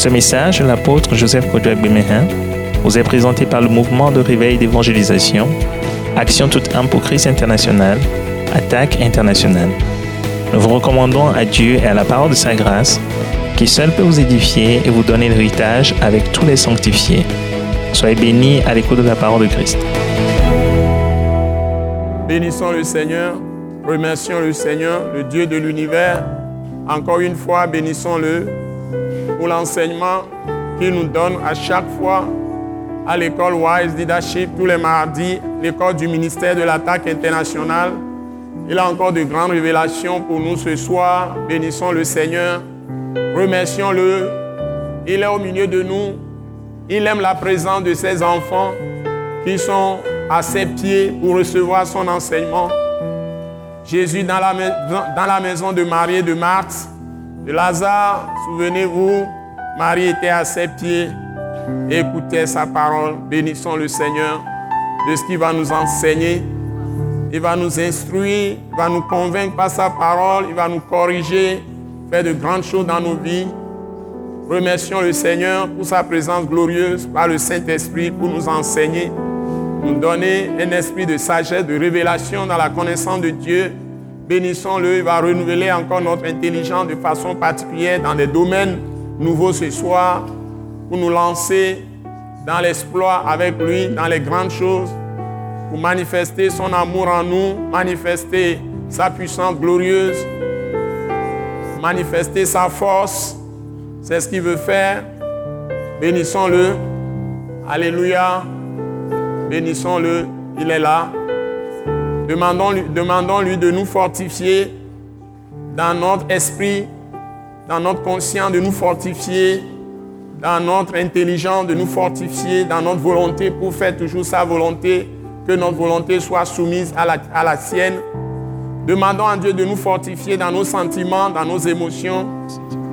Ce message, l'apôtre Joseph Kodouak Bemehin, vous est présenté par le mouvement de réveil d'évangélisation, Action toute âme pour Christ international, Attaque internationale. Nous vous recommandons à Dieu et à la parole de sa grâce, qui seul peut vous édifier et vous donner l'héritage avec tous les sanctifiés. Soyez bénis à l'écoute de la parole de Christ. Bénissons le Seigneur, remercions le Seigneur, le Dieu de l'univers. Encore une fois, bénissons-le pour l'enseignement qu'il nous donne à chaque fois à l'école Wise Leadership tous les mardis, l'école du ministère de l'attaque internationale. Il a encore de grandes révélations pour nous ce soir. Bénissons le Seigneur. Remercions-le. Il est au milieu de nous. Il aime la présence de ses enfants qui sont à ses pieds pour recevoir son enseignement. Jésus dans la, dans la maison de Marie et de Marthe, de Lazare, souvenez-vous, Marie était à ses pieds écoutait sa parole. Bénissons le Seigneur de ce qu'il va nous enseigner. Il va nous instruire, il va nous convaincre par sa parole, il va nous corriger, faire de grandes choses dans nos vies. Remercions le Seigneur pour sa présence glorieuse par le Saint-Esprit pour nous enseigner, nous donner un esprit de sagesse, de révélation dans la connaissance de Dieu. Bénissons-le, il va renouveler encore notre intelligence de façon particulière dans des domaines nouveaux ce soir pour nous lancer dans l'exploit avec lui, dans les grandes choses, pour manifester son amour en nous, manifester sa puissance glorieuse, manifester sa force. C'est ce qu'il veut faire. Bénissons-le. Alléluia. Bénissons-le. Il est là. Demandons-lui demandons -lui de nous fortifier dans notre esprit, dans notre conscience, de nous fortifier dans notre intelligence, de nous fortifier dans notre volonté pour faire toujours sa volonté, que notre volonté soit soumise à la, à la sienne. Demandons à Dieu de nous fortifier dans nos sentiments, dans nos émotions,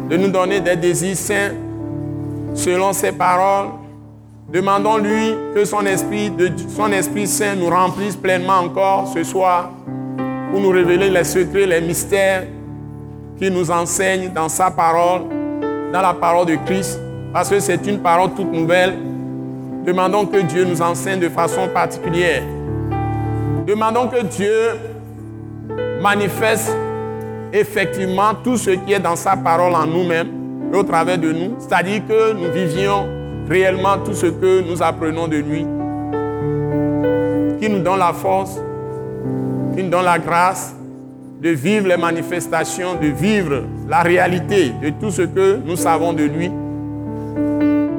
de nous donner des désirs saints selon ses paroles. Demandons-lui que son esprit, saint nous remplisse pleinement encore ce soir pour nous révéler les secrets, les mystères qu'il nous enseigne dans sa parole, dans la parole de Christ, parce que c'est une parole toute nouvelle. Demandons que Dieu nous enseigne de façon particulière. Demandons que Dieu manifeste effectivement tout ce qui est dans sa parole en nous-mêmes et au travers de nous. C'est-à-dire que nous vivions réellement tout ce que nous apprenons de lui. Qui nous donne la force, qui nous donne la grâce de vivre les manifestations, de vivre la réalité de tout ce que nous savons de lui.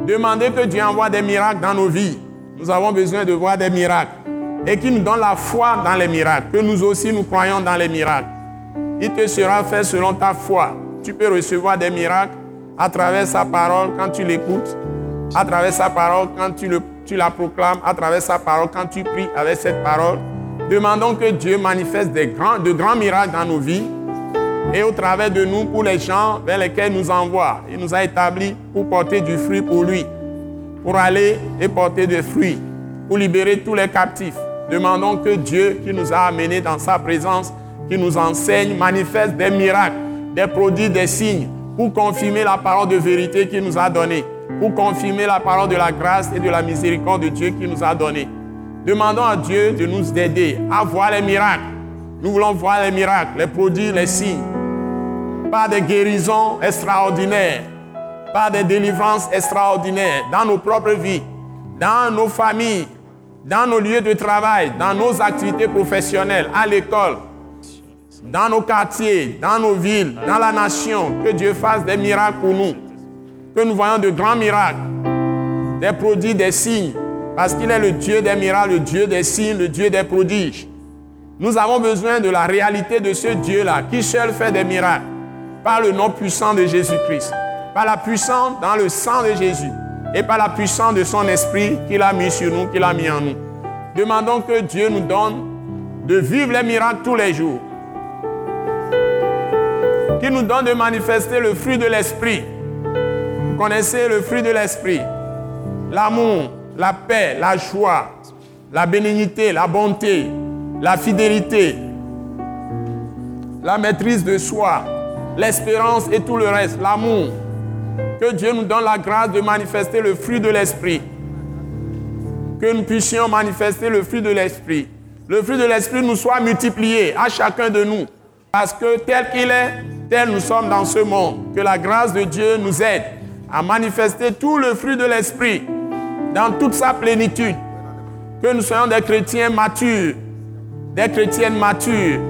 Demandez que Dieu envoie des miracles dans nos vies. Nous avons besoin de voir des miracles. Et qu'il nous donne la foi dans les miracles. Que nous aussi nous croyons dans les miracles. Il te sera fait selon ta foi. Tu peux recevoir des miracles à travers sa parole quand tu l'écoutes. À travers sa parole quand tu, la proclames. À travers sa parole quand tu pries avec cette parole. Demandons que Dieu manifeste de grands miracles dans nos vies et au travers de nous pour les gens vers lesquels nous envoie. Il nous a établis pour porter du fruit pour lui, pour aller et porter des fruits, pour libérer tous les captifs. Demandons que Dieu qui nous a amenés dans sa présence, qui nous enseigne, manifeste des miracles, des produits, des signes, pour confirmer la parole de vérité qu'il nous a donnée, pour confirmer la parole de la grâce et de la miséricorde de Dieu qui nous a donnée. Demandons à Dieu de nous aider à voir les miracles. Nous voulons voir les miracles, les produits, les signes. Pas des guérisons extraordinaires, pas des délivrances extraordinaires dans nos propres vies, dans nos familles, dans nos lieux de travail, dans nos activités professionnelles, à l'école, dans nos quartiers, dans nos villes, dans la nation. Que Dieu fasse des miracles pour nous. Nous voyons de grands miracles, des produits, des signes, parce qu'il est le Dieu des miracles, le Dieu des signes, le Dieu des prodiges. Nous avons besoin de la réalité de ce Dieu-là, qui seul fait des miracles, par le nom puissant de Jésus-Christ, par la puissance dans le sang de Jésus, et par la puissance de son esprit qu'il a mis sur nous, qu'il a mis en nous. Demandons que Dieu nous donne de vivre les miracles tous les jours, qu'il nous donne de manifester le fruit de l'esprit. Connaissez le fruit de l'esprit, l'amour, la paix, la joie, la bénignité, la bonté, la fidélité, la maîtrise de soi, l'espérance et tout le reste, l'amour. Que Dieu nous donne la grâce de manifester le fruit de l'Esprit. Que nous puissions manifester le fruit de l'Esprit. Le fruit de l'Esprit nous soit multiplié à chacun de nous. Parce que tel qu'il est, tel nous sommes dans ce monde. Que la grâce de Dieu nous aide à manifester tout le fruit de l'Esprit dans toute sa plénitude. Que nous soyons des chrétiens matures, des chrétiennes matures,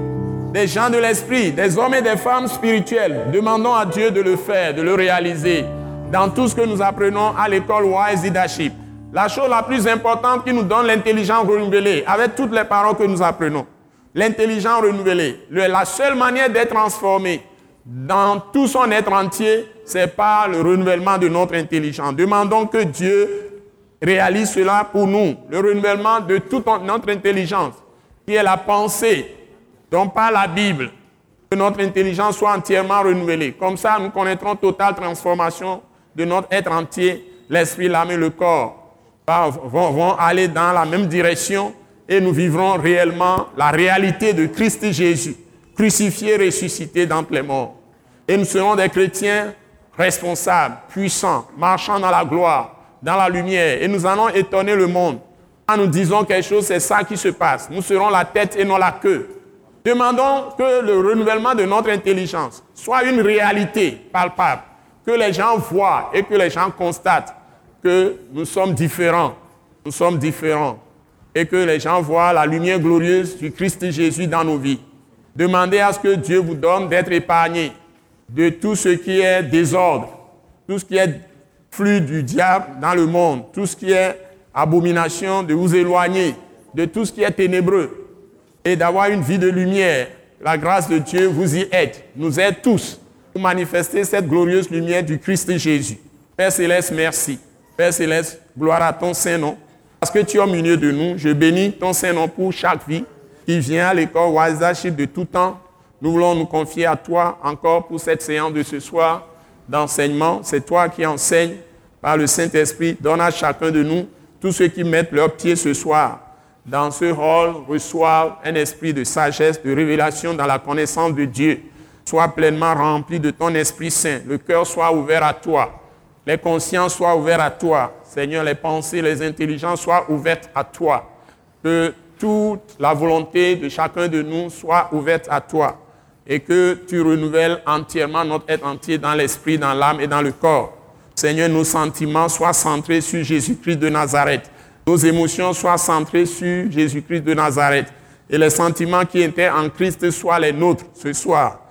des gens de l'Esprit, des hommes et des femmes spirituels. Demandons à Dieu de le faire, de le réaliser dans tout ce que nous apprenons à l'école Wise Leadership. La chose la plus importante qui nous donne l'intelligence renouvelée, avec toutes les paroles que nous apprenons. L'intelligence renouvelée, la seule manière d'être transformé dans tout son être entier, c'est par le renouvellement de notre intelligence. Demandons que Dieu réalise cela pour nous, le renouvellement de toute notre intelligence, qui est la pensée, dont par la Bible, que notre intelligence soit entièrement renouvelée. Comme ça, nous connaîtrons totale transformation de notre être entier, l'esprit, l'âme et le corps vont, vont aller dans la même direction et nous vivrons réellement la réalité de Christ Jésus, crucifié, ressuscité d'entre les morts. Et nous serons des chrétiens responsables, puissants, marchant dans la gloire, dans la lumière. Et nous allons étonner le monde. Quand nous disons quelque chose, c'est ça qui se passe. Nous serons la tête et non la queue. Demandons que le renouvellement de notre intelligence soit une réalité palpable, que les gens voient et que les gens constatent que nous sommes différents. Nous sommes différents. Et que les gens voient la lumière glorieuse du Christ Jésus dans nos vies. Demandez à ce que Dieu vous donne d'être épargné de tout ce qui est désordre, tout ce qui est flux du diable dans le monde, tout ce qui est abomination, de vous éloigner de tout ce qui est ténébreux et d'avoir une vie de lumière. La grâce de Dieu vous y aide, nous aide tous pour manifester cette glorieuse lumière du Christ Jésus. Père Céleste, merci. Père Céleste, gloire à ton Saint-Nom. Parce que tu es au milieu de nous, je bénis ton Saint-Nom pour chaque vie qui vient à l'école Wazaship de tout temps. Nous voulons nous confier à toi encore pour cette séance de ce soir d'enseignement. C'est toi qui enseignes par le Saint-Esprit. Donne à chacun de nous, tous ceux qui mettent leurs pieds ce soir dans ce hall, reçoivent un esprit de sagesse, de révélation dans la connaissance de Dieu. Sois pleinement rempli de ton Esprit Saint. Le cœur soit ouvert à toi les consciences soient ouvertes à toi. Seigneur, les pensées, les intelligences soient ouvertes à toi. Que toute la volonté de chacun de nous soit ouverte à toi. Et que tu renouvelles entièrement notre être entier dans l'esprit, dans l'âme et dans le corps. Seigneur, nos sentiments soient centrés sur Jésus-Christ de Nazareth. Nos émotions soient centrées sur Jésus-Christ de Nazareth. Et les sentiments qui étaient en Christ soient les nôtres ce soir.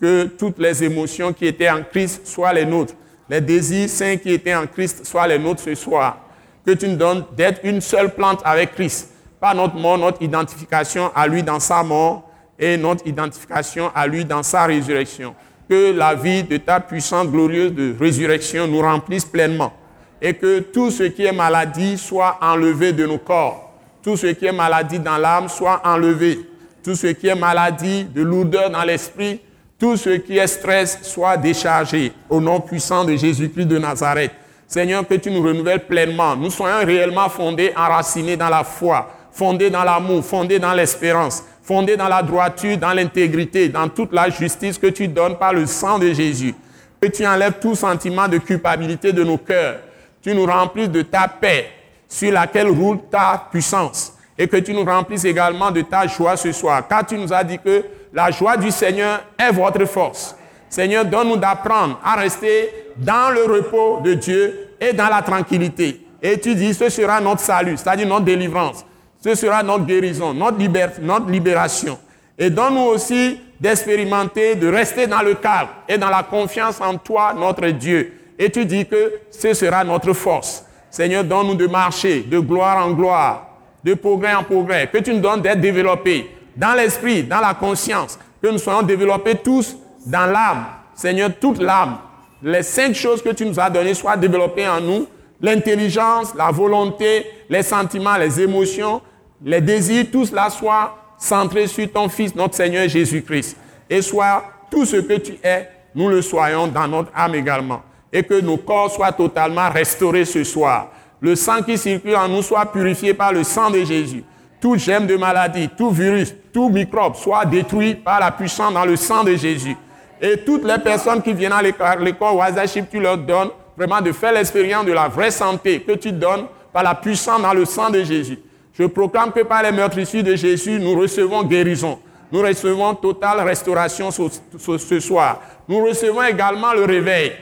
Que toutes les émotions qui étaient en Christ soient les nôtres les désirs saints qui étaient en Christ soient les nôtres ce soir. Que tu nous donnes d'être une seule plante avec Christ. Pas notre mort, notre identification à lui dans sa mort et notre identification à lui dans sa résurrection. Que la vie de ta puissante, glorieuse de résurrection nous remplisse pleinement. Et que tout ce qui est maladie soit enlevé de nos corps. Tout ce qui est maladie dans l'âme soit enlevé. Tout ce qui est maladie de lourdeur dans l'esprit tout ce qui est stress soit déchargé au nom puissant de Jésus-Christ de Nazareth. Seigneur, que tu nous renouvelles pleinement. Nous soyons réellement fondés, enracinés dans la foi, fondés dans l'amour, fondés dans l'espérance, fondés dans la droiture, dans l'intégrité, dans toute la justice que tu donnes par le sang de Jésus. Que tu enlèves tout sentiment de culpabilité de nos cœurs. Tu nous remplis de ta paix sur laquelle roule ta puissance. Et que tu nous remplisses également de ta joie ce soir. Car tu nous as dit que la joie du Seigneur est votre force. Seigneur, donne-nous d'apprendre à rester dans le repos de Dieu et dans la tranquillité. Et tu dis, ce sera notre salut, c'est-à-dire notre délivrance. Ce sera notre guérison, notre, notre libération. Et donne-nous aussi d'expérimenter, de rester dans le calme et dans la confiance en toi, notre Dieu. Et tu dis que ce sera notre force. Seigneur, donne-nous de marcher de gloire en gloire, de progrès en progrès, que tu nous donnes d'être développés dans l'esprit, dans la conscience, que nous soyons développés tous dans l'âme. Seigneur, toute l'âme. Les cinq choses que tu nous as données soient développées en nous. L'intelligence, la volonté, les sentiments, les émotions, les désirs, tout cela soit centré sur ton Fils, notre Seigneur Jésus-Christ. Et soit tout ce que tu es, nous le soyons dans notre âme également. Et que nos corps soient totalement restaurés ce soir. Le sang qui circule en nous soit purifié par le sang de Jésus tout germe de maladie, tout virus, tout microbe soit détruit par la puissance dans le sang de Jésus. Et toutes les personnes qui viennent à l'école Wazaship, tu leur donnes vraiment de faire l'expérience de la vraie santé que tu donnes par la puissance dans le sang de Jésus. Je proclame que par les meurtrissures de Jésus, nous recevons guérison. Nous recevons totale restauration ce soir. Nous recevons également le réveil.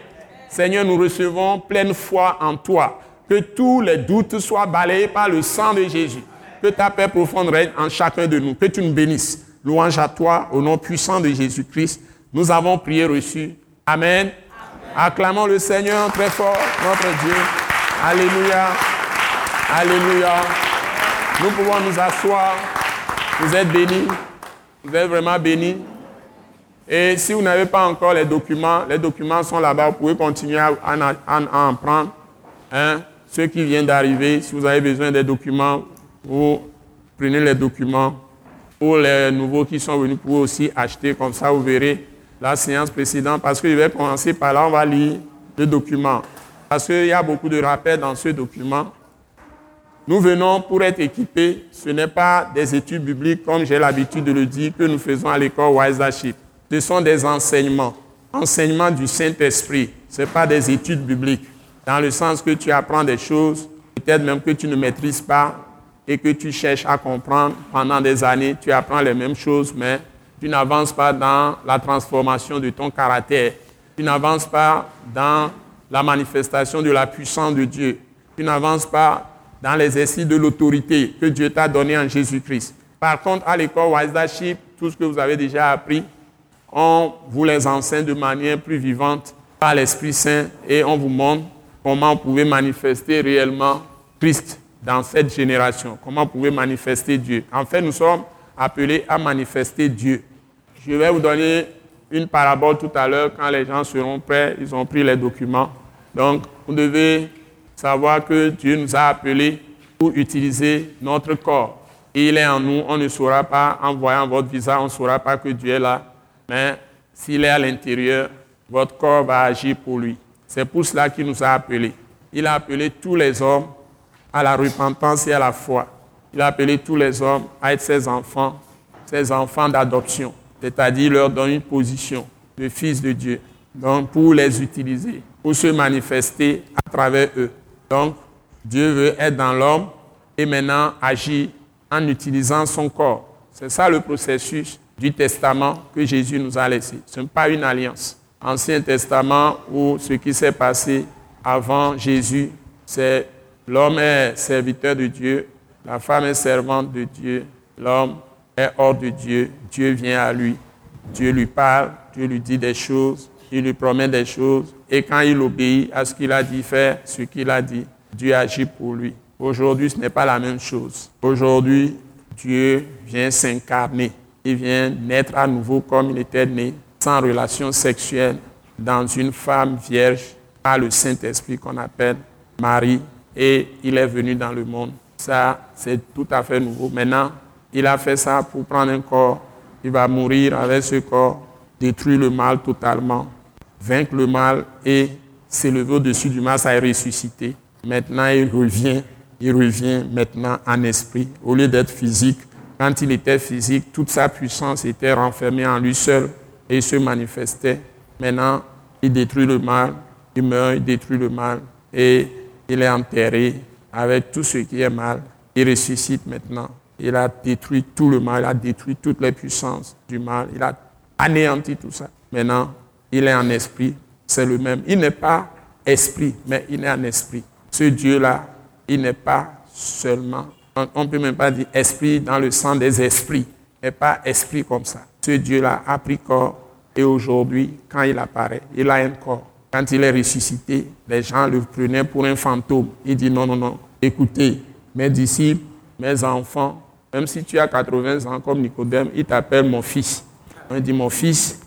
Seigneur, nous recevons pleine foi en toi. Que tous les doutes soient balayés par le sang de Jésus. Que ta paix profonde règne en chacun de nous. Que tu nous bénisses. Louange à toi, au nom puissant de Jésus-Christ. Nous avons prié reçu. Amen. Acclamons le Seigneur très fort, notre Dieu. Alléluia. Alléluia. Nous pouvons nous asseoir. Vous êtes bénis. Vous êtes vraiment bénis. Et si vous n'avez pas encore les documents, les documents sont là-bas. Vous pouvez continuer à, en prendre. Hein? Ceux qui viennent d'arriver, si vous avez besoin des documents, vous prenez les documents. Pour les nouveaux qui sont venus, vous pouvez aussi acheter. Comme ça, vous verrez la séance précédente. Parce que je vais commencer par là, on va lire le document. Parce qu'il y a beaucoup de rappels dans ce document. Nous venons pour être équipés. Ce n'est pas des études bibliques, comme j'ai l'habitude de le dire, que nous faisons à l'école Wise Ce sont des enseignements, enseignements du Saint-Esprit. Ce n'est pas des études bibliques, dans le sens que tu apprends des choses, peut-être même que tu ne maîtrises pas et que tu cherches à comprendre pendant des années. Tu apprends les mêmes choses, mais tu n'avances pas dans la transformation de ton caractère. Tu n'avances pas dans la manifestation de la puissance de Dieu. Tu n'avances pas dans l'exercice de l'autorité que Dieu t'a donné en Jésus-Christ. Par contre, à l'école Wisdaship, tout ce que vous avez déjà appris, on vous les enseigne de manière plus vivante par l'Esprit Saint et on vous montre comment vous pouvez manifester réellement Christ dans cette génération, comment vous pouvez manifester Dieu. En fait, nous sommes appelés à manifester Dieu. Je vais vous donner une parabole tout à l'heure quand les gens seront prêts, ils ont pris les documents. Donc, vous devez savoir que Dieu nous a appelés pour utiliser notre corps. Il est en nous, on ne saura pas, en voyant votre visage, on ne saura pas que Dieu est là. Mais s'il est à l'intérieur, votre corps va agir pour lui. C'est pour cela qu'il nous a appelés. Il a appelé tous les hommes à la repentance et à la foi. Il a appelé tous les hommes à être ses enfants, ses enfants d'adoption, c'est-à-dire leur donner une position de fils de Dieu, donc pour les utiliser, pour se manifester à travers eux. Donc, Dieu veut être dans l'homme et maintenant agir en utilisant son corps. C'est ça le processus du testament que Jésus nous a laissé. Ce n'est pas une alliance. Ancien testament où ce qui s'est passé avant Jésus, c'est l'homme est serviteur de Dieu, la femme est servante de Dieu, l'homme est hors de Dieu, Dieu vient à lui, Dieu lui parle, Dieu lui dit des choses, il lui promet des choses, et quand il obéit à ce qu'il a dit faire, ce qu'il a dit, Dieu agit pour lui. Aujourd'hui, ce n'est pas la même chose. Aujourd'hui, Dieu vient s'incarner. Il vient naître à nouveau comme il était né, sans relation sexuelle, dans une femme vierge, par le Saint-Esprit qu'on appelle Marie, et il est venu dans le monde. Ça, c'est tout à fait nouveau. Maintenant, il a fait ça pour prendre un corps. Il va mourir avec ce corps, détruire le mal totalement vaincre le mal et s'élever au-dessus du mal, ça est ressuscité. Maintenant, il revient, il revient maintenant en esprit. Au lieu d'être physique, quand il était physique, toute sa puissance était renfermée en lui seul et il se manifestait. Maintenant, il détruit le mal, il meurt, il détruit le mal et il est enterré avec tout ce qui est mal. Il ressuscite maintenant. Il a détruit tout le mal, il a détruit toutes les puissances du mal, il a anéanti tout ça. Maintenant, il est en esprit, c'est le même. Il n'est pas esprit, mais il est en esprit. Ce Dieu-là, il n'est pas seulement, on ne peut même pas dire esprit dans le sens des esprits, mais pas esprit comme ça. Ce Dieu-là a pris corps et aujourd'hui, quand il apparaît, il a un corps. Quand il est ressuscité, les gens le prenaient pour un fantôme. Il dit non, non, non, écoutez, mes disciples, mes enfants, même si tu as 80 ans comme Nicodème, il t'appelle mon fils. On dit mon fils,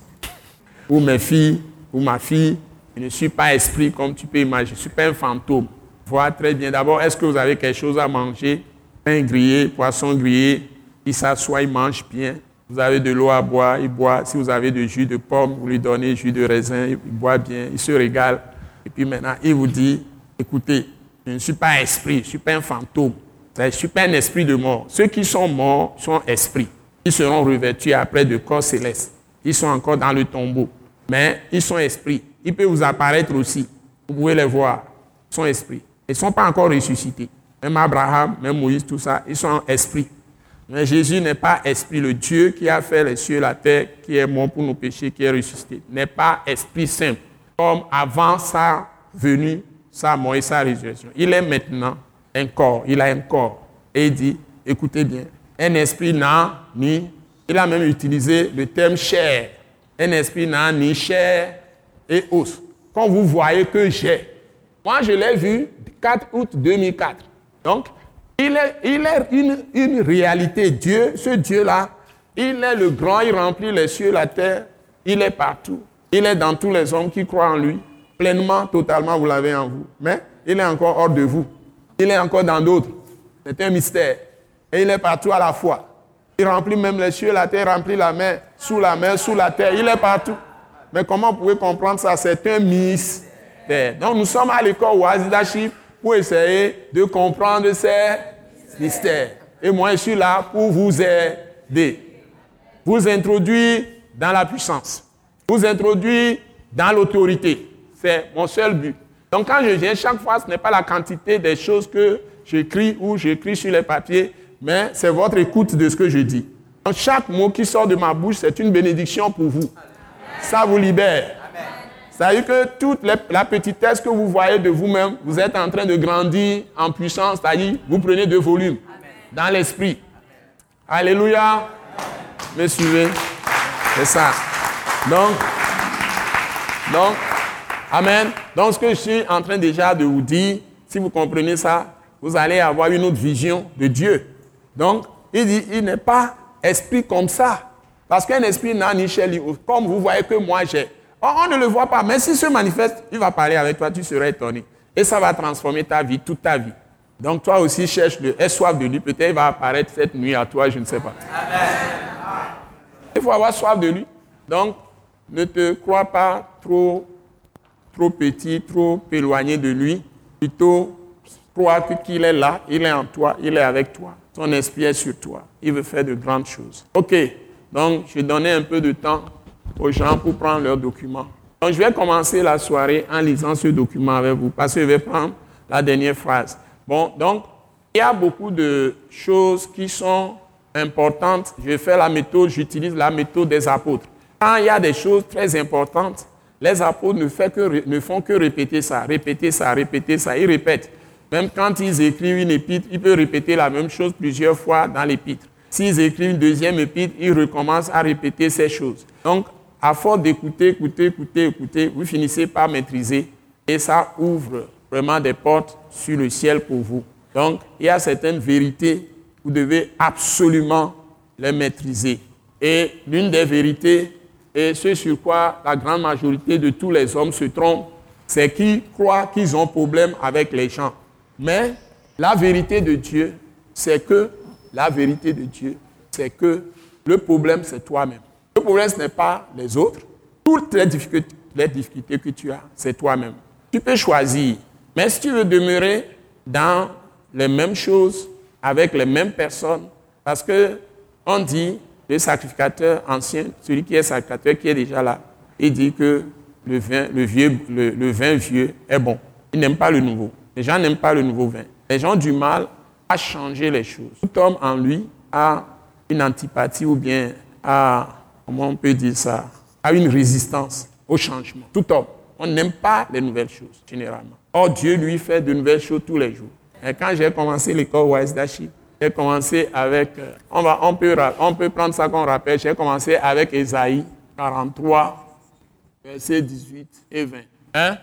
ou mes filles, ou ma fille, je ne suis pas esprit comme tu peux imaginer, je ne suis pas un fantôme. Vois très bien. D'abord, est-ce que vous avez quelque chose à manger? Pain grillé, poisson grillé, il s'assoit, il mange bien. Vous avez de l'eau à boire, il boit. Si vous avez du jus de pomme, vous lui donnez jus de raisin, il boit bien, il se régale. Et puis maintenant, il vous dit, écoutez, je ne suis pas esprit, je ne suis pas un fantôme. Je ne suis pas un esprit de mort. Ceux qui sont morts sont esprits. Ils seront revêtus après de corps célestes. Ils sont encore dans le tombeau mais ils sont esprits. Ils peuvent vous apparaître aussi. Vous pouvez les voir. Ils sont esprits. Ils ne sont pas encore ressuscités. Même Abraham, même Moïse, tout ça, ils sont esprits. Mais Jésus n'est pas esprit. Le Dieu qui a fait les cieux et la terre, qui est mort pour nos péchés, qui est ressuscité, n'est pas esprit simple. Comme avant sa venue, sa mort et sa résurrection. Il est maintenant un corps. Il a un corps. Et il dit, écoutez bien, un esprit n'a ni, il a même utilisé le terme chair. Un esprit n'a ni chair et os. Quand vous voyez que j'ai, moi je l'ai vu 4 août 2004. Donc, il est, il est une, une réalité. Dieu, ce Dieu-là, il est le grand, il remplit les cieux, la terre, il est partout. Il est dans tous les hommes qui croient en lui, pleinement, totalement, vous l'avez en vous. Mais il est encore hors de vous. Il est encore dans d'autres. C'est un mystère. Et il est partout à la fois. Il remplit même les cieux, la terre, remplit la mer, sous la mer, sous la terre. Il est partout. Mais comment vous pouvez comprendre ça? C'est un mystère. Donc nous sommes à l'école Oasidaship pour essayer de comprendre ces mystères. Et moi, je suis là pour vous aider. Vous introduire dans la puissance. Vous introduire dans l'autorité. C'est mon seul but. Donc quand je viens, chaque fois, ce n'est pas la quantité des choses que j'écris ou j'écrit sur les papiers, mais c'est votre écoute de ce que je dis. Donc chaque mot qui sort de ma bouche, c'est une bénédiction pour vous. Ça vous libère. Ça veut dire que toute la petitesse que vous voyez de vous-même, vous êtes en train de grandir en puissance, c'est-à-dire vous prenez de volume dans l'esprit. Alléluia. Me suivez C'est ça. Donc, donc, Amen. Donc, ce que je suis en train déjà de vous dire, si vous comprenez ça, vous allez avoir une autre vision de Dieu. Donc, il dit, il n'est pas esprit comme ça. Parce qu'un esprit n'a ni chair Comme vous voyez que moi j'ai. On, ne le voit pas, mais s'il se manifeste, il va parler avec toi, tu seras étonné. Et ça va transformer ta vie, toute ta vie. Donc toi aussi, cherche-le, aie soif de lui. Peut-être il va apparaître cette nuit à toi, je ne sais pas. Il faut avoir soif de lui. Donc, ne te crois pas trop, trop petit, trop éloigné de lui. Plutôt, crois qu'il est là, il est en toi, il est avec toi. Son esprit est sur toi. Il veut faire de grandes choses. OK. Donc, je donnais un peu de temps aux gens pour prendre leurs documents. Donc, je vais commencer la soirée en lisant ce document avec vous, parce que je vais prendre la dernière phrase. Bon, donc, il y a beaucoup de choses qui sont importantes. Je faire la méthode, j'utilise la méthode des apôtres. Quand il y a des choses très importantes, les apôtres ne, font que répéter ça, répéter ça, répéter ça. Ils répètent. Même quand ils écrivent une épître, ils peuvent répéter la même chose plusieurs fois dans l'épître. S'ils écrivent une deuxième épître, ils recommencent à répéter ces choses. Donc, à force d'écouter, écouter, écouter, écouter, vous finissez par maîtriser et ça ouvre vraiment des portes sur le ciel pour vous. Donc, il y a certaines vérités, vous devez absolument les maîtriser. Et l'une des vérités, et ce sur quoi la grande majorité de tous les hommes se trompent, c'est qu'ils croient qu'ils ont problème avec les gens. Mais la vérité de Dieu, c'est que la vérité de Dieu, c'est que le problème, c'est toi-même. Le problème, ce n'est pas les autres. Toutes les difficultés, les difficultés que tu as, c'est toi-même. Tu peux choisir. Mais si tu veux demeurer dans les mêmes choses, avec les mêmes personnes, parce que on dit, le sacrificateur ancien, celui qui est sacrificateur, qui est déjà là, il dit que le vin, le vieux, le vin vieux est bon. Il n'aime pas le nouveau. Les gens n'aiment pas le nouveau vin. Les gens ont du mal à changer les choses. Tout homme en lui a une antipathie ou bien comment on peut dire ça, a une résistance au changement. Tout homme. On n'aime pas les nouvelles choses, généralement. Or, Dieu lui fait de nouvelles choses tous les jours. Quand j'ai commencé l'école Wise Dashi, j'ai commencé avec, euh, on, va, on, peut, on peut prendre ça comme rappel, j'ai commencé avec Esaïe 43, versets 18 et 20. Hein?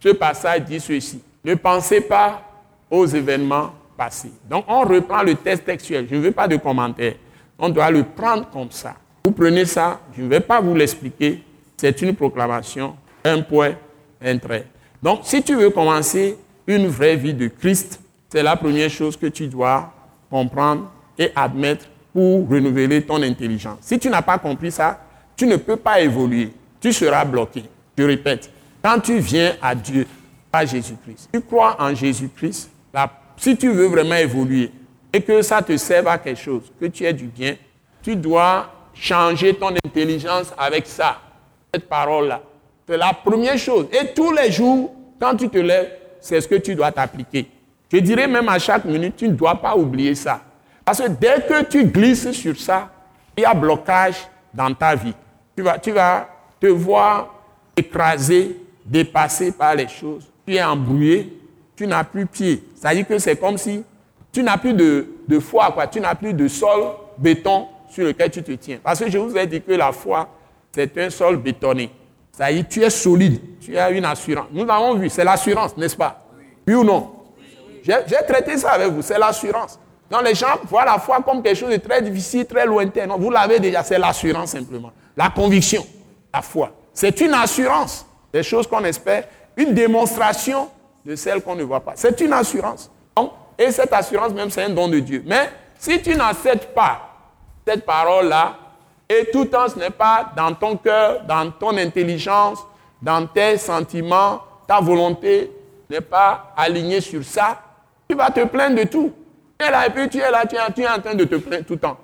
Ce passage dit ceci. Ne pensez pas aux événements passés. Donc on reprend le texte textuel. Je ne veux pas de commentaires. On doit le prendre comme ça. Vous prenez ça, je ne vais pas vous l'expliquer. C'est une proclamation, un point, un trait. Donc si tu veux commencer une vraie vie de Christ, c'est la première chose que tu dois comprendre et admettre pour renouveler ton intelligence. Si tu n'as pas compris ça, tu ne peux pas évoluer. Tu seras bloqué. Je répète, quand tu viens à Dieu, à Jésus-Christ. Tu crois en Jésus-Christ. Si tu veux vraiment évoluer et que ça te serve à quelque chose, que tu aies du bien, tu dois changer ton intelligence avec ça, cette parole-là. C'est la première chose. Et tous les jours, quand tu te lèves, c'est ce que tu dois t'appliquer. Je dirais même à chaque minute, tu ne dois pas oublier ça. Parce que dès que tu glisses sur ça, il y a blocage dans ta vie. Tu vas, tu vas te voir écrasé, dépassé par les choses. Tu es embrouillé, tu n'as plus pied. C'est-à-dire que c'est comme si tu n'as plus de, de foi, quoi. tu n'as plus de sol béton sur lequel tu te tiens. Parce que je vous ai dit que la foi, c'est un sol bétonné. Est, tu es solide, tu as une assurance. Nous l'avons vu, c'est l'assurance, n'est-ce pas? Oui ou non? J'ai traité ça avec vous, c'est l'assurance. Donc les gens voient la foi comme quelque chose de très difficile, très lointain. Vous l'avez déjà, c'est l'assurance simplement. La conviction, la foi. C'est une assurance des choses qu'on espère, une démonstration de celles qu'on ne voit pas. C'est une assurance. Et cette assurance même, c'est un don de Dieu. Mais si tu n'acceptes pas cette parole-là, et tout temps ce n'est pas dans ton cœur, dans ton intelligence, dans tes sentiments, ta volonté n'est pas alignée sur ça, tu vas te plaindre de tout. Et là, et puis tu es là, tu es, en train de te plaindre tout le temps.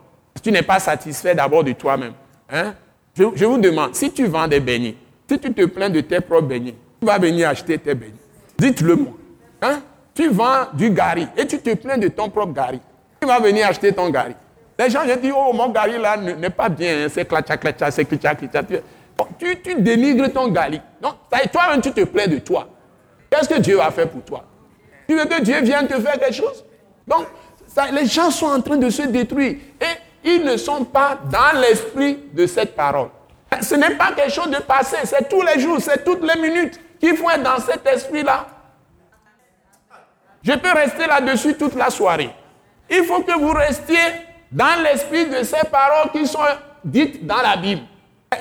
Tu n'es pas satisfait d'abord de toi-même. Hein? Je, vous demande, si tu vends des beignets, si tu te plains de tes propres beignets, tu vas venir acheter tes beignets. Dites-le moi. Hein? Tu vends du gari et tu te plains de ton propre gari. Tu vas venir acheter ton gari. Les gens, je dis, oh, mon gari là n'est pas bien, hein, c'est clacha, clacha, c'est clicha, clicha. Tu, tu dénigres ton gari. Donc, toi-même, tu te plains de toi. Qu'est-ce que Dieu va faire pour toi? Tu veux que Dieu vienne te faire quelque chose Donc, les gens sont en train de se détruire. Et ils ne sont pas dans l'esprit de cette parole. Ce n'est pas quelque chose de passé, c'est tous les jours, c'est toutes les minutes qu'il faut être dans cet esprit-là. Je peux rester là-dessus toute la soirée. Il faut que vous restiez dans l'esprit de ces paroles qui sont dites dans la Bible.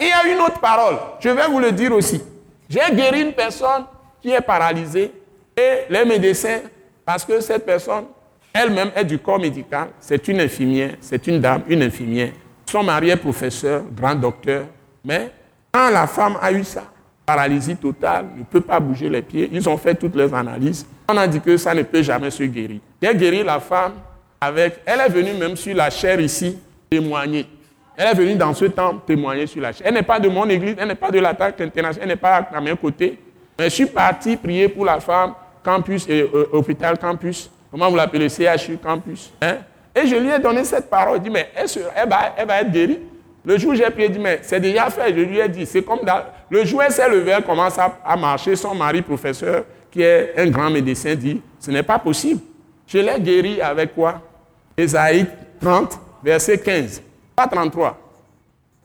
Il y a une autre parole, je vais vous le dire aussi. J'ai guéri une personne qui est paralysée et les médecins, parce que cette personne elle-même est du corps médical, c'est une infirmière, c'est une dame, une infirmière. Son mari est professeur, grand docteur, mais quand la femme a eu ça, paralysie totale, ne peut pas bouger les pieds, ils ont fait toutes les analyses, on a dit que ça ne peut jamais se guérir. J'ai guéri la femme avec, elle est venue même sur la chair ici témoigner. Elle est venue dans ce temps témoigner sur la chair. Elle n'est pas de mon église, elle n'est pas de l'attaque internationale, elle n'est pas à mes côtés. Mais je suis parti prier pour la femme, campus, et, euh, hôpital campus. Comment vous l'appelez CHU campus. Hein? Et je lui ai donné cette parole. Je dit, mais elle, va, elle va être guérie? Le jour où j'ai prié, dit, mais c'est déjà fait. Je lui ai dit, c'est comme dans... Le jour elle s'est levée, elle commence à, marcher. Son mari, professeur, qui est un grand médecin, dit, ce n'est pas possible. Je l'ai guéri avec quoi? Ésaïe 30, verset 15. Pas 33.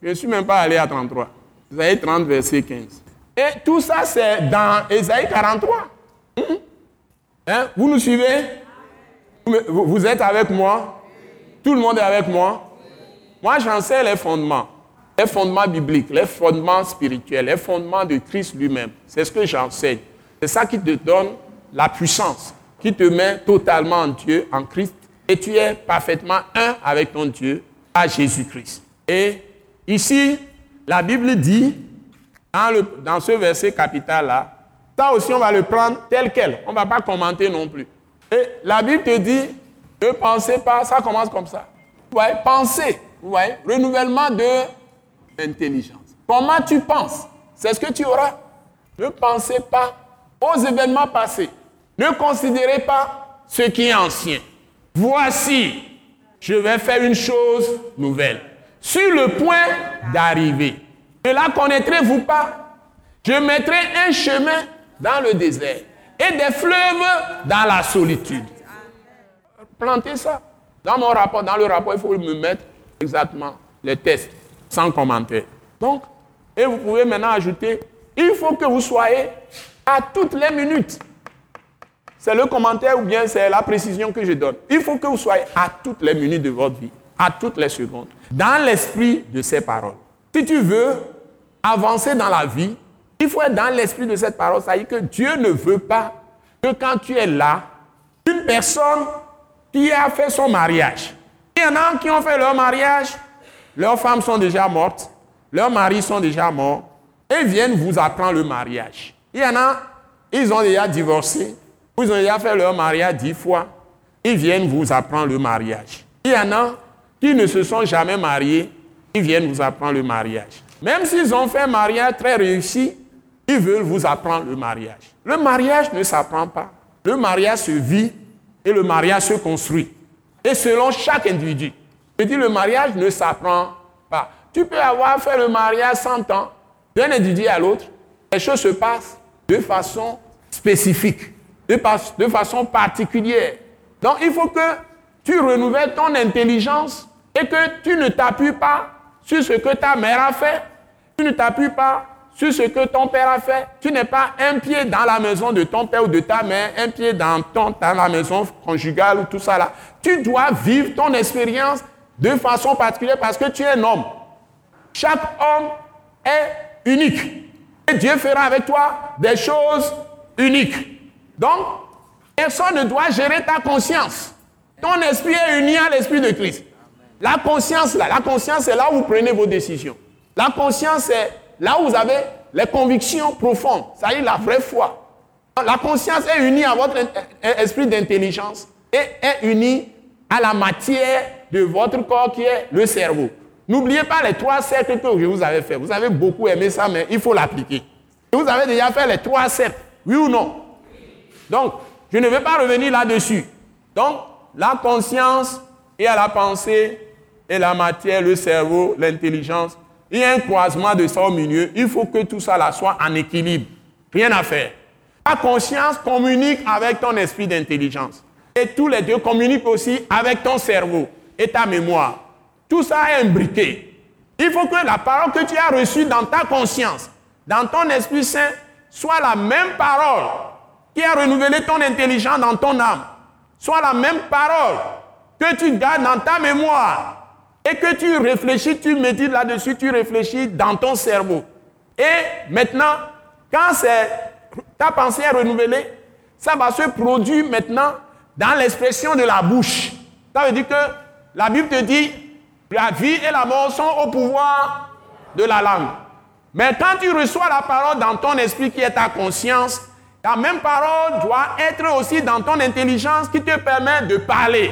Je ne suis même pas allé à 33. Ésaïe 30, verset 15. Et tout ça, c'est dans Ésaïe 43. Hein? Vous nous suivez? Vous, êtes avec moi? Tout le monde est avec moi? Moi, j'enseigne les fondements. Les fondements bibliques, les fondements spirituels, les fondements de Christ lui-même. C'est ce que j'enseigne. C'est ça qui te donne la puissance, qui te met totalement en Dieu, en Christ, et tu es parfaitement un avec ton Dieu, à Jésus-Christ. Et ici, la Bible dit, dans ce verset capital-là, ça aussi, on va le prendre tel quel. On ne va pas commenter non plus. Et la Bible te dit, ne pensez pas, ça commence comme ça. Vous pensez, vous voyez, renouvellement de l'intelligence. Comment tu penses? C'est ce que tu auras. Ne pensez pas aux événements passés. Ne considérez pas ce qui est ancien. Voici, je vais faire une chose nouvelle. Sur le point d'arriver. Ne la connaîtrez-vous pas? Je mettrai un chemin dans le désert et des fleuves dans la solitude. Plantez ça. Dans mon rapport, dans le rapport, il faut me mettre exactement les tests, sans commentaire. Donc, et vous pouvez maintenant ajouter, il faut que vous soyez à toutes les minutes. C'est le commentaire ou bien c'est la précision que je donne. Il faut que vous soyez à toutes les minutes de votre vie, à toutes les secondes, dans l'esprit de ces paroles. Si tu veux avancer dans la vie, il faut être dans l'esprit de cette parole. Ça veut dire que Dieu ne veut pas que quand tu es là, une personne qui a fait son mariage, il y en a qui ont fait leur mariage, leurs femmes sont déjà mortes, leurs maris sont déjà morts, et viennent vous apprendre le mariage. Il y en a, ils ont déjà divorcé, ils ont déjà fait leur mariage dix fois, ils viennent vous apprendre le mariage. Il y en a qui ne se sont jamais mariés, ils viennent vous apprendre le mariage. Même s'ils ont fait un mariage très réussi, ils veulent vous apprendre le mariage. Le mariage ne s'apprend pas. Le mariage se vit et le mariage se construit. Et selon chaque individu. Je dis, le mariage ne s'apprend pas. Tu peux avoir fait le mariage 100 ans d'un individu à l'autre. Les choses se passent de façon spécifique, de, de façon particulière. Donc il faut que tu renouvelles ton intelligence et que tu ne t'appuies pas sur ce que ta mère a fait, tu ne t'appuies pas sur ce que ton père a fait. Tu n'es pas un pied dans la maison de ton père ou de ta mère, un pied dans, ton, dans la maison conjugale ou tout ça là. Tu dois vivre ton expérience de façon particulière parce que tu es un homme. Chaque homme est unique. Et Dieu fera avec toi des choses uniques. Donc, personne ne doit gérer ta conscience. Ton esprit est uni à l'esprit de Christ. La conscience, là, la conscience, c'est là où vous prenez vos décisions. La conscience, c'est là où vous avez les convictions profondes, ça y est, la vraie foi. La conscience est unie à votre esprit d'intelligence et est unie à la matière de votre corps qui est le cerveau. N'oubliez pas les trois cercles que je vous avais fait. Vous avez beaucoup aimé ça, mais il faut l'appliquer. Vous avez déjà fait les trois cercles, oui ou non? Donc, je ne vais pas revenir là-dessus. Donc, la conscience et à la pensée et la matière, le cerveau, l'intelligence. Il y a un croisement de ça au milieu. Il faut que tout ça soit en équilibre. Rien à faire. Ta conscience communique avec ton esprit d'intelligence. Et tous les deux communiquent aussi avec ton cerveau et ta mémoire. Tout ça est imbriqué. Il faut que la parole que tu as reçue dans ta conscience, dans ton Esprit Saint, soit la même parole qui a renouvelé ton intelligence dans ton âme. Soit la même parole que tu gardes dans ta mémoire et que tu réfléchis, tu médites là-dessus, tu réfléchis dans ton cerveau. Et maintenant, quand ta pensée est renouvelée, ça va se produire maintenant dans l'expression de la bouche. Ça veut dire que la Bible te dit, la vie et la mort sont au pouvoir de la langue. Mais quand tu reçois la parole dans ton esprit qui est ta conscience, la même parole doit être aussi dans ton intelligence qui te permet de parler.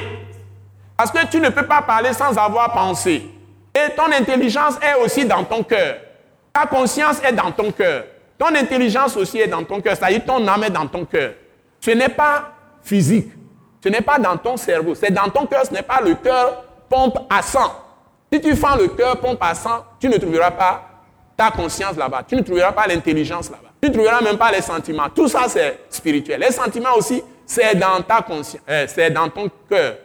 Parce que tu ne peux pas parler sans avoir pensé. Et ton intelligence est aussi dans ton cœur. Ta conscience est dans ton cœur. Ton intelligence aussi est dans ton cœur. C'est-à-dire ton âme est dans ton cœur. Ce n'est pas physique. Ce n'est pas dans ton cerveau. C'est dans ton cœur. Ce n'est pas le cœur pompe à sang. Si tu fends le cœur pompe à sang, tu ne trouveras pas ta conscience là-bas. Tu ne trouveras pas l'intelligence là-bas. Tu ne trouveras même pas les sentiments. Tout ça, c'est spirituel. Les sentiments aussi, c'est dans ta conscience, euh, c'est dans ton cœur.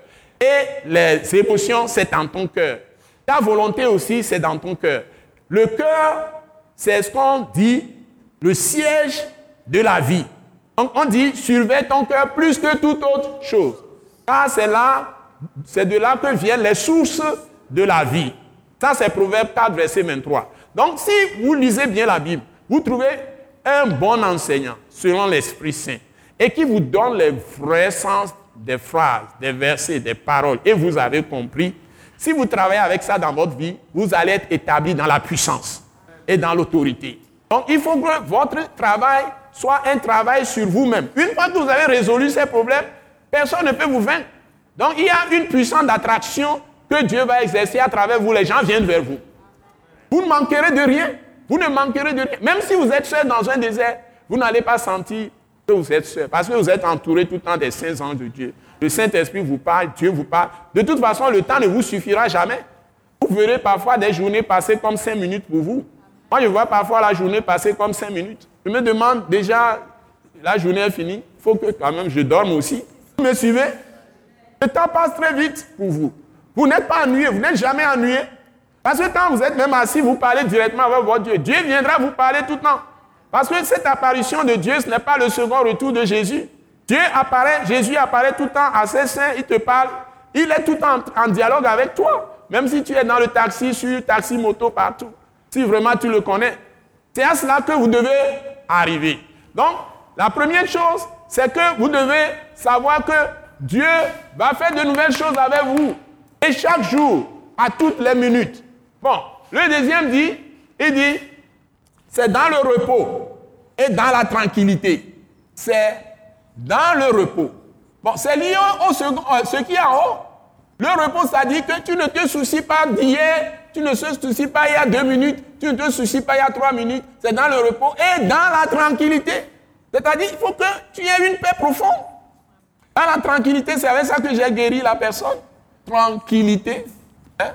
Et les émotions, c'est dans ton cœur. Ta volonté aussi, c'est dans ton cœur. Le cœur, c'est ce qu'on dit, le siège de la vie. Donc on dit, surveille ton cœur plus que toute autre chose. Car c'est là, c'est de là que viennent les sources de la vie. Ça, c'est Proverbe 4, verset 23. Donc si vous lisez bien la Bible, vous trouvez un bon enseignant selon l'Esprit Saint et qui vous donne les vrais sens des phrases, des versets, des paroles, et vous avez compris, si vous travaillez avec ça dans votre vie, vous allez être établi dans la puissance et dans l'autorité. Donc il faut que votre travail soit un travail sur vous-même. Une fois que vous avez résolu ces problèmes, personne ne peut vous vaincre. Donc il y a une puissance d'attraction que Dieu va exercer à travers vous. Les gens viennent vers vous. Vous ne manquerez de rien. Vous ne manquerez de rien. Même si vous êtes seul dans un désert, vous n'allez pas sentir que vous êtes seul. Parce que vous êtes entouré tout le temps des saints anges de Dieu. Le Saint-Esprit vous parle, Dieu vous parle. De toute façon, le temps ne vous suffira jamais. Vous verrez parfois des journées passer comme cinq minutes pour vous. Moi, je vois parfois la journée passer comme cinq minutes. Je me demande déjà, la journée est finie, il faut que quand même je dorme aussi. Vous me suivez? Le temps passe très vite pour vous. Vous n'êtes pas ennuyé, vous n'êtes jamais ennuyé. Parce que quand vous êtes même assis, vous parlez directement avec votre Dieu. Dieu viendra vous parler tout le temps. Parce que cette apparition de Dieu, ce n'est pas le second retour de Jésus. Dieu apparaît, Jésus apparaît tout le temps à ses saints, il te parle. Il est tout le temps en dialogue avec toi. Même si tu es dans le taxi, sur taxi, moto, partout. Si vraiment tu le connais. C'est à cela que vous devez arriver. Donc, la première chose, c'est que vous devez savoir que Dieu va faire de nouvelles choses avec vous. Et chaque jour, à toutes les minutes. Bon, le deuxième dit, il dit, c'est dans le repos et dans la tranquillité. C'est dans le repos. Bon, c'est lié au second, euh, ce qui est en haut. Le repos, ça dit que tu ne te soucies pas d'hier, tu ne te soucies pas il y a deux minutes, tu ne te soucies pas il y a trois minutes. C'est dans le repos et dans la tranquillité. C'est-à-dire, il faut que tu aies une paix profonde. Dans la tranquillité, c'est avec ça que j'ai guéri la personne. Tranquillité. Hein?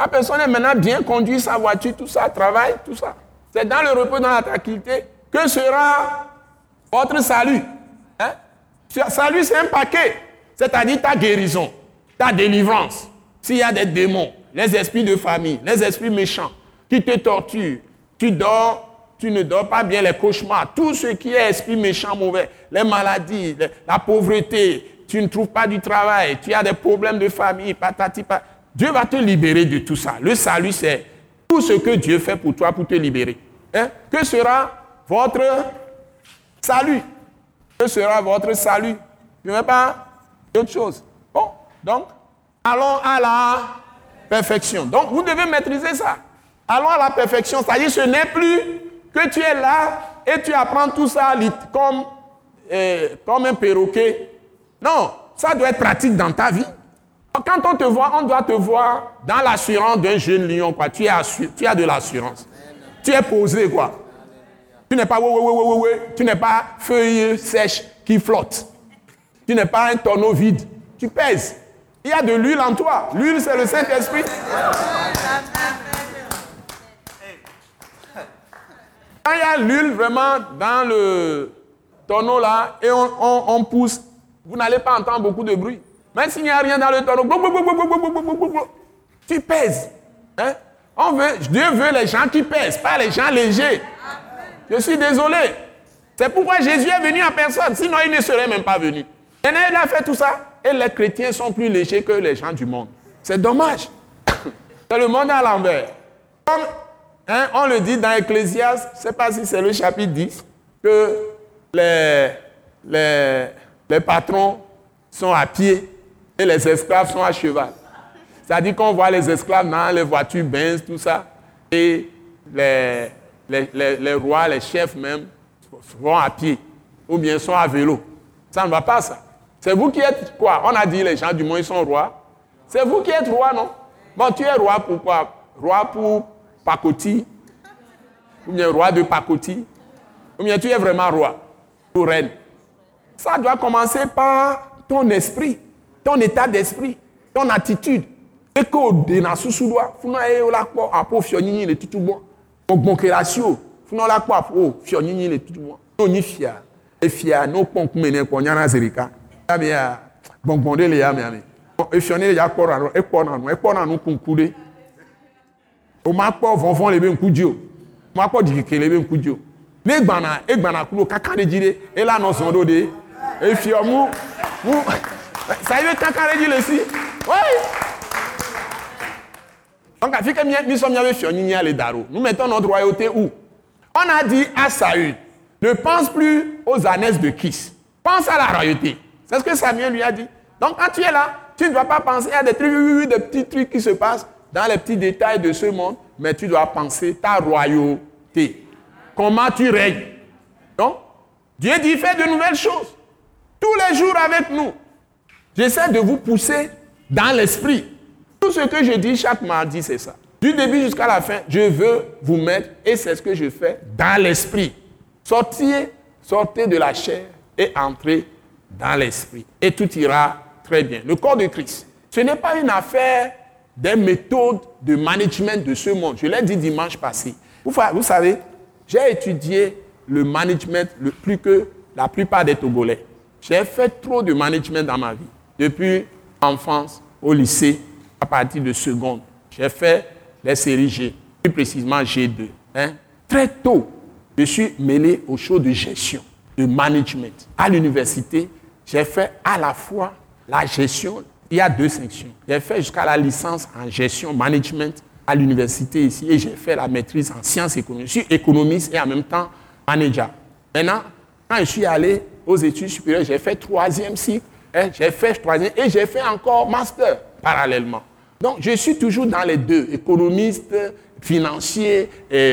La personne est maintenant bien conduite sa voiture, tout ça, travail, tout ça. C'est dans le repos, dans la tranquillité que sera votre salut. Hein? Salut, c'est un paquet. C'est-à-dire ta guérison, ta délivrance. S'il y a des démons, les esprits de famille, les esprits méchants qui te torturent, tu dors, tu ne dors pas bien, les cauchemars, tout ce qui est esprit méchant, mauvais, les maladies, la pauvreté, tu ne trouves pas du travail, tu as des problèmes de famille, patati, patati. Dieu va te libérer de tout ça. Le salut, c'est tout ce que Dieu fait pour toi pour te libérer. Hein? Que sera votre salut? Que sera votre salut? Je ne veux pas d'autre chose. Bon, donc, allons à la perfection. Donc, vous devez maîtriser ça. Allons à la perfection. C'est-à-dire, ce n'est plus que tu es là et tu apprends tout ça comme, euh, comme un perroquet. Non, ça doit être pratique dans ta vie. Quand on te voit, on doit te voir dans l'assurance d'un jeune lion. Tu as de l'assurance. Tu es posé, quoi. Tu n'es pas tu n'es pas feuille sèche qui flotte. Tu n'es pas un tonneau vide. Tu pèses. Il y a de l'huile en toi. L'huile, c'est le Saint-Esprit. Quand il y a l'huile vraiment dans le tonneau là et on pousse, vous n'allez pas entendre beaucoup de bruit. Même s'il n'y a rien dans le tonneau, tu pèses. Hein? On veut, Dieu veut les gens qui pèsent, pas les gens légers. Je suis désolé. C'est pourquoi Jésus est venu en personne, sinon il ne serait même pas venu. Et il a fait tout ça. Et les chrétiens sont plus légers que les gens du monde. C'est dommage. c'est le monde à l'envers. Hein, on le dit dans Ecclésias, je ne sais pas si c'est le chapitre 10, que les patrons sont à pied et les esclaves sont à cheval. C'est-à-dire qu'on voit les esclaves dans les voitures Benz, tout ça, et les, les, rois, les chefs même, vont à pied, ou bien sont à vélo. Ça ne va pas, ça. C'est vous qui êtes quoi? On a dit les gens du monde, ils sont rois. C'est vous qui êtes roi, non? Bon, tu es roi pour quoi? Roi pour Pacoti, ou bien roi de Pacoti, ou bien tu es vraiment roi, ou reine? Ça doit commencer par ton esprit ton état d'esprit, ton attitude. Et que de na susu doa, funa e la kpɔ apo fiɔ nyinyi le tutu bɔ. Gbɔgbɔn ke la si o, funa la kpɔ apo fiɔ nyinyi le tutu bɔ. N'o nyi fia, efia n'o kpɔn kume ne kpɔ nyana zerika. Yabe ya, gbɔngbɔn de le ya miami. Efiɔ ne ya kpɔ na no, ekpɔ na no, ekpɔ na no kunku de. O ma kpɔ vɔvɔn le be nku dzi o, o ma kpɔ dzikeke le be nku dzi o. Ne gbana, egbana kulo kaka de dzi de, ela nɔ zɔn do de, efiɔ mu, mu. Ça y est, quand dit le si. Oui. Donc, à que nous sommes les Daro. Nous mettons notre royauté où? On a dit à Saül, ne pense plus aux annexes de Kiss. Pense à la royauté. C'est ce que Samuel lui a dit. Donc, quand tu es là, tu ne dois pas penser à des trucs, des petits trucs qui se passent dans les petits détails de ce monde, mais tu dois penser ta royauté. Comment tu règnes? Donc, Dieu dit, fais de nouvelles choses. Tous les jours avec nous. J'essaie de vous pousser dans l'esprit. Tout ce que je dis chaque mardi, c'est ça. Du début jusqu'à la fin, je veux vous mettre, et c'est ce que je fais, dans l'esprit. Sortez, sortez de la chair et entrez dans l'esprit. Et tout ira très bien. Le corps de Christ, ce n'est pas une affaire des méthodes de management de ce monde. Je l'ai dit dimanche passé. Vous, savez, j'ai étudié le management le plus que la plupart des Togolais. J'ai fait trop de management dans ma vie depuis enfance au lycée, à partir de seconde. J'ai fait les séries G, plus précisément G2. Hein. Très tôt, je suis mêlé aux choses de gestion, de management. À l'université, j'ai fait à la fois la gestion, il y a deux sections. J'ai fait jusqu'à la licence en gestion, management à l'université ici et j'ai fait la maîtrise en sciences économiques. Je suis économiste et en même temps manager. Maintenant, quand je suis allé aux études supérieures, j'ai fait troisième cycle Hein, j'ai fait troisième et j'ai fait encore master parallèlement. Donc, je suis toujours dans les deux, économiste, financier,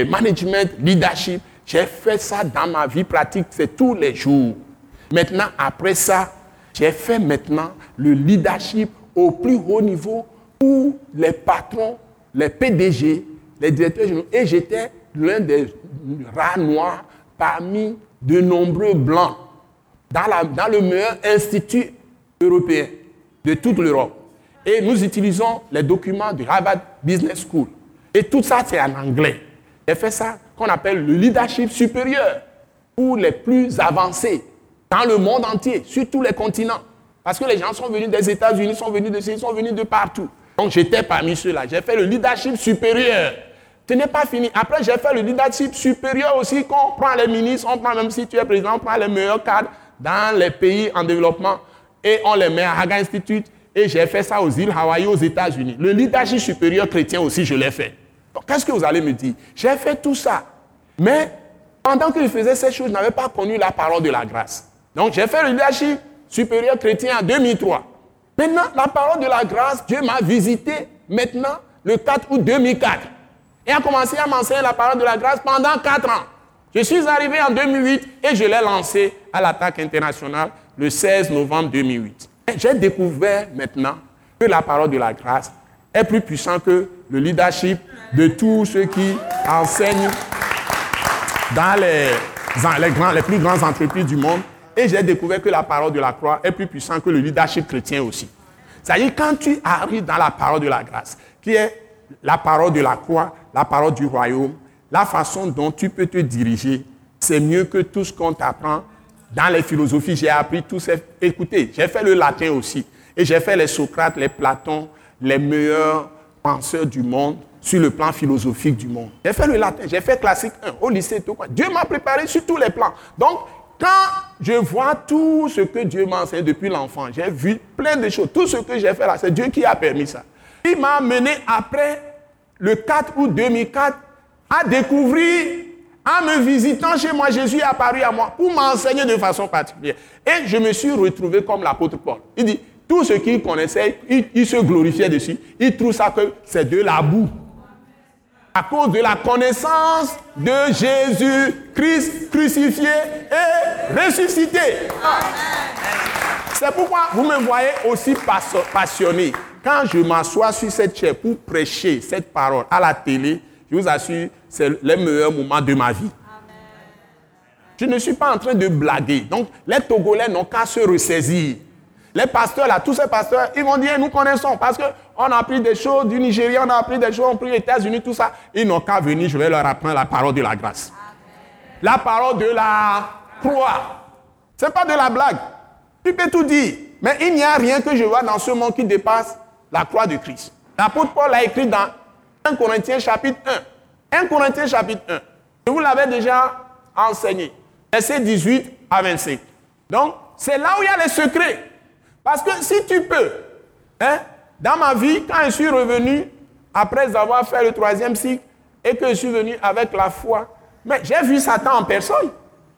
management, leadership. J'ai fait ça dans ma vie pratique, c'est tous les jours. Maintenant, après ça, j'ai fait maintenant le leadership au plus haut niveau où les patrons les PDG, les directeurs généraux, et j'étais l'un des rats noirs parmi de nombreux blancs dans, dans le meilleur institut européen de toute l'Europe. Et nous utilisons les documents de Harvard Business School. Et tout ça, c'est en anglais. J'ai fait ça qu'on appelle le leadership supérieur pour les plus avancés dans le monde entier, sur tous les continents. Parce que les gens sont venus des États-Unis, sont venus de ils sont venus de partout. Donc j'étais parmi ceux-là. J'ai fait le leadership supérieur. Ce n'est pas fini. Après, j'ai fait le leadership supérieur aussi, qu'on prend les ministres, on prend, même si tu es président, on prend les meilleurs cadres dans les pays en développement et on les met à Haga Institute. Et j'ai fait ça aux îles Hawaï, aux États-Unis. Le leadership supérieur chrétien aussi, je l'ai fait. Qu'est-ce que vous allez me dire? J'ai fait tout ça. Mais pendant que je faisais ces choses, je n'avais pas connu la parole de la grâce. Donc j'ai fait le leadership supérieur chrétien en 2003. Maintenant, la parole de la grâce, Dieu m'a visité maintenant le 4 août 2004. Et a commencé à m'enseigner la parole de la grâce pendant 4 ans. Je suis arrivé en 2008 et je l'ai lancé à l'attaque internationale le 16 novembre 2008. J'ai découvert maintenant que la parole de la grâce est plus puissante que le leadership de tous ceux qui enseignent dans les, les, les plus grandes entreprises du monde. Et j'ai découvert que la parole de la croix est plus puissante que le leadership chrétien aussi. C'est-à-dire, quand tu arrives dans la parole de la grâce, qui est la parole de la croix, la parole du royaume, la façon dont tu peux te diriger, c'est mieux que tout ce qu'on t'apprend dans les philosophies. J'ai appris tout ça. Écoutez, j'ai fait le latin aussi. Et j'ai fait les Socrates, les Platon, les meilleurs penseurs du monde sur le plan philosophique du monde. J'ai fait le latin, j'ai fait classique 1 au lycée. Tout quoi. Dieu m'a préparé sur tous les plans. Donc, quand je vois tout ce que Dieu m'a enseigné depuis l'enfant, j'ai vu plein de choses. Tout ce que j'ai fait là, c'est Dieu qui a permis ça. Il m'a mené après le 4 août 2004 à découvrir, en me visitant chez moi, Jésus est apparu à moi pour m'enseigner de façon particulière. Et je me suis retrouvé comme l'apôtre Paul. Il dit, tout ce qu'il connaissait, il, se glorifiait dessus. Il trouve ça que c'est de la boue. À cause de la connaissance de Jésus-Christ crucifié et ressuscité. C'est pourquoi vous me voyez aussi passionné. Quand je m'assois sur cette chair pour prêcher cette parole à la télé, je vous assure, c'est le meilleur moment de ma vie. Je ne suis pas en train de blaguer. Donc, les Togolais n'ont qu'à se ressaisir. Les pasteurs, là, tous ces pasteurs, ils vont dire, nous connaissons, parce qu'on a appris des choses du Nigeria, on a appris des choses, on a appris les États-Unis, tout ça. Ils n'ont qu'à venir, je vais leur apprendre la parole de la grâce. La parole de la croix. Ce n'est pas de la blague. Tu peux tout dire. Mais il n'y a rien que je vois dans ce monde qui dépasse la croix de Christ. L'apôtre Paul a écrit dans 1 Corinthiens chapitre 1. 1 Corinthiens chapitre 1. Je vous l'avais déjà enseigné. Verset 18 à 25. Donc, c'est là où il y a les secrets. Parce que si tu peux, hein, dans ma vie, quand je suis revenu, après avoir fait le troisième cycle, et que je suis venu avec la foi, mais j'ai vu Satan en personne.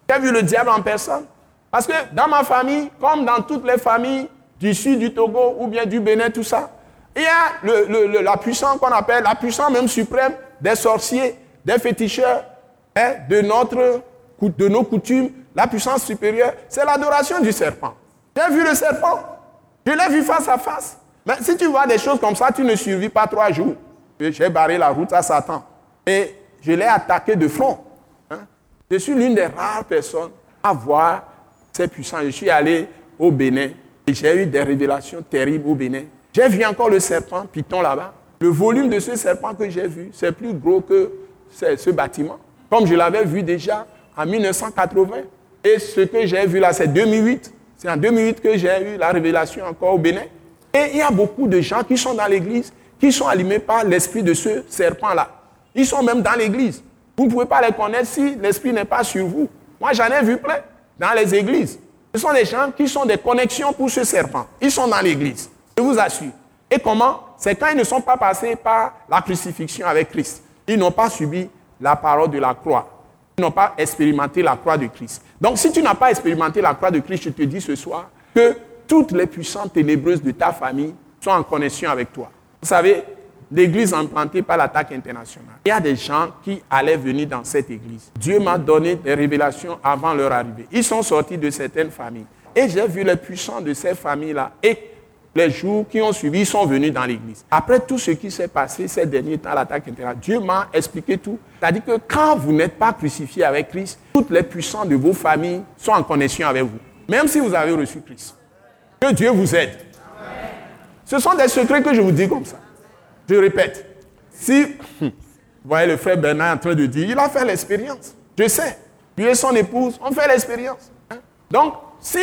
J'ai vu le diable en personne. Parce que dans ma famille, comme dans toutes les familles du sud du Togo ou bien du Bénin, tout ça, il y a la puissance qu'on appelle, la puissance même suprême des sorciers, des féticheurs, hein, de, notre, de nos coutumes, la puissance supérieure, c'est l'adoration du serpent. J'ai vu le serpent. Je l'ai vu face à face. Mais si tu vois des choses comme ça, tu ne survis pas trois jours. J'ai barré la route à Satan. Et je l'ai attaqué de front. Hein. Je suis l'une des rares personnes à voir ces puissants. Je suis allé au Bénin et j'ai eu des révélations terribles au Bénin. J'ai vu encore le serpent Python là-bas. Le volume de ce serpent que j'ai vu, c'est plus gros que ce bâtiment. Comme je l'avais vu déjà en 1980. Et ce que j'ai vu là, c'est 2008. C'est en 2008 que j'ai eu la révélation encore au Bénin. Et il y a beaucoup de gens qui sont dans l'église, qui sont allumés par l'esprit de ce serpent-là. Ils sont même dans l'église. Vous ne pouvez pas les connaître si l'esprit n'est pas sur vous. Moi, j'en ai vu plein dans les églises. Ce sont des gens qui sont des connexions pour ce serpent. Ils sont dans l'église. Je vous assure. Et comment C'est quand ils ne sont pas passés par la crucifixion avec Christ. Ils n'ont pas subi la parole de la croix. Ils n'ont pas expérimenté la croix de Christ. Donc si tu n'as pas expérimenté la croix de Christ, je te dis ce soir que toutes les puissances ténébreuses de ta famille sont en connexion avec toi. Vous savez, l'église implantée par l'attaque internationale, il y a des gens qui allaient venir dans cette église. Dieu m'a donné des révélations avant leur arrivée. Ils sont sortis de certaines familles. Et j'ai vu les puissants de ces familles-là. Et les jours qui ont suivi, sont venus dans l'église. Après tout ce qui s'est passé ces derniers temps, l'attaque, etc., Dieu m'a expliqué tout. C'est-à-dire que quand vous n'êtes pas crucifié avec Christ, toutes les puissances de vos familles sont en connexion avec vous. Même si vous avez reçu Christ. Que Dieu vous aide. Ce sont des secrets que je vous dis comme ça. Je répète. Si, vous voyez le frère Bernard en train de dire, il a fait l'expérience. Je sais. Lui et son épouse ont fait l'expérience. Hein. Donc, si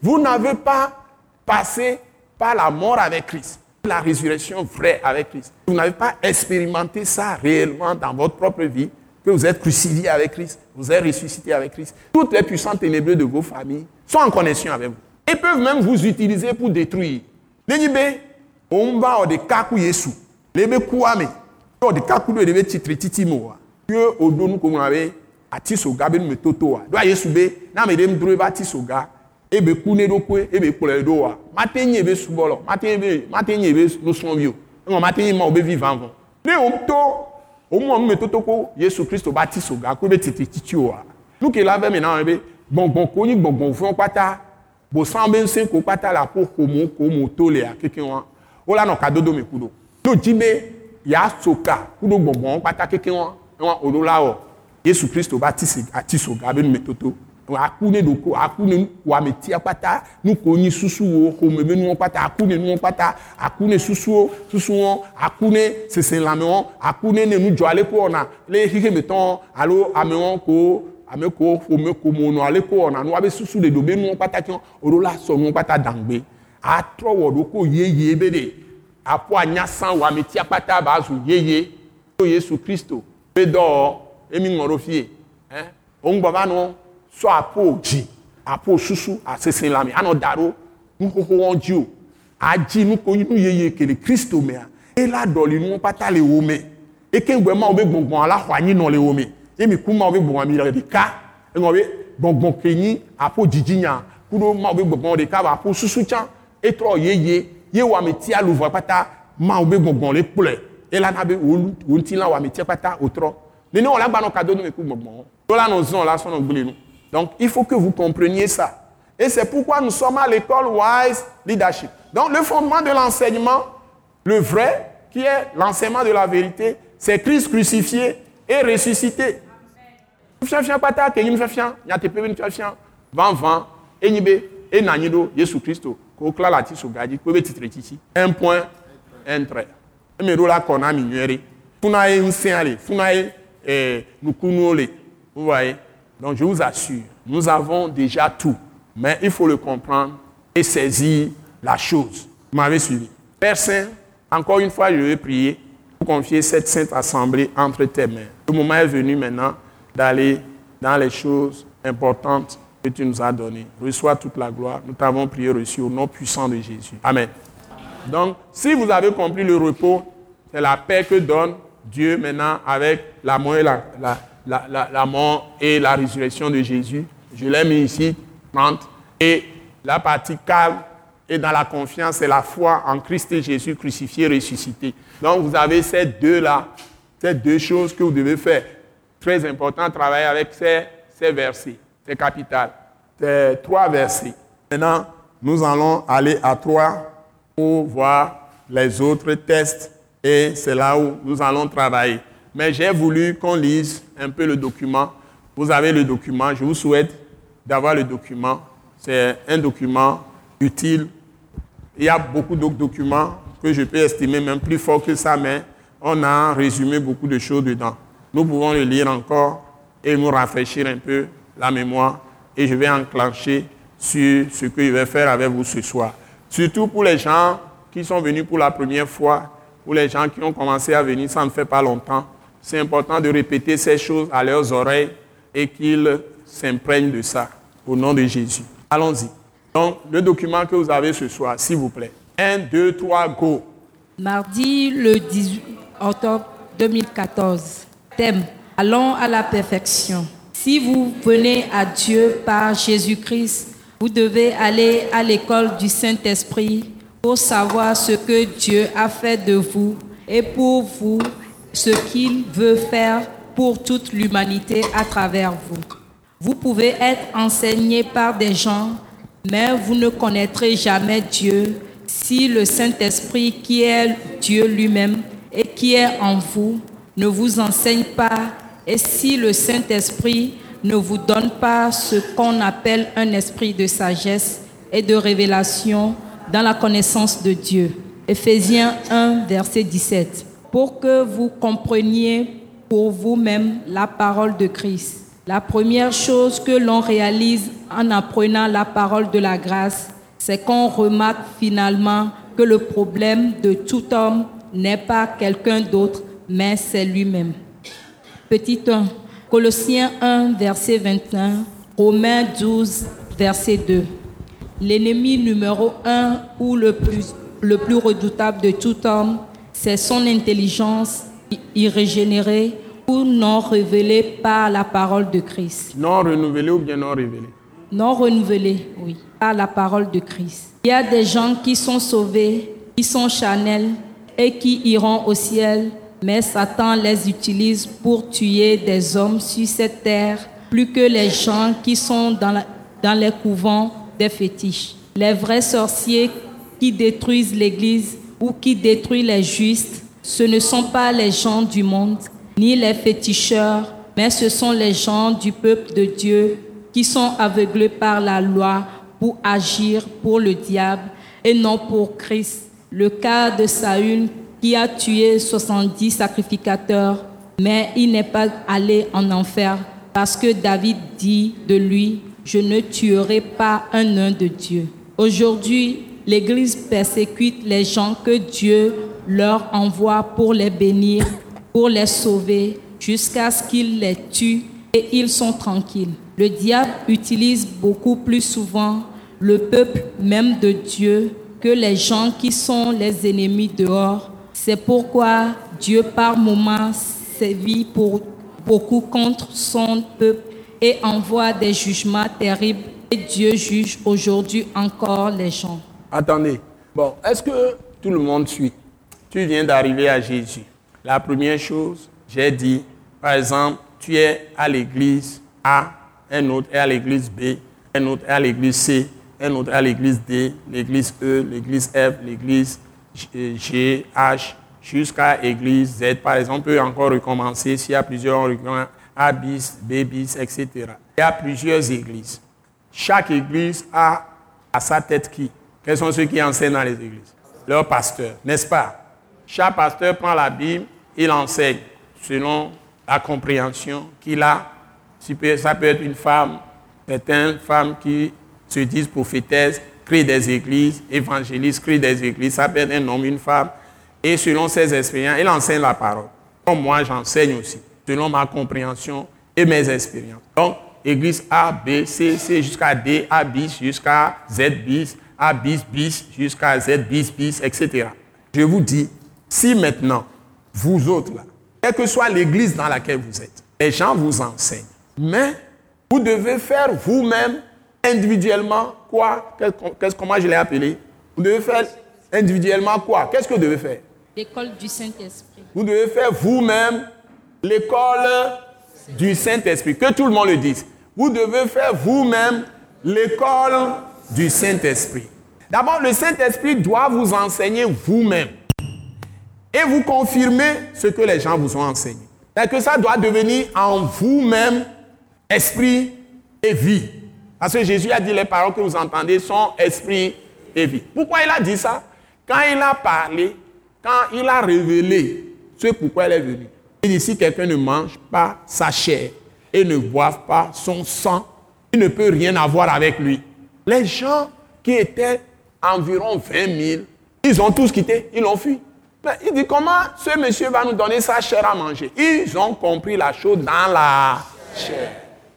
vous n'avez pas passé par la mort avec Christ, la résurrection vraie avec Christ, vous n'avez pas expérimenté ça réellement dans votre propre vie, que vous êtes crucifié avec Christ, vous êtes ressuscité avec Christ, toutes les puissances ténébreuses de vos familles sont en connexion avec vous. Ils peuvent même vous utiliser pour détruire. On va atisoga. E be kune do kwe, e be kule do wa. Matenye be subolo, matenye be matenye be no sonvio. Ngo matenye ma obe vivant vont. Ne omto o mo me toto ko Yesu Christ ba atisoga ko be titri titio wa. Nou ke la ve maintenant be gbọ̀ngbọ̀n kò ní gbọ̀ngbọ̀n fún pátá bò san bɛ nsɛn kò pátá la kó homo kò mo tó le a kékeré wọn ó lànà ká dodo mi kudo tó jí bɛ yà soka kudo gbọ̀ngbọ̀n pátá kékeré wọn wọn olo la wọ Yesu Kristo bá ti sè àti soga bɛ nume toto aku ne ɖoko aku ne wɔametia kpata nuko nyi susuwo xɔme be nuwo kpata aku ne nuwo kpata aku ne susuwo susuwo aku ne seselãmewo aku ne ne nudzɔ ale ko wɔna le xiximetɔ alo amewo ko ame ko ƒome ko mo nɔ ale ko wɔna nua be susu le ɖo be nuwo kpata tsɔ oɖo la sɔ nuwo kpata dangbe atrɔ wɔ ɖoko yeye be de aƒo anyasã wɔametia kpata ba zu yeye to yesu kristo be dɔ emi ŋɔ ɖo fie ɛ o ŋgbɔ va nɔ sɔ aƒo dzi aƒo susu asese lami anɔ da ɖo nuxoxo wɔn dzi o. Adzi nuko nu yeye kele kristo mea ela dɔli nuwo kpata le wo me eke ŋgbɛ ma wo be gbɔngbɔn ala xɔ anyi nɔ le wo me emi ku ma wo be gbɔngbɔn mi le ɖeka eŋɔ be gbɔngbɔn kenyi aƒo dzidzinya kuɖo ma wo be gbɔngbɔn ɖeka ba aƒo susu tsã etrɔ yeye ye wɔ ame tia luvɔ kpata ma wo be gbɔngbɔn le kplɔe elana be wo wo ŋuti la wɔ ame tia kpata wotrɔ nene wɔla gbanɔ kado no me ku gbɔngbɔn to la nɔ zɔn la sɔnɔ gbele nu donc il faut que vous compreniez ça et c'est pourquoi nous sommes à l'école Wise Leadership donc le fondement de l'enseignement le vrai qui est l'enseignement de la vérité c'est Christ crucifié et ressuscité. Un point, un trait. Eh. Vous voyez? Donc je vous assure, nous avons déjà tout. Mais il faut le comprendre et saisir la chose. Vous m'avez suivi. Père Saint, encore une fois, je vais prier confier cette sainte assemblée entre tes mains. Le moment est venu maintenant d'aller dans les choses importantes que tu nous as données. Reçois toute la gloire. Nous t'avons prié reçu au nom puissant de Jésus. Amen. Donc, si vous avez compris le repos, c'est la paix que donne Dieu maintenant avec la mort et la, la, la, mort et la résurrection de Jésus. Je l'ai mis ici, 30. Et la partie calme et dans la confiance, c'est la foi en Christ et Jésus crucifié, ressuscité. Donc vous avez ces deux-là, ces deux choses que vous devez faire. Très important, travailler avec ces, ces versets. C'est capital. Ces trois versets. Maintenant, nous allons aller à trois pour voir les autres tests et c'est là où nous allons travailler. Mais j'ai voulu qu'on lise un peu le document. Vous avez le document. Je vous souhaite d'avoir le document. C'est un document utile. Il y a beaucoup d'autres documents que je peux estimer même plus fort que ça, mais on a résumé beaucoup de choses dedans. Nous pouvons le lire encore et nous rafraîchir un peu la mémoire et je vais enclencher sur ce que je vais faire avec vous ce soir. Surtout pour les gens qui sont venus pour la première fois, pour les gens qui ont commencé à venir, ça ne fait pas longtemps. C'est important de répéter ces choses à leurs oreilles et qu'ils s'imprègnent de ça au nom de Jésus. Allons-y. Donc, le document que vous avez ce soir, s'il vous plaît. 1, 2, 3, go. Mardi le 18 octobre 2014. Thème Allons à la perfection. Si vous venez à Dieu par Jésus-Christ, vous devez aller à l'école du Saint-Esprit pour savoir ce que Dieu a fait de vous et pour vous ce qu'il veut faire pour toute l'humanité à travers vous. Vous pouvez être enseigné par des gens, mais vous ne connaîtrez jamais Dieu si le Saint-Esprit qui est Dieu lui-même et qui est en vous ne vous enseigne pas, et si le Saint-Esprit ne vous donne pas ce qu'on appelle un esprit de sagesse et de révélation dans la connaissance de Dieu. Éphésiens 1, verset 17. Pour que vous compreniez pour vous-même la parole de Christ. La première chose que l'on réalise en apprenant la parole de la grâce, c'est qu'on remarque finalement que le problème de tout homme n'est pas quelqu'un d'autre, mais c'est lui-même. Petit 1. Colossiens 1, verset 21. Romains 12, verset 2. L'ennemi numéro un ou le plus, le plus redoutable de tout homme, c'est son intelligence irrégénérée ou non révélée par la parole de Christ. Non renouvelée ou bien non révélée Non renouvelée, oui, par la parole de Christ. Il y a des gens qui sont sauvés, qui sont charnels et qui iront au ciel, mais Satan les utilise pour tuer des hommes sur cette terre plus que les gens qui sont dans, dans les couvents des fétiches. Les vrais sorciers qui détruisent l'Église ou qui détruisent les justes, ce ne sont pas les gens du monde, ni les féticheurs, mais ce sont les gens du peuple de Dieu qui sont aveuglés par la loi pour agir pour le diable et non pour Christ. Le cas de Saül qui a tué 70 sacrificateurs, mais il n'est pas allé en enfer parce que David dit de lui, je ne tuerai pas un nain de Dieu. Aujourd'hui, l'Église persécute les gens que Dieu leur envoie pour les bénir, pour les sauver, jusqu'à ce qu'ils les tuent et ils sont tranquilles. Le diable utilise beaucoup plus souvent le peuple même de Dieu que les gens qui sont les ennemis dehors. C'est pourquoi Dieu par moments sévit beaucoup contre son peuple et envoie des jugements terribles. Et Dieu juge aujourd'hui encore les gens. Attendez. Bon, est-ce que tout le monde suit? Tu viens d'arriver à Jésus. La première chose, j'ai dit, par exemple, tu es à l'église A, un autre est à l'église B, un autre est à l'église C, un autre est à l'église D, l'église E, l'église F, l'église G, H, jusqu'à l'église Z. Par exemple, on peut encore recommencer s'il y a plusieurs a bis, B bis, etc. Il y a plusieurs églises. Chaque église a à sa tête qui? Quels sont ceux qui enseignent dans les églises? Leur pasteur, n'est-ce pas? Chaque pasteur prend la Bible, il enseigne selon la compréhension qu'il a. Ça peut être une femme, certaines femmes qui se disent prophétesses, créent des églises, évangélistes, créent des églises. Ça peut être un homme, une femme. Et selon ses expériences, il enseigne la parole. Comme moi, j'enseigne aussi selon ma compréhension et mes expériences. Donc, église A, B, C, C jusqu'à D, A bis jusqu'à Z bis, A bis bis jusqu'à Z bis bis, etc. Je vous dis, si maintenant, vous autres là, quelle que soit l'église dans laquelle vous êtes, les gens vous enseignent, mais vous devez faire vous-même individuellement quoi Qu'est-ce comment je l'ai appelé? Vous devez faire individuellement quoi? Qu'est-ce que vous devez faire? L'école du Saint-Esprit. Vous devez faire vous-même l'école du Saint-Esprit. Que tout le monde le dise. Vous devez faire vous-même l'école du Saint-Esprit. D'abord, le Saint-Esprit doit vous enseigner vous-même et vous confirmer ce que les gens vous ont enseigné. C'est que ça doit devenir en vous-même esprit et vie. Parce que Jésus a dit les paroles que vous entendez sont esprit et vie. Pourquoi il a dit ça? Quand il a parlé, quand il a révélé ce pourquoi il est venu. Il dit, si quelqu'un ne mange pas sa chair et ne boive pas son sang, il ne peut rien avoir avec lui. Les gens qui étaient environ 20 000, ils ont tous quitté, ils l'ont fui. il dit, comment ce monsieur va nous donner sa chair à manger? Ils ont compris la chose dans la chair.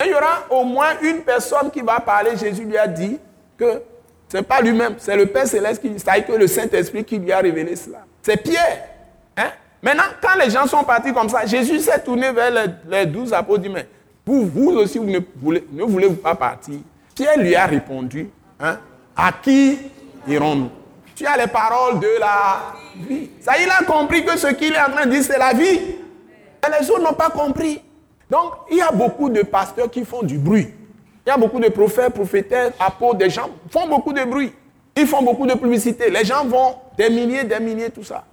il y aura au moins une personne qui va parler. Jésus lui a dit que ce n'est pas lui-même, c'est le Père Céleste qui, c'est que le Saint-Esprit qui lui a révélé cela. C'est Pierre. Hein? Maintenant, quand les gens sont partis comme ça, Jésus s'est tourné vers les, douze apôtres dit, mais vous, vous aussi, vous ne, voulez, pas partir? Pierre lui a répondu, hein, à qui Tu as les paroles de la vie. Ça, il a compris que ce qu'il est en train de dire, c'est la vie. Et les autres n'ont pas compris. Donc, il y a beaucoup de pasteurs qui font du bruit. Il y a beaucoup de prophètes, prophétesses, apôtres, des gens font beaucoup de bruit. Ils font beaucoup de publicité. Les gens vont des milliers, des milliers, tout ça.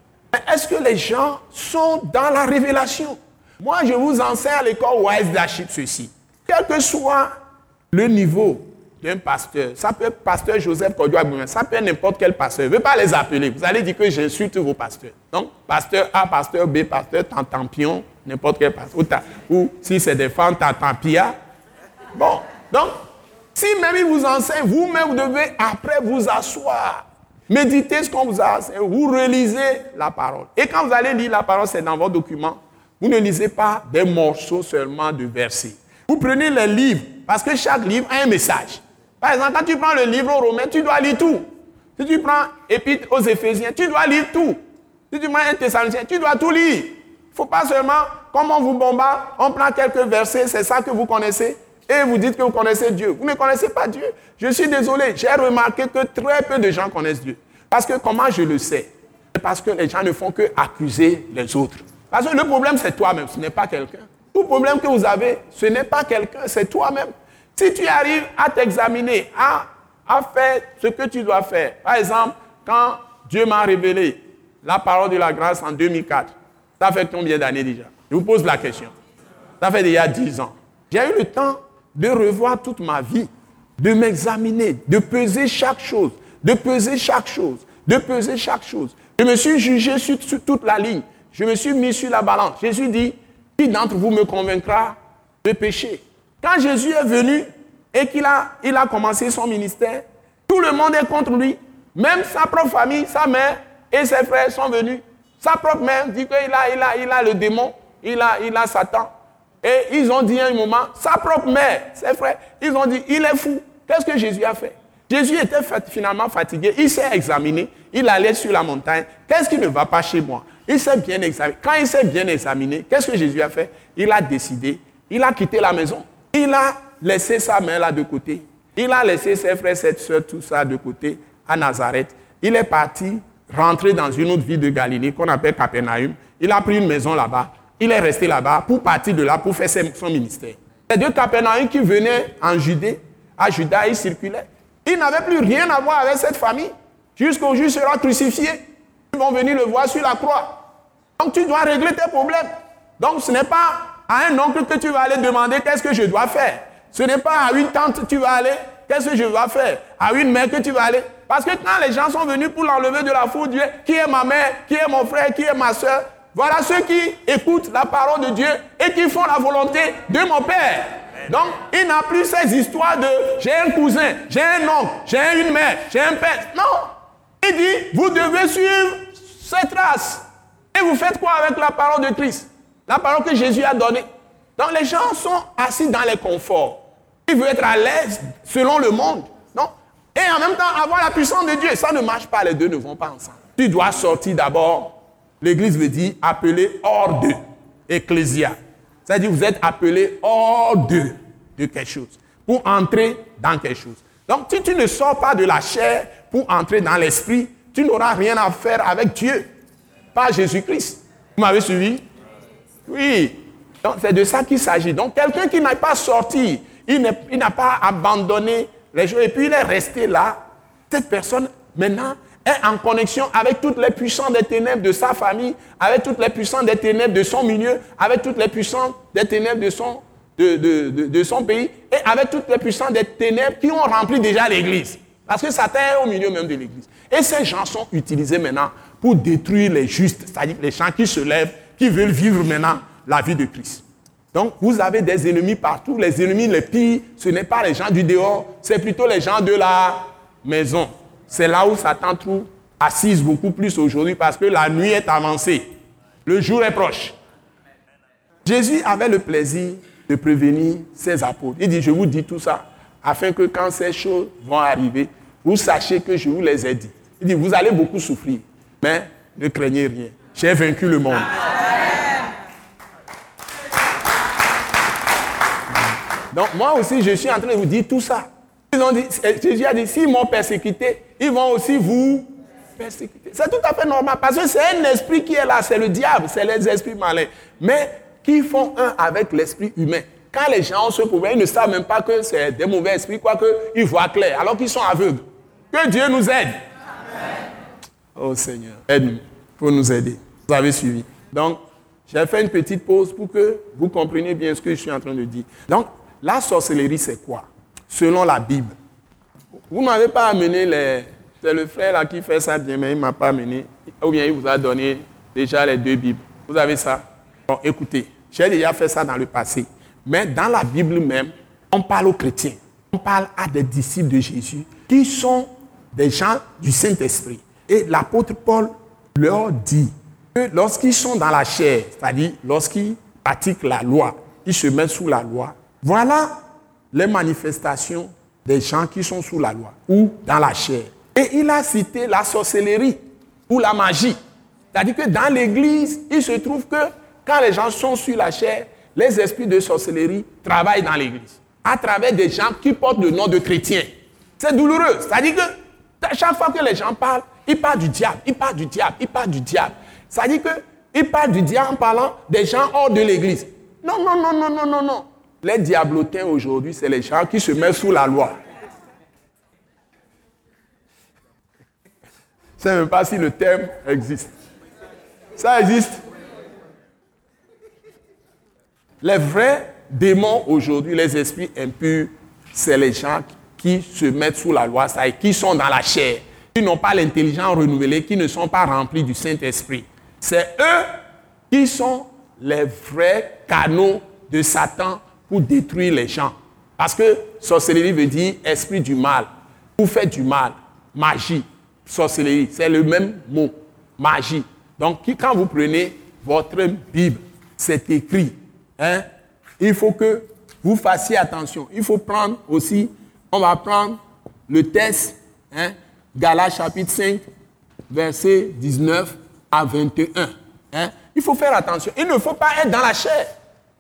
Est-ce que les gens sont dans la révélation? Moi, je vous enseigne à l'école Wise Daship ceci. Quel que soit le niveau d'un pasteur, ça peut être pasteur Joseph Kodouak ça peut être n'importe quel pasteur. Je ne veux pas les appeler. Vous allez dire que j'insulte vos pasteurs. Donc, pasteur A, pasteur B, pasteur Tantampion, n'importe quel pasteur. Ou, si c'est des femmes, Tantampia. Bon, donc, si même il vous enseigne, vous-même, vous devez après vous asseoir. Méditez ce qu'on vous a enseigné. Vous relisez la parole. Et quand vous allez lire la parole, c'est dans votre document. Vous ne lisez pas des morceaux seulement de versets. Vous prenez les livres, parce que chaque livre a un message. Par exemple, quand tu prends le livre aux Romains, tu dois lire tout. Si tu prends Épître aux Éphésiens, tu dois lire tout. Si tu prends un Thessalonicien, tu dois tout lire. Il ne faut pas seulement, comme on vous bombarde, on prend quelques versets, c'est ça que vous connaissez, et vous dites que vous connaissez Dieu. Vous ne connaissez pas Dieu. Je suis désolé, j'ai remarqué que très peu de gens connaissent Dieu. Parce que comment je le sais? Parce que les gens ne font que accuser les autres. Parce que le problème, c'est toi-même, ce n'est pas quelqu'un. Tout problème que vous avez, ce n'est pas quelqu'un, c'est toi-même. Si tu arrives à t'examiner, à, faire ce que tu dois faire, par exemple, quand Dieu m'a révélé la parole de la grâce en 2004, ça fait combien d'années déjà? Je vous pose la question. Ça fait déjà 10 ans. J'ai eu le temps de revoir toute ma vie, de m'examiner, de peser chaque chose, de peser chaque chose, de peser chaque chose. Je me suis jugé sur, toute la ligne. Je me suis mis sur la balance. Jésus dit, qui d'entre vous me convaincra de pécher? Quand Jésus est venu et qu'il a, commencé son ministère, tout le monde est contre lui. Même sa propre famille, sa mère et ses frères sont venus. Sa propre mère dit qu'il a, il a, il a le démon, il a, il a Satan. Et ils ont dit à un moment, sa propre mère, ses frères, ils ont dit, il est fou. Qu'est-ce que Jésus a fait? Jésus était finalement fatigué, il s'est examiné, il allait sur la montagne. Qu'est-ce qui ne va pas chez moi? Il s'est bien examiné. Quand il s'est bien examiné, qu'est-ce que Jésus a fait? Il a décidé, il a quitté la maison. Il a laissé sa mère là de côté. Il a laissé ses frères, ses soeurs, tout ça de côté à Nazareth. Il est parti rentrer dans une autre ville de Galilée qu'on appelle Capernaum. Il a pris une maison là-bas. Il est resté là-bas pour partir de là pour faire son ministère. Les deux Capernaum qui venaient en Judée, à Juda, ils circulaient. Ils n'avaient plus rien à voir avec cette famille. Jusqu'au jour sera crucifié. Ils vont venir le voir sur la croix. Donc tu dois régler tes problèmes. Donc ce n'est pas à un oncle que tu vas aller demander qu'est-ce que je dois faire? Ce n'est pas à une tante que tu vas aller, qu'est-ce que je dois faire? À une mère que tu vas aller. Parce que quand les gens sont venus pour l'enlever de la foule, Dieu, qui est ma mère, qui est mon frère, qui est ma soeur, voilà ceux qui écoutent la parole de Dieu et qui font la volonté de mon Père. Donc, il n'a plus ces histoires de j'ai un cousin, j'ai un oncle, j'ai une mère, j'ai un père. Non. Il dit, vous devez suivre ces traces. Et vous faites quoi avec la parole de Christ? La parole que Jésus a donnée. Donc, les gens sont assis dans les conforts. Ils veulent être à l'aise selon le monde. Non Et en même temps, avoir la puissance de Dieu. Ça ne marche pas, les deux ne vont pas ensemble. Tu dois sortir d'abord L'Église veut dire appelé hors de, ecclésia. C'est-à-dire vous êtes appelé hors de, de quelque chose, pour entrer dans quelque chose. Donc si tu ne sors pas de la chair pour entrer dans l'esprit, tu n'auras rien à faire avec Dieu, pas Jésus-Christ. Vous m'avez suivi? Oui. Donc c'est de ça qu'il s'agit. Donc quelqu'un qui n'a pas sorti, il n'a pas abandonné les choses et puis il est resté là, cette personne maintenant est en connexion avec toutes les puissances des ténèbres de sa famille, avec toutes les puissances des ténèbres de son milieu, avec toutes les puissances des ténèbres de son, de, de, son pays, et avec toutes les puissances des ténèbres qui ont rempli déjà l'Église. Parce que Satan est au milieu même de l'Église. Et ces gens sont utilisés maintenant pour détruire les justes, c'est-à-dire les gens qui se lèvent, qui veulent vivre maintenant la vie de Christ. Donc, vous avez des ennemis partout. Les ennemis les pires, ce n'est pas les gens du dehors, c'est plutôt les gens de la maison. C'est là où Satan trouve assise beaucoup plus aujourd'hui parce que la nuit est avancée. Le jour est proche. Jésus avait le plaisir de prévenir ses apôtres. Il dit, je vous dis tout ça afin que quand ces choses vont arriver, vous sachiez que je vous les ai dit. Il dit, vous allez beaucoup souffrir, mais ne craignez rien. J'ai vaincu le monde. Donc moi aussi, je suis en train de vous dire tout ça. Jésus a dit, s'ils m'ont persécuté, ils vont aussi vous persécuter. C'est tout à fait normal parce que c'est un esprit qui est là, c'est le diable, c'est les esprits malins. Mais qui font un avec l'esprit humain. Quand les gens ont ce problème, ils ne savent même pas que c'est des mauvais esprits, quoique ils voient clair, alors qu'ils sont aveugles. Que Dieu nous aide. Oh Seigneur, aide-nous pour nous aider. Vous avez suivi. Donc, j'ai fait une petite pause pour que vous compreniez bien ce que je suis en train de dire. Donc, la sorcellerie, c'est quoi? Selon la Bible. Vous m'avez pas amené les... C'est le frère là qui fait ça bien, mais il ne m'a pas amené. Ou bien il vous a donné déjà les deux Bibles. Vous avez ça? Bon, écoutez, j'ai déjà fait ça dans le passé. Mais dans la Bible même, on parle aux chrétiens. On parle à des disciples de Jésus qui sont des gens du Saint-Esprit. Et l'apôtre Paul leur dit que lorsqu'ils sont dans la chair, c'est-à-dire lorsqu'ils pratiquent la loi, ils se mettent sous la loi, voilà les manifestations des gens qui sont sous la loi ou dans la chair. Et il a cité la sorcellerie ou la magie. C'est-à-dire que dans l'Église, il se trouve que quand les gens sont sur la chair, les esprits de sorcellerie travaillent dans l'Église à travers des gens qui portent le nom de chrétiens. C'est douloureux. C'est-à-dire que chaque fois que les gens parlent, ils parlent du diable, ils parlent du diable, ils parlent du diable. C'est-à-dire qu'ils parlent du diable en parlant des gens hors de l'Église. Non, non, non, non, non, non, non. Les diablotins aujourd'hui, c'est les gens qui se mettent sous la loi. Je ne sais même pas si le terme existe. Ça existe. Les vrais démons aujourd'hui, les esprits impurs, c'est les gens qui se mettent sous la loi, ça, et qui sont dans la chair, qui n'ont pas l'intelligence renouvelée, qui ne sont pas remplis du Saint-Esprit. C'est eux qui sont les vrais canaux de Satan pour détruire les gens. Parce que sorcellerie veut dire esprit du mal, ou fait du mal, magie, sorcellerie, c'est le même mot, magie. Donc quand vous prenez votre Bible, c'est écrit. Hein, il faut que vous fassiez attention. Il faut prendre aussi, on va prendre le test, hein, Galates chapitre 5, verset 19 à 21. Hein. Il faut faire attention. Il ne faut pas être dans la chair.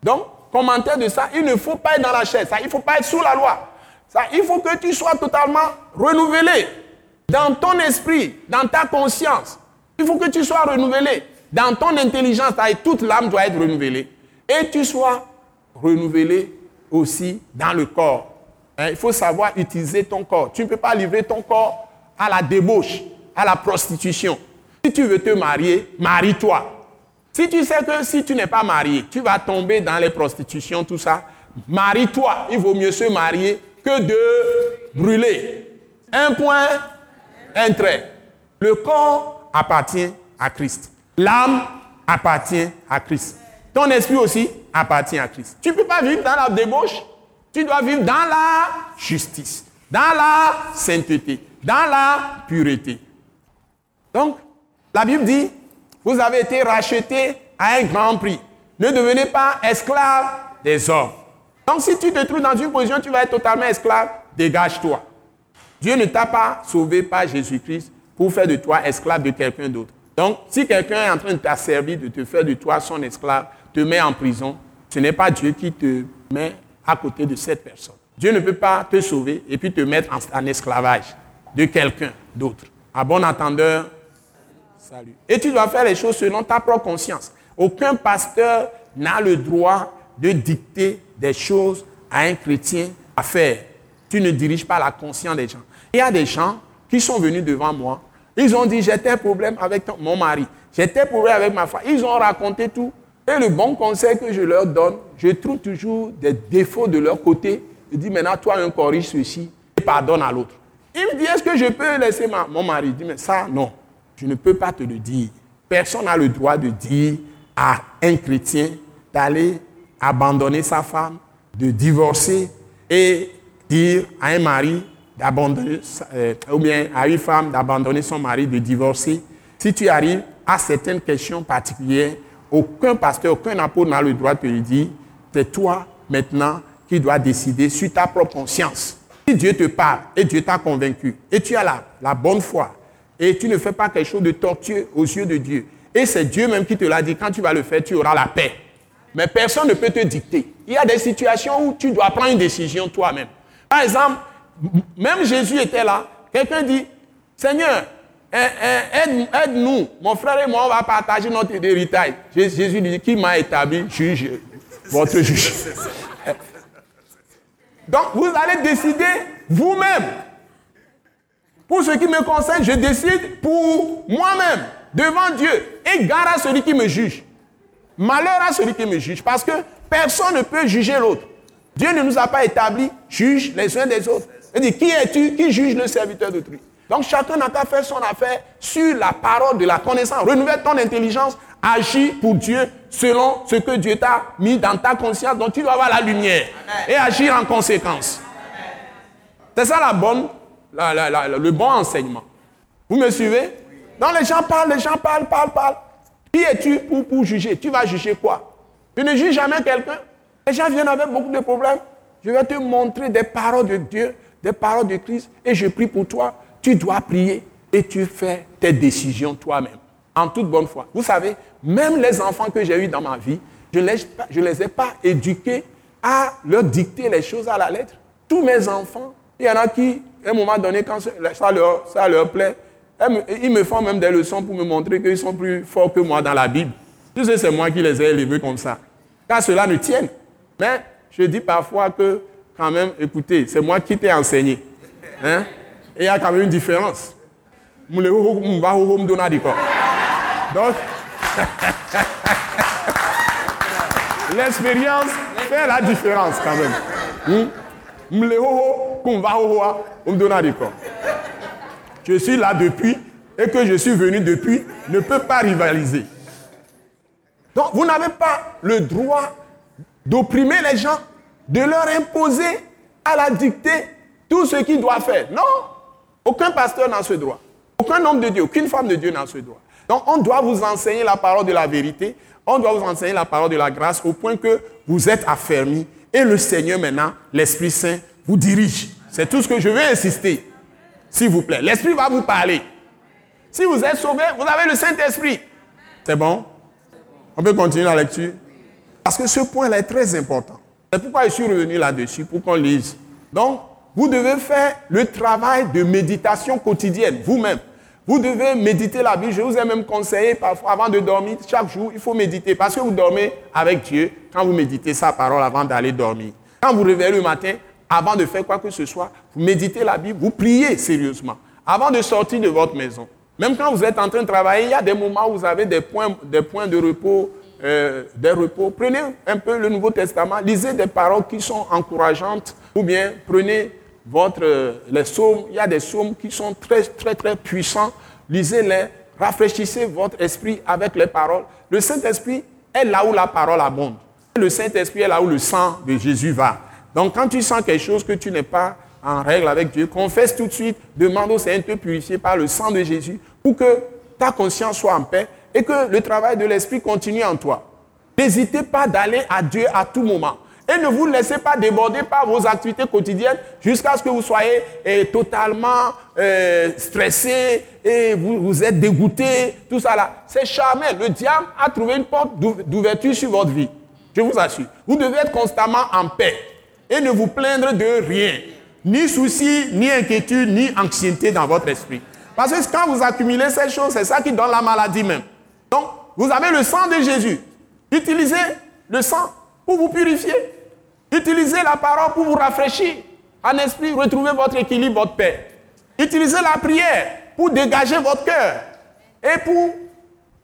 Donc, commentaire de ça, il ne faut pas être dans la chair. Ça, il ne faut pas être sous la loi. Ça, il faut que tu sois totalement renouvelé dans ton esprit, dans ta conscience. Il faut que tu sois renouvelé dans ton intelligence. Toute l'âme doit être renouvelée. Et tu sois renouvelé aussi dans le corps. Hein, il faut savoir utiliser ton corps. Tu ne peux pas livrer ton corps à la débauche, à la prostitution. Si tu veux te marier, marie-toi. Si tu sais que si tu n'es pas marié, tu vas tomber dans les prostitutions, tout ça, marie-toi. Il vaut mieux se marier que de brûler. Un point, un trait. Le corps appartient à Christ. L'âme appartient à Christ. Ton esprit aussi appartient à Christ. Tu ne peux pas vivre dans la débauche. Tu dois vivre dans la justice, dans la sainteté, dans la pureté. Donc, la Bible dit, vous avez été rachetés à un grand prix. Ne devenez pas esclaves des hommes. Donc, si tu te trouves dans une position, tu vas être totalement esclave, dégage-toi. Dieu ne t'a pas sauvé par Jésus-Christ pour faire de toi esclave de quelqu'un d'autre. Donc, si quelqu'un est en train de t'asservir, de te faire de toi son esclave, te met en prison, ce n'est pas Dieu qui te met à côté de cette personne. Dieu ne peut pas te sauver et puis te mettre en, esclavage de quelqu'un d'autre. À bon entendeur, Et tu dois faire les choses selon ta propre conscience. Aucun pasteur n'a le droit de dicter des choses à un chrétien à faire. Tu ne diriges pas la conscience des gens. Il y a des gens qui sont venus devant moi. Ils ont dit, j'étais un problème avec mon mari. J'étais un problème avec ma femme. Ils ont raconté tout. Et le bon conseil que je leur donne, je trouve toujours des défauts de leur côté. Je dis maintenant, toi, un corrige ceci et pardonne à l'autre. Il me dit, est-ce que je peux laisser mon mari Il dit, mais ça, non, je ne peux pas te le dire. Personne n'a le droit de dire à un chrétien d'aller abandonner sa femme, de divorcer et dire à un mari d'abandonner, euh, ou bien à une femme d'abandonner son mari, de divorcer. Si tu arrives à certaines questions particulières, aucun pasteur, aucun apôtre n'a le droit de te dire, c'est toi maintenant qui dois décider sur ta propre conscience. Si Dieu te parle et Dieu t'a convaincu, et tu as la, la bonne foi, et tu ne fais pas quelque chose de tortueux aux yeux de Dieu, et c'est Dieu même qui te l'a dit, quand tu vas le faire, tu auras la paix. Mais personne ne peut te dicter. Il y a des situations où tu dois prendre une décision toi-même. Par exemple, même Jésus était là. Quelqu'un dit, Seigneur, eh, eh, aide-nous. Mon frère et moi, on va partager notre héritage. Jésus dit, qui m'a établi juge, votre juge. Donc, vous allez décider vous-même. Pour ce qui me concerne, je décide pour moi-même, devant Dieu. Et gare à celui qui me juge. Malheur à celui qui me juge. Parce que personne ne peut juger l'autre. Dieu ne nous a pas établi juge les uns des autres. Il dit, qui es-tu qui juge le serviteur d'autrui? Donc chacun n'a qu'à faire son affaire sur la parole de la connaissance. Renouvelle ton intelligence, agis pour Dieu selon ce que Dieu t'a mis dans ta conscience. Donc tu dois avoir la lumière et agir en conséquence. C'est ça la bonne, le bon enseignement. Vous me suivez? Donc les gens parlent, les gens parlent, parlent, parlent. Qui es-tu pour, pour juger? Tu vas juger quoi? Tu ne juges jamais quelqu'un? Les gens viennent avec beaucoup de problèmes. Je vais te montrer des paroles de Dieu, des paroles de Christ, et je prie pour toi. Tu dois prier et tu fais tes décisions toi-même, en toute bonne foi. Vous savez, même les enfants que j'ai eus dans ma vie, je ne les, les ai pas éduqués à leur dicter les choses à la lettre. Tous mes enfants, il y en a qui, à un moment donné, quand ça leur, plaît, ils me font même des leçons pour me montrer qu'ils sont plus forts que moi dans la Bible. Tu sais, c'est moi qui les ai élevés comme ça. Car cela ne tienne. Mais je dis parfois que, quand même, écoutez, c'est moi qui t'ai enseigné. Hein? Et il y a quand même une différence. Donc, l'expérience fait la différence quand même. Hmm? Je suis là depuis et que je suis venu depuis ne peut pas rivaliser. Donc, vous n'avez pas le droit d'opprimer les gens, de leur imposer à la dicter tout ce qu'ils doivent faire. Non, aucun pasteur n'a ce droit. Aucun homme de Dieu, aucune femme de Dieu n'a ce droit. Donc on doit vous enseigner la parole de la vérité, on doit vous enseigner la parole de la grâce au point que vous êtes affermis et le Seigneur maintenant, l'Esprit Saint, vous dirige. C'est tout ce que je veux insister. S'il vous plaît, l'Esprit va vous parler. Si vous êtes sauvé, vous avez le Saint-Esprit. C'est bon? On peut continuer la lecture? Parce que ce point-là est très important. C'est pourquoi je suis revenu là-dessus, pour qu'on lise. Donc, vous devez faire le travail de méditation quotidienne, vous-même. Vous devez méditer la Bible. Je vous ai même conseillé parfois, avant de dormir, chaque jour, il faut méditer. Parce que vous dormez avec Dieu quand vous méditez sa parole avant d'aller dormir. Quand vous réveillez le matin, avant de faire quoi que ce soit, vous méditez la Bible, vous priez sérieusement. Avant de sortir de votre maison. Même quand vous êtes en train de travailler, il y a des moments où vous avez des points, des points de repos euh, des repos. Prenez un peu le Nouveau Testament, lisez des paroles qui sont encourageantes, ou bien prenez votre, les psaumes, il y a des psaumes qui sont très, très, très puissants, lisez-les, rafraîchissez votre esprit avec les paroles. Le Saint-Esprit est là où la parole abonde. Le Saint-Esprit est là où le sang de Jésus va. Donc quand tu sens quelque chose que tu n'es pas en règle avec Dieu, confesse tout de suite, demande au Seigneur de purifier par le sang de Jésus pour que ta conscience soit en paix et que le travail de l'Esprit continue en toi. N'hésitez pas d'aller à Dieu à tout moment. Et ne vous laissez pas déborder par vos activités quotidiennes jusqu'à ce que vous soyez eh, totalement eh, stressé et vous, vous êtes dégoûté, tout ça là. C'est charmant. Le diable a trouvé une porte d'ouverture sur votre vie. Je vous assure. Vous devez être constamment en paix et ne vous plaindre de rien. Ni souci, ni inquiétude, ni anxiété dans votre esprit. Parce que quand vous accumulez ces choses, c'est ça qui donne la maladie même. Donc, vous avez le sang de Jésus. Utilisez le sang pour vous purifier. Utilisez la parole pour vous rafraîchir. En esprit, retrouvez votre équilibre, votre paix. Utilisez la prière pour dégager votre cœur et pour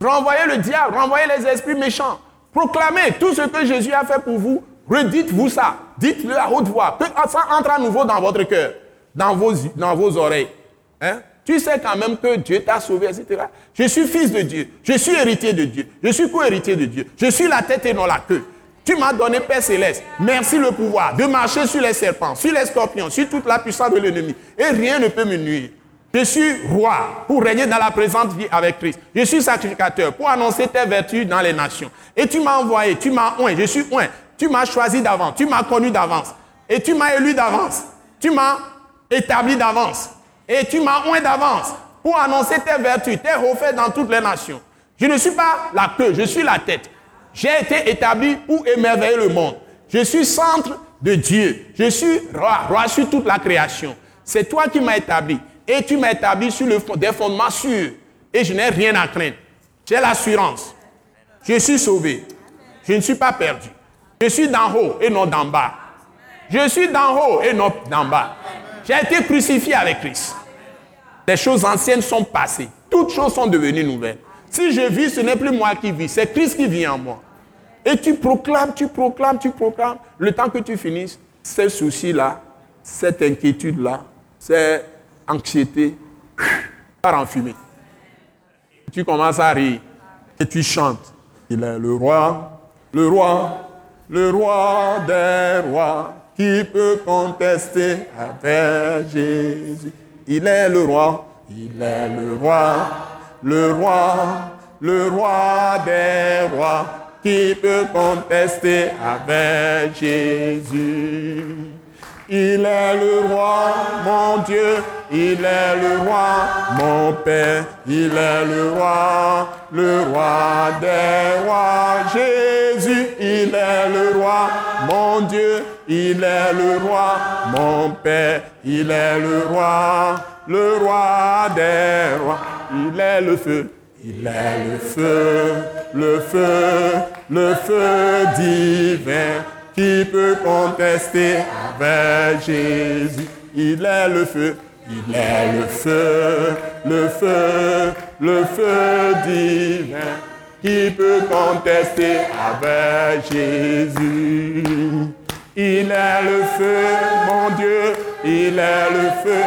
renvoyer le diable, renvoyer les esprits méchants. Proclamez tout ce que Jésus a fait pour vous. Redites-vous ça. Dites-le à haute voix. Que ça entre à nouveau dans votre cœur, dans vos, dans vos oreilles. Hein? Tu sais quand même que Dieu t'a sauvé, etc. Je suis fils de Dieu. Je suis héritier de Dieu. Je suis co-héritier de Dieu. Je suis la tête et non la queue. Tu m'as donné, Père céleste, merci le pouvoir de marcher sur les serpents, sur les scorpions, sur toute la puissance de l'ennemi. Et rien ne peut me nuire. Je suis roi pour régner dans la présente vie avec Christ. Je suis sacrificateur pour annoncer tes vertus dans les nations. Et tu m'as envoyé, tu m'as oint, je suis oint. Tu m'as choisi d'avance, tu m'as connu d'avance. Et tu m'as élu d'avance. Tu m'as établi d'avance. Et tu m'as oint d'avance pour annoncer tes vertus, tes refaits dans toutes les nations. Je ne suis pas la queue, je suis la tête. J'ai été établi pour émerveiller le monde. Je suis centre de Dieu. Je suis roi, roi sur toute la création. C'est toi qui m'as établi. Et tu m'as établi sur des fondements sûrs. Et je n'ai rien à craindre. J'ai l'assurance. Je suis sauvé. Je ne suis pas perdu. Je suis d'en haut et non d'en bas. Je suis d'en haut et non d'en bas. J'ai été crucifié avec Christ. Les choses anciennes sont passées. Toutes choses sont devenues nouvelles. Si je vis, ce n'est plus moi qui vis, c'est Christ qui vit en moi. Et tu proclames, tu proclames, tu proclames. Le temps que tu finisses, ces soucis-là, cette inquiétude-là, cette anxiété, part en fumée. Tu commences à rire et tu chantes. Il est le roi, le roi, le roi des rois. Qui peut contester avec Jésus Il est le roi, il est le roi, le roi, le roi des rois. Qui peut contester avec Jésus il est le roi, mon Dieu, il est le roi, mon Père, il est le roi, le roi des rois. Jésus, il est le roi, mon Dieu, il est le roi, mon Père, il est le roi, le roi des rois. Il est le feu, il est le feu, le feu, le feu divin qui peut contester avec Jésus Il est le feu, il est le feu, le feu, le feu divin. Qui peut contester avec Jésus Il est le feu, mon Dieu, il est le feu,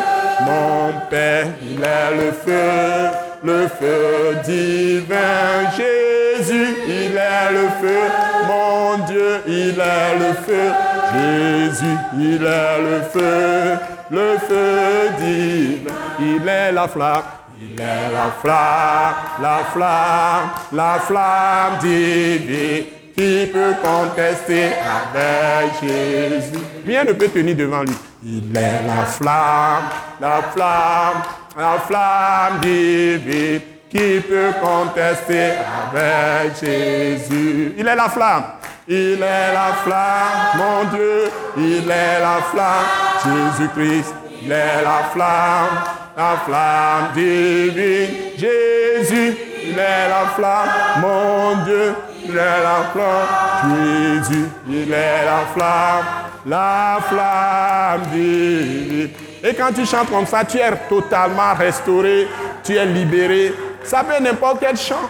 mon Père, il est le feu, le feu divin. Jésus, il est le feu, mon Dieu, il est le feu. Jésus, il est le feu, le feu divin. Il est la flamme, il est la flamme, la flamme, la flamme divine. Qui peut contester avec Jésus Rien ne peut tenir devant lui. Il est la flamme, la flamme, la flamme divine qui peut contester avec Jésus Il est la flamme. Il est la flamme, mon Dieu. Il est la flamme, Jésus-Christ. Il est la flamme, la flamme divine. Jésus, il est la flamme, mon Dieu. Il est la flamme, Jésus. Il est la flamme, la flamme divine. Et quand tu chantes comme ça, tu es totalement restauré, tu es libéré. Ça peut n'importe quel chant.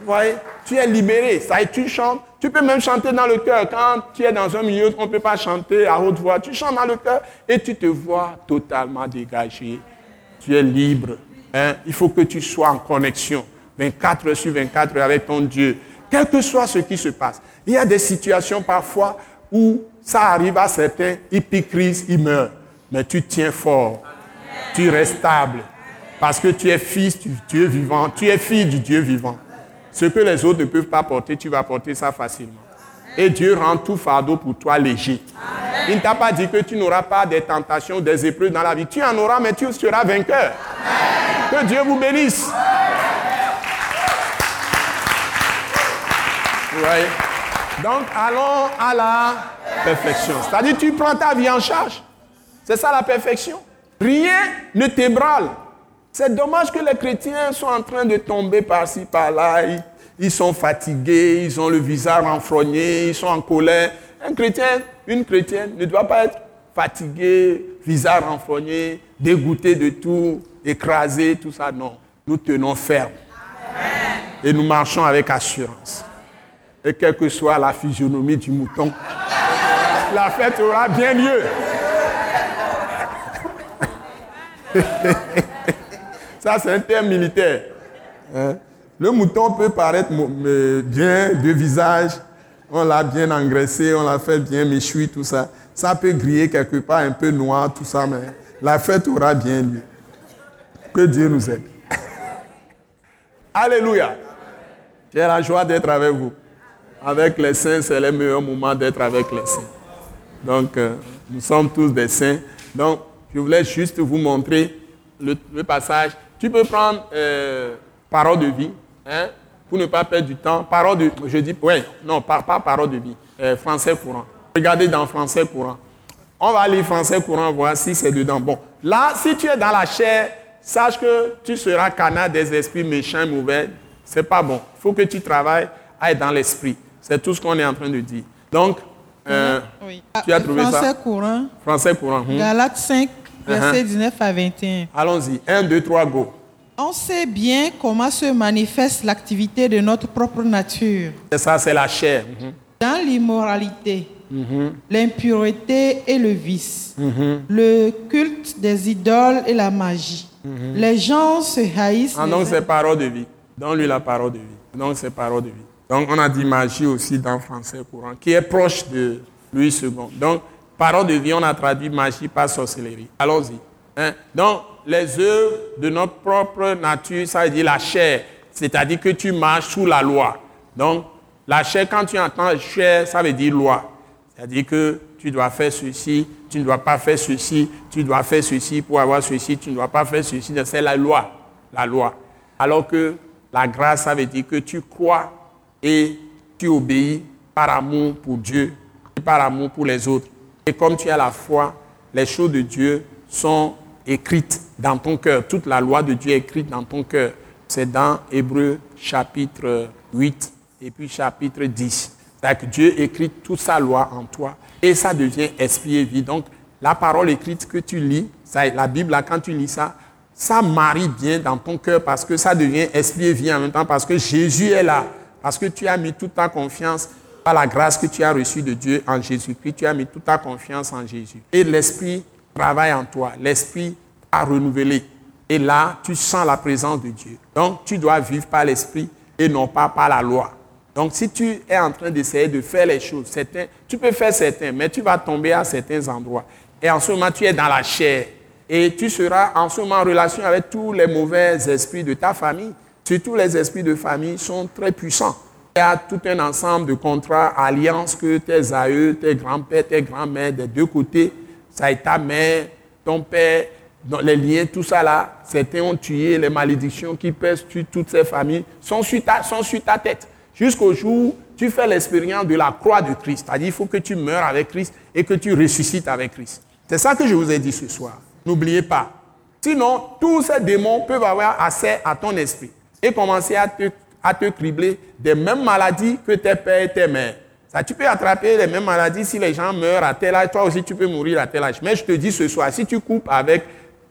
Vous voyez? Tu es libéré. Ça, tu chantes. Tu peux même chanter dans le cœur. Quand tu es dans un milieu où on ne peut pas chanter à haute voix, tu chantes dans le cœur et tu te vois totalement dégagé. Tu es libre. Hein? Il faut que tu sois en connexion 24 heures sur 24 heures avec ton Dieu. Quel que soit ce qui se passe. Il y a des situations parfois où ça arrive à certains, ils piquent ils meurent. Mais tu tiens fort. Tu restes stable. Parce que tu es fils du Dieu vivant. Tu es fille du Dieu vivant. Ce que les autres ne peuvent pas porter, tu vas porter ça facilement. Et Dieu rend tout fardeau pour toi léger. Il ne t'a pas dit que tu n'auras pas des tentations, des épreuves dans la vie. Tu en auras, mais tu seras vainqueur. Que Dieu vous bénisse. Donc, allons à la perfection. C'est-à-dire, tu prends ta vie en charge. C'est ça la perfection. Rien ne t'ébranle. C'est dommage que les chrétiens soient en train de tomber par-ci, par-là. Ils, sont fatigués, ils ont le visage renfrogné, ils sont en colère. Un chrétien, une chrétienne ne doit pas être fatigué, visage renfrogné, dégoûté de tout, écrasé, tout ça. Non. Nous tenons ferme. Et nous marchons avec assurance. Et quelle que soit la physionomie du mouton, la fête aura bien lieu. Ça, c'est un terme militaire. Hein? Le mouton peut paraître bien de visage, on l'a bien engraissé, on l'a fait bien méchoui, tout ça. Ça peut griller quelque part un peu noir, tout ça, mais la fête aura bien lieu. Que Dieu nous aide. Alléluia. J'ai la joie d'être avec vous. Avec les saints, c'est le meilleur moment d'être avec les saints. Donc, euh, nous sommes tous des saints. Donc, je voulais juste vous montrer le, passage. Tu peux prendre euh, parole de vie, hein, pour ne pas perdre du temps. Parole de, je dis, oui, non, pas, pas parole de vie, euh, français courant. Regardez dans français courant. On va lire français courant, voir si c'est dedans. Bon, là, si tu es dans la chair, sache que tu seras canard des esprits méchants mauvais. C'est pas bon. Il faut que tu travailles à être dans l'esprit. C'est tout ce qu'on est en train de dire. Donc, euh, tu as trouvé français ça courant. Français courant. Hmm. Galates 5, versets 19 à 21. Allons-y. 1, 2, 3, go. On sait bien comment se manifeste l'activité de notre propre nature. C'est ça, c'est la chair. Mhm. Dans l'immoralité, Mhm. l'impureté et le vice, le culte des idoles et la magie. Les gens se haïssent. Ah, uns- c'est parole de vie. Donne-lui la parole de vie. Donc c'est parole de vie. Donc on a dit magie aussi dans le français courant, qui est proche de Louis II. Donc parole de vie, on a traduit magie par sorcellerie. Allons-y. Hein? Donc les œuvres de notre propre nature, ça veut dire la chair. C'est-à-dire que tu marches sous la loi. Donc la chair, quand tu entends chair, ça veut dire loi. C'est-à-dire que tu dois faire ceci, tu ne dois pas faire ceci, tu dois faire ceci pour avoir ceci, tu ne dois pas faire ceci. C'est la loi. La loi. Alors que la grâce, ça veut dire que tu crois et tu obéis par amour pour Dieu et par amour pour les autres. Et comme tu as la foi, les choses de Dieu sont écrites dans ton cœur. Toute la loi de Dieu est écrite dans ton cœur. C'est dans Hébreu chapitre 8 et puis chapitre 10. C'est-à-dire que Dieu écrit toute sa loi en toi et ça devient esprit et vie. Donc, la parole écrite que tu lis, la Bible, là, quand tu lis ça, ça marie bien dans ton cœur parce que ça devient esprit et vie en même temps parce que Jésus est là. Parce que tu as mis toute ta confiance par la grâce que tu as reçue de Dieu en Jésus-Christ. Tu as mis toute ta confiance en Jésus. Et l'esprit travaille en toi. L'esprit a renouvelé. Et là, tu sens la présence de Dieu. Donc, tu dois vivre par l'esprit et non pas par la loi. Donc, si tu es en train d'essayer de faire les choses, certains, tu peux faire certains, mais tu vas tomber à certains endroits. Et en ce moment, tu es dans la chair. Et tu seras en ce moment en relation avec tous les mauvais esprits de ta famille. Surtout les esprits de famille sont très puissants. Il y a tout un ensemble de contrats, alliances que tes aïeux, tes grands-pères, tes grands-mères des deux côtés, ça est ta mère, ton père, dans les liens, tout ça là, certains ont tué, les malédictions qui pèsent sur toutes ces familles sont sur ta, tête. Jusqu'au jour où tu fais l'expérience de la croix de Christ. C'est-à-dire il faut que tu meurs avec Christ et que tu ressuscites avec Christ. C'est ça que je vous ai dit ce soir. N'oubliez pas. Sinon, tous ces démons peuvent avoir accès à ton esprit et commencer à te, à te cribler des mêmes maladies que tes pères et tes mères. Ça, tu peux attraper les mêmes maladies si les gens meurent à tel âge, toi aussi tu peux mourir à tel âge. Mais je te dis ce soir, si tu coupes avec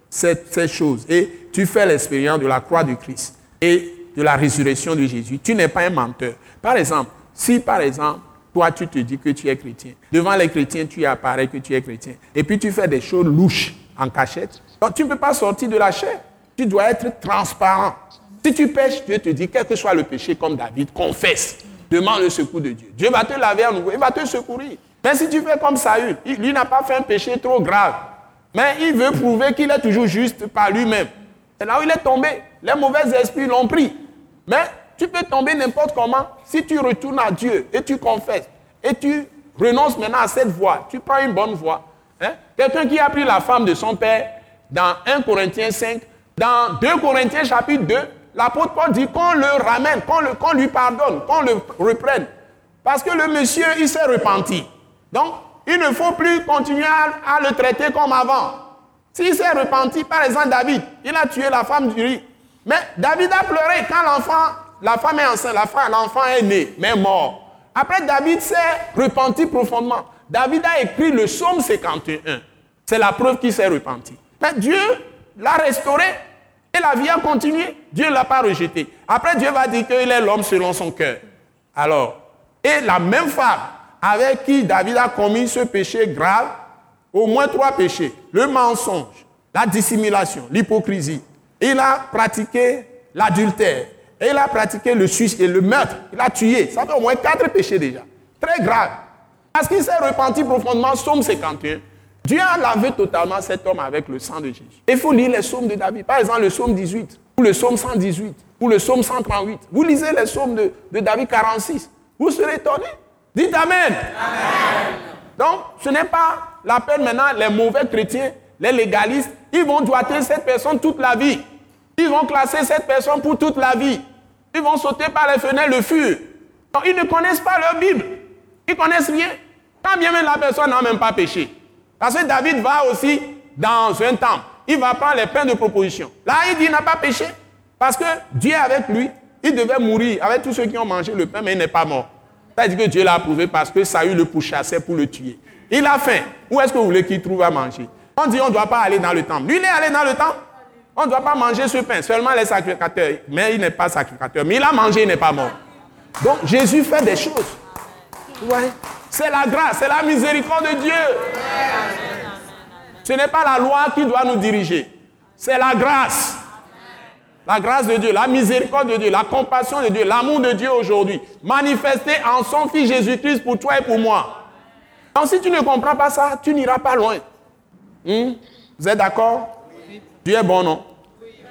cette- ces choses et tu fais l'expérience de la croix de Christ et de la résurrection de Jésus, tu n'es pas un menteur. Par exemple, si par exemple, toi tu te dis que tu es chrétien, devant les chrétiens tu apparais que tu es chrétien, et puis tu fais des choses louches en cachette, donc tu ne peux pas sortir de la chair. Tu dois être transparent. Si tu pêches, Dieu te dit, quel que soit le péché comme David, confesse. Demande le secours de Dieu. Dieu va te laver à nouveau, il va te secourir. Mais si tu fais comme Saül, lui n'a pas fait un péché trop grave. Mais il veut prouver qu'il est toujours juste par lui-même. C'est là où il est tombé. Les mauvais esprits l'ont pris. Mais tu peux tomber n'importe comment si tu retournes à Dieu et tu confesses. Et tu renonces maintenant à cette voie. Tu prends une bonne voie. Hein? Quelqu'un qui a pris la femme de son père dans 1 Corinthiens 5, dans 2 Corinthiens chapitre 2, l'apôtre Paul dit qu'on le ramène, qu'on lui pardonne, qu'on le reprenne. Parce que le monsieur, il s'est repenti. Donc, il ne faut plus continuer à, le traiter comme avant. S'il s'est repenti, par exemple David, il a tué la femme du riz. Mais David a pleuré quand l'enfant, la femme est enceinte, l'enfant est né, mais mort. Après, David s'est repenti profondément. David a écrit le psaume 51. C'est la preuve qu'il s'est repenti. Mais Dieu l'a restauré la vie a continué. Dieu ne l'a pas rejeté. Après, Dieu va dire qu'il est l'homme selon son cœur. Alors, et la même femme avec qui David a commis ce péché grave, au moins trois péchés. Le mensonge, la dissimulation, l'hypocrisie. Il a pratiqué l'adultère. Il a pratiqué le suicide et le meurtre. Il a tué. Ça fait au moins quatre péchés déjà. Très grave. Parce qu'il s'est repenti profondément, psaume 51. Dieu a lavé totalement cet homme avec le sang de Jésus. Il faut lire les psaumes de David. Par exemple, le psaume 18, ou le psaume 118, ou le psaume 138. Vous lisez les psaumes de, de David 46. Vous serez étonnés. Dites Amen. Donc, ce n'est pas la peine maintenant, les mauvais chrétiens, les légalistes, ils vont doiter cette personne toute la vie. Ils vont classer cette personne pour toute la vie. Ils vont sauter par les fenêtres le fur. Donc, ils ne connaissent pas leur Bible. Ils connaissent rien. Quand bien même la personne n'a même pas péché. Parce que David va aussi dans un temple. Il va prendre les pains de proposition. Là, il dit qu'il n'a pas péché. Parce que Dieu est avec lui. Il devait mourir avec tous ceux qui ont mangé le pain, mais il n'est pas mort. Dit que Dieu l'a approuvé parce que Saül le pourchassait pour le tuer. Il a faim. Où est-ce que vous voulez qu'il trouve à manger? On dit on ne doit pas aller dans le temple. Lui, il est allé dans le temple. On ne doit pas manger ce pain, seulement les sacrificateurs. Mais il n'est pas sacrificateur. Mais il a mangé, il n'est pas mort. Donc Jésus fait des choses. Ouais. C'est la grâce, c'est la miséricorde de Dieu. Ce n'est pas la loi qui doit nous diriger. C'est la grâce. La grâce de Dieu, la miséricorde de Dieu, la compassion de Dieu, l'amour de Dieu aujourd'hui, manifesté en son Fils Jésus-Christ pour toi et pour moi. Donc si tu ne comprends pas ça, tu n'iras pas loin. Hmm? Vous êtes d'accord? Dieu est bon, non?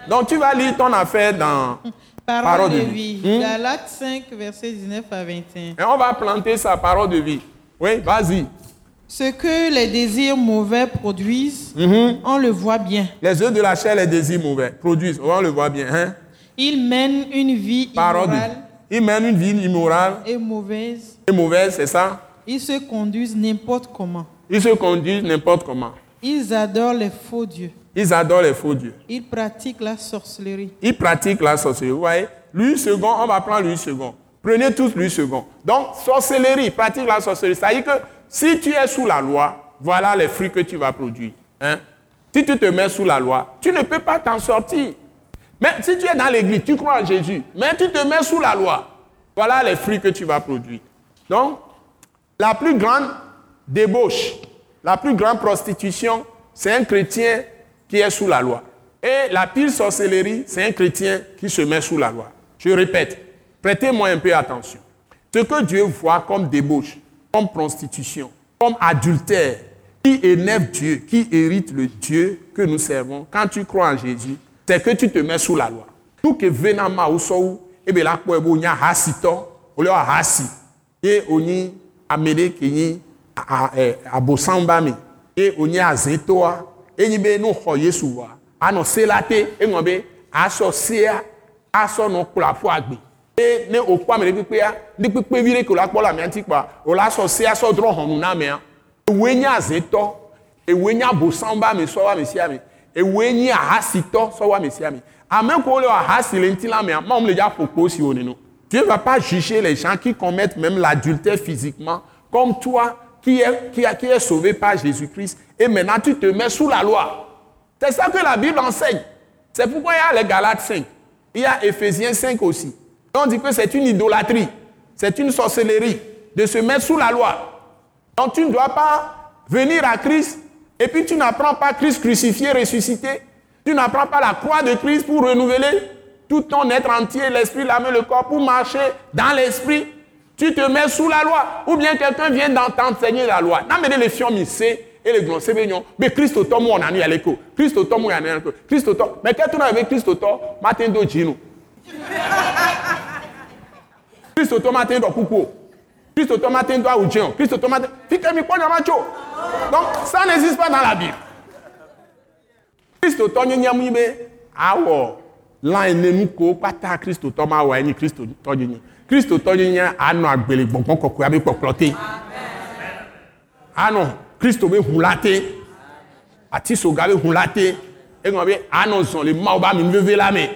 Donc tu vas lire ton affaire dans Parole, de, vie. Hmm? Galates 5, versets 19 à 21. Et on va planter sa parole de vie. Oui, vas-y. Ce que les désirs mauvais produisent, mm-hmm. on le voit bien. Les œufs de la chair, les désirs mauvais produisent, on le voit bien. Hein? Ils mènent une vie immorale. Ils mènent une vie immorale. Et mauvaise. Et mauvaise, c'est ça? Ils se conduisent n'importe comment. Ils se conduisent n'importe comment. Ils adorent les faux dieux. Ils adorent les faux dieux. Ils pratiquent la sorcellerie. Ils pratiquent la sorcellerie. Vous voyez Lui second, on va prendre lui second. Prenez tous lui second. Donc, sorcellerie, pratique la sorcellerie. Ça veut dire que si tu es sous la loi, voilà les fruits que tu vas produire. Hein? Si tu te mets sous la loi, tu ne peux pas t'en sortir. Mais si tu es dans l'église, tu crois en Jésus, mais tu te mets sous la loi, voilà les fruits que tu vas produire. Donc, la plus grande débauche, la plus grande prostitution, c'est un chrétien qui est sous la loi. Et la pire sorcellerie, c'est un chrétien qui se met sous la loi. Je répète, prêtez-moi un peu attention. Ce que Dieu voit comme débauche, comme prostitution, comme adultère, qui énerve Dieu, qui hérite le Dieu que nous servons, quand tu crois en Jésus, c'est que tu te mets sous la loi. Tout que venama ou sou, et bien là, nya hasito, ou le hasi, et oni amede kenyi abosambami, et oni azetoa, et ni be no ho Yesu wa, ano selate, et ngobe, aso sea, aso no kula po agbe. Ne o kpɔ ame ɖe kpekpea ne kpekpe vi ɖe ko la kpɔ le amea ŋuti kpa o la sɔ se asɔ drɔ xɔnu na amea ewoe nye azetɔ ewoe nye abosan ba ame sɔ wa ame sia ame ewoe nye ahasitɔ sɔ wa ame sia ame ko le ahasi le ŋuti la amea mawu le dza ƒo kpo si wo neno. Dieu va pas juger les gens qui commettent même l'adultère physiquement comme toi qui est, qui, qui est sauvé par Jésus-Christ et maintenant tu te mets sous la loi. C'est ça que la Bible enseigne. C'est pourquoi il y a les Galates 5. Il y a Ephésiens 5 aussi. On dit que c'est une idolâtrie, c'est une sorcellerie de se mettre sous la loi. Donc tu ne dois pas venir à Christ et puis tu n'apprends pas Christ crucifié, ressuscité. Tu n'apprends pas la croix de Christ pour renouveler tout ton être entier, l'esprit, l'âme le corps, pour marcher dans l'esprit tu te mets sous la loi. Ou bien quelqu'un vient t'enseigner la loi. Namene le fion misé et le grand sévignon. Mais Christ au tom on a mis à l'écho. Christ au tom on a mis à l'écho. Christ au tom. Mais qu'est-ce qu'on avait Christ au tom? Matin do Gino. Christ au tom matin do coucou. Christ au tom matin do Aoudjian. Christ au tom matin. Fique mi quoi macho. Donc ça n'existe pas dans la Bible. Christ au tom n'y a mis mais awo. Là, il ne nous pas ta Christ au tom awa ni Christ au tom automatique. Christ automatique ano agbele gbongbon kokko abi poplote. Ano Christ be hulate. Ati soga be hulate. E ngom be ano zon le ma ba mi leve la me.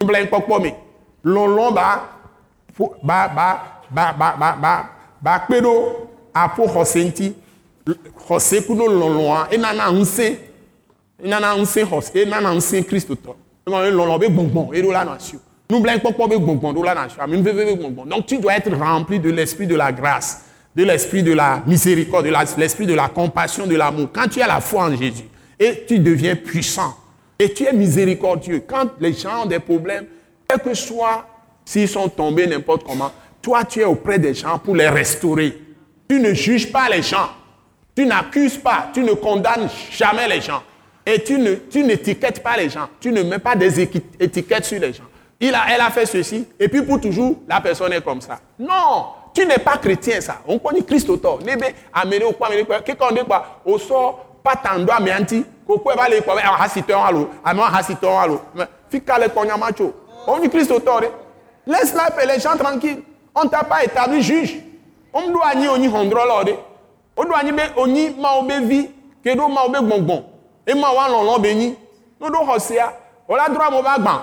Mblen popo me. Lon ba ba ba ba ba ba ba ba kpe ɖo aƒo xɔse ŋuti xɔse kuɖo lɔlɔa enana ŋusẽ enana ŋusẽ xɔse enana ŋusẽ kristotɔ eŋɔ lɔlɔ be gbɔngbɔn eɖo la na asi o donc tu dois être rempli de l'esprit de la grâce de l'esprit de la miséricorde de l'esprit de la compassion de l'amour quand tu as la foi en Jésus et tu deviens puissant et tu es miséricordieux quand les gens ont des problèmes quel que soit S'ils sont tombés n'importe comment, toi, tu es auprès des gens pour les restaurer. Tu ne juges pas les gens. Tu n'accuses pas. Tu ne condamnes jamais les gens. Et tu tu n'étiquettes pas les gens. Tu ne mets pas des étiquettes sur les gens. Il a, elle a fait ceci, et puis pour toujours, la personne est comme ça. Non, tu n'es pas chrétien, ça. On connaît Christ auteur. Nebe, amené au quoi, amené quoi? Qu'est-ce qu'on dit quoi? Au sort, pas tant d'oie, mais anti. Pourquoi va aller quoi? Un hassiton, allô. Un hassiton, allô. Fika le macho. On dit Christ auteur. Laisse-la faire les gens tranquilles. On t'a pas établi juge. On doit ni oni hondrolode. On doit ni be oni ma obe vi, kedo ma obe gbongbon. E ma wa lon lon be ni. No do hosia. O la droit mo ba gban.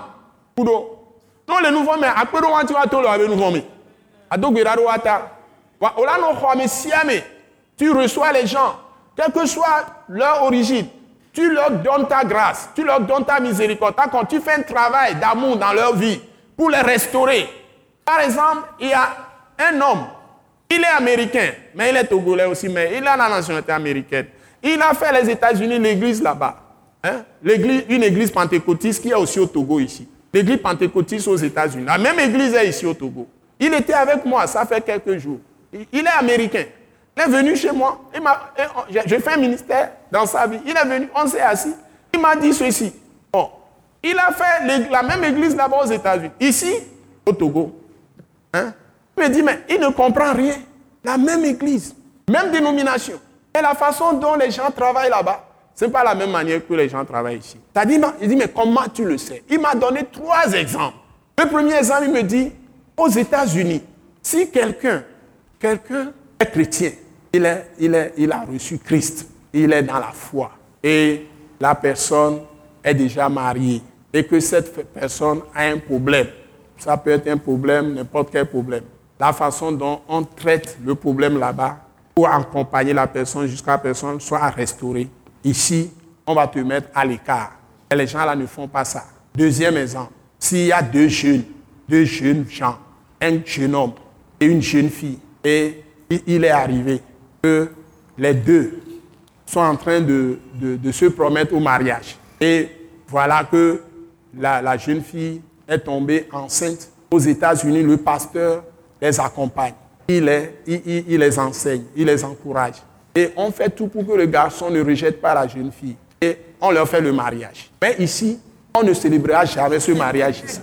Kudo. Non le nouveau mais apero wan ti wa to. Adogbe wata. Wa o la no ho me siame. Tu reçois les gens, quelle que soit leur origine. tu leur donnes ta grâce, tu leur donnes ta miséricorde. Quand tu fais un travail d'amour dans leur vie pour les restaurer. Par exemple, il y a un homme, il est américain, mais il est togolais aussi, mais il a la nationalité américaine. Il a fait les États-Unis, l'église là-bas. Hein? une église pentecôtiste qui est aussi au Togo ici. L'église pentecôtiste aux États-Unis. La même église est ici au Togo. Il était avec moi, ça fait quelques jours. Il est américain. Il est venu chez moi. J'ai fait un ministère dans sa vie. Il est venu, on s'est assis. Il m'a dit ceci. Bon, il a fait la même église là-bas aux États-Unis. Ici, au Togo. Hein? Il me dit, mais il ne comprend rien. La même église, même dénomination. Et la façon dont les gens travaillent là-bas, ce n'est pas la même manière que les gens travaillent ici. dit, il dit, mais comment tu le sais? Il m'a donné trois exemples. Le premier exemple, il me dit, aux États-Unis, si quelqu'un, est chrétien, il, est, il, est, il a reçu Christ, il est dans la foi, et la personne est déjà mariée, et que cette personne a un problème, ça peut être un problème, n'importe quel problème. La façon dont on traite le problème là-bas pour accompagner la personne jusqu'à la personne soit restaurée. Ici, on va te mettre à l'écart. Et les gens là ne font pas ça. Deuxième exemple, s'il y a deux jeunes, deux jeunes gens un jeune homme et une jeune fille. Et il est arrivé que les deux sont en train de, se promettre au mariage. Et voilà que la, jeune fille est tombée enceinte. Aux États-Unis, le pasteur les accompagne. Il les, il, les enseigne, il les encourage. Et on fait tout pour que le garçon ne rejette pas la jeune fille. Et on leur fait le mariage. Mais ici, on ne célébrera jamais ce mariage ici.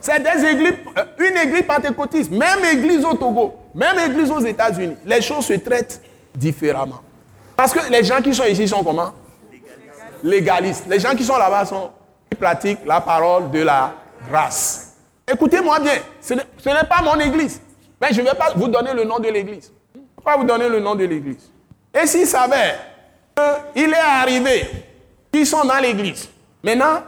C'est euh, une église pentecôtiste, même église au Togo, même église aux États-Unis. Les choses se traitent différemment. Parce que les gens qui sont ici sont comment? Légalistes. Les gens qui sont là-bas sont qui pratiquent la parole de la grâce. Écoutez-moi bien, ce n'est pas mon église. Mais je ne vais pas vous donner le nom de l'église. Je ne vais pas vous donner le nom de l'église. Et s'il s'avère qu'il est arrivé qu'ils sont dans l'église, maintenant,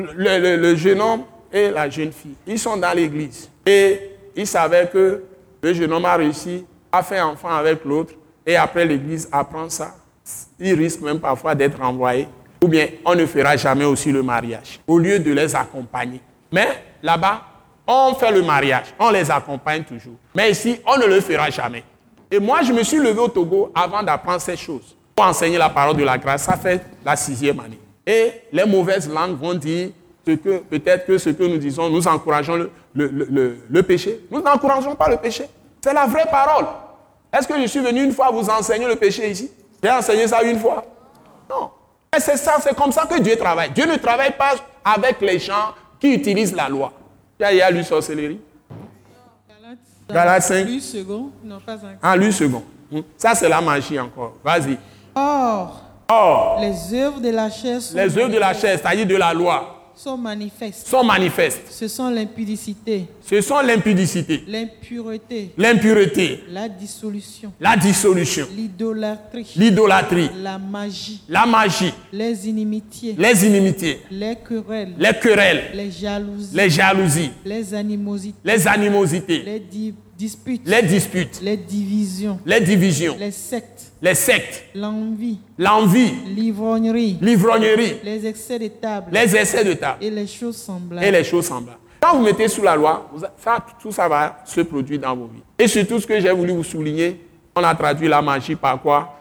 le jeune homme et la jeune fille. Ils sont dans l'église. Et ils savaient que le jeune homme a réussi à faire enfant avec l'autre. Et après l'église apprend ça. Il risque même parfois d'être envoyé. Ou bien on ne fera jamais aussi le mariage. Au lieu de les accompagner. Mais là-bas, on fait le mariage. On les accompagne toujours. Mais ici, on ne le fera jamais. Et moi, je me suis levé au Togo avant d'apprendre ces choses. Pour enseigner la parole de la grâce, ça fait la sixième année. Et les mauvaises langues vont dire peut-être que ce que nous disons, nous encourageons le, péché. Nous n'encourageons pas le péché. C'est la vraie parole. Est-ce que je suis venu une fois vous enseigner le péché ici? J'ai enseigné ça une fois Non. Mais c'est ça, c'est comme ça que Dieu travaille. Dieu ne travaille pas avec les gens qui utilisent la loi. Il y a lu sorcellerie. Galates 5. Lui second, non pas encore. Ah, lui second. Hmm. Ça, c'est la magie encore. Vas-y. Or, Or, les œuvres de la chair, les œuvres de la chair, c'est-à-dire de la loi, sont manifestes. Sont manifestes. Ce sont l'impudicité. Ce sont l'impudicité. L'impureté. L'impureté. La dissolution. La dissolution. L'idolâtrie. L'idolâtrie. La magie. La magie. Les inimitiés. Les inimitiés. Les querelles. Les querelles. Les jalousies. Les jalousies. Les animosités. Les animosités. Les disputes. Les disputes. Les divisions. Les divisions. Les sectes les sectes, l'envie, l'envie, l'ivrognerie, l'ivrognerie, les excès de table, les excès de table et les choses semblables. Et les choses semblables. Quand vous mettez sous la loi, ça, tout ça va se produire dans vos vies. Et surtout, ce que j'ai voulu vous souligner, on a traduit la magie par quoi?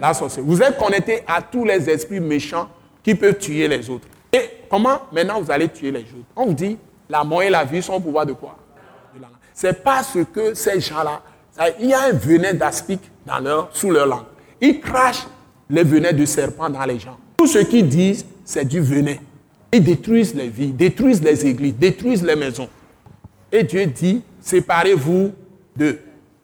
La sorcellerie. Vous êtes connecté à tous les esprits méchants qui peuvent tuer les autres. Et comment maintenant vous allez tuer les autres? On vous dit, la mort et la vie sont au pouvoir de quoi? C'est parce que ces gens-là, il y a un venin d'aspic leur, sous leur langue. Ils crachent les venins de serpent dans les gens. Tout ce qu'ils disent, c'est du venin. Ils détruisent les vies, détruisent les églises, détruisent les maisons. Et Dieu dit, séparez-vous d'eux.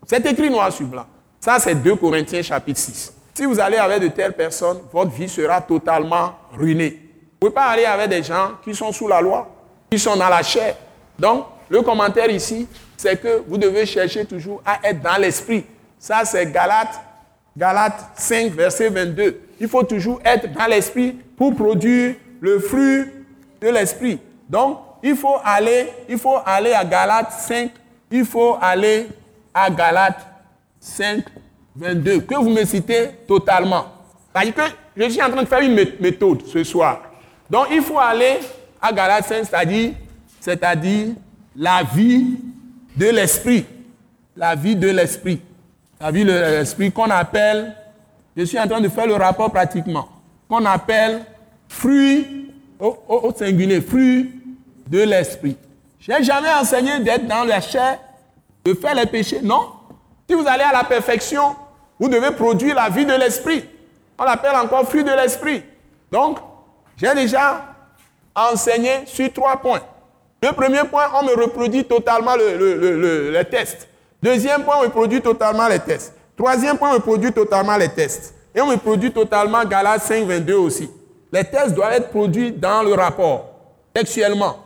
C'est écrit noir sur blanc. Ça, c'est 2 Corinthiens chapitre 6. Si vous allez avec de telles personnes, votre vie sera totalement ruinée. Vous ne pouvez pas aller avec des gens qui sont sous la loi, qui sont dans la chair. Donc, le commentaire ici, c'est que vous devez chercher toujours à être dans l'esprit. Ça, c'est Galates, Galates 5, verset 22. Il faut toujours être dans l'esprit pour produire le fruit de l'esprit. Donc, il faut aller, il faut aller à Galates 5, il faut aller à Galates 5, 22, que vous me citez totalement. Que je suis en train de faire une méthode ce soir. Donc il faut aller à Galates 5, c'est-à-dire, c'est-à-dire la vie de l'esprit. La vie de l'esprit. La vie de l'esprit qu'on appelle, je suis en train de faire le rapport pratiquement, qu'on appelle fruit au, singulier, fruit de l'esprit. Je n'ai jamais enseigné d'être dans la chair, de faire les péchés. Non. Si vous allez à la perfection, vous devez produire la vie de l'esprit. On l'appelle encore fruit de l'esprit. Donc, j'ai déjà enseigné sur trois points. Le premier point, on me reproduit totalement le, les tests. Deuxième point, on me produit totalement les tests. Troisième point, on me produit totalement les tests. Et on me produit totalement Galates 5, 22 aussi. Les tests doivent être produits dans le rapport, textuellement.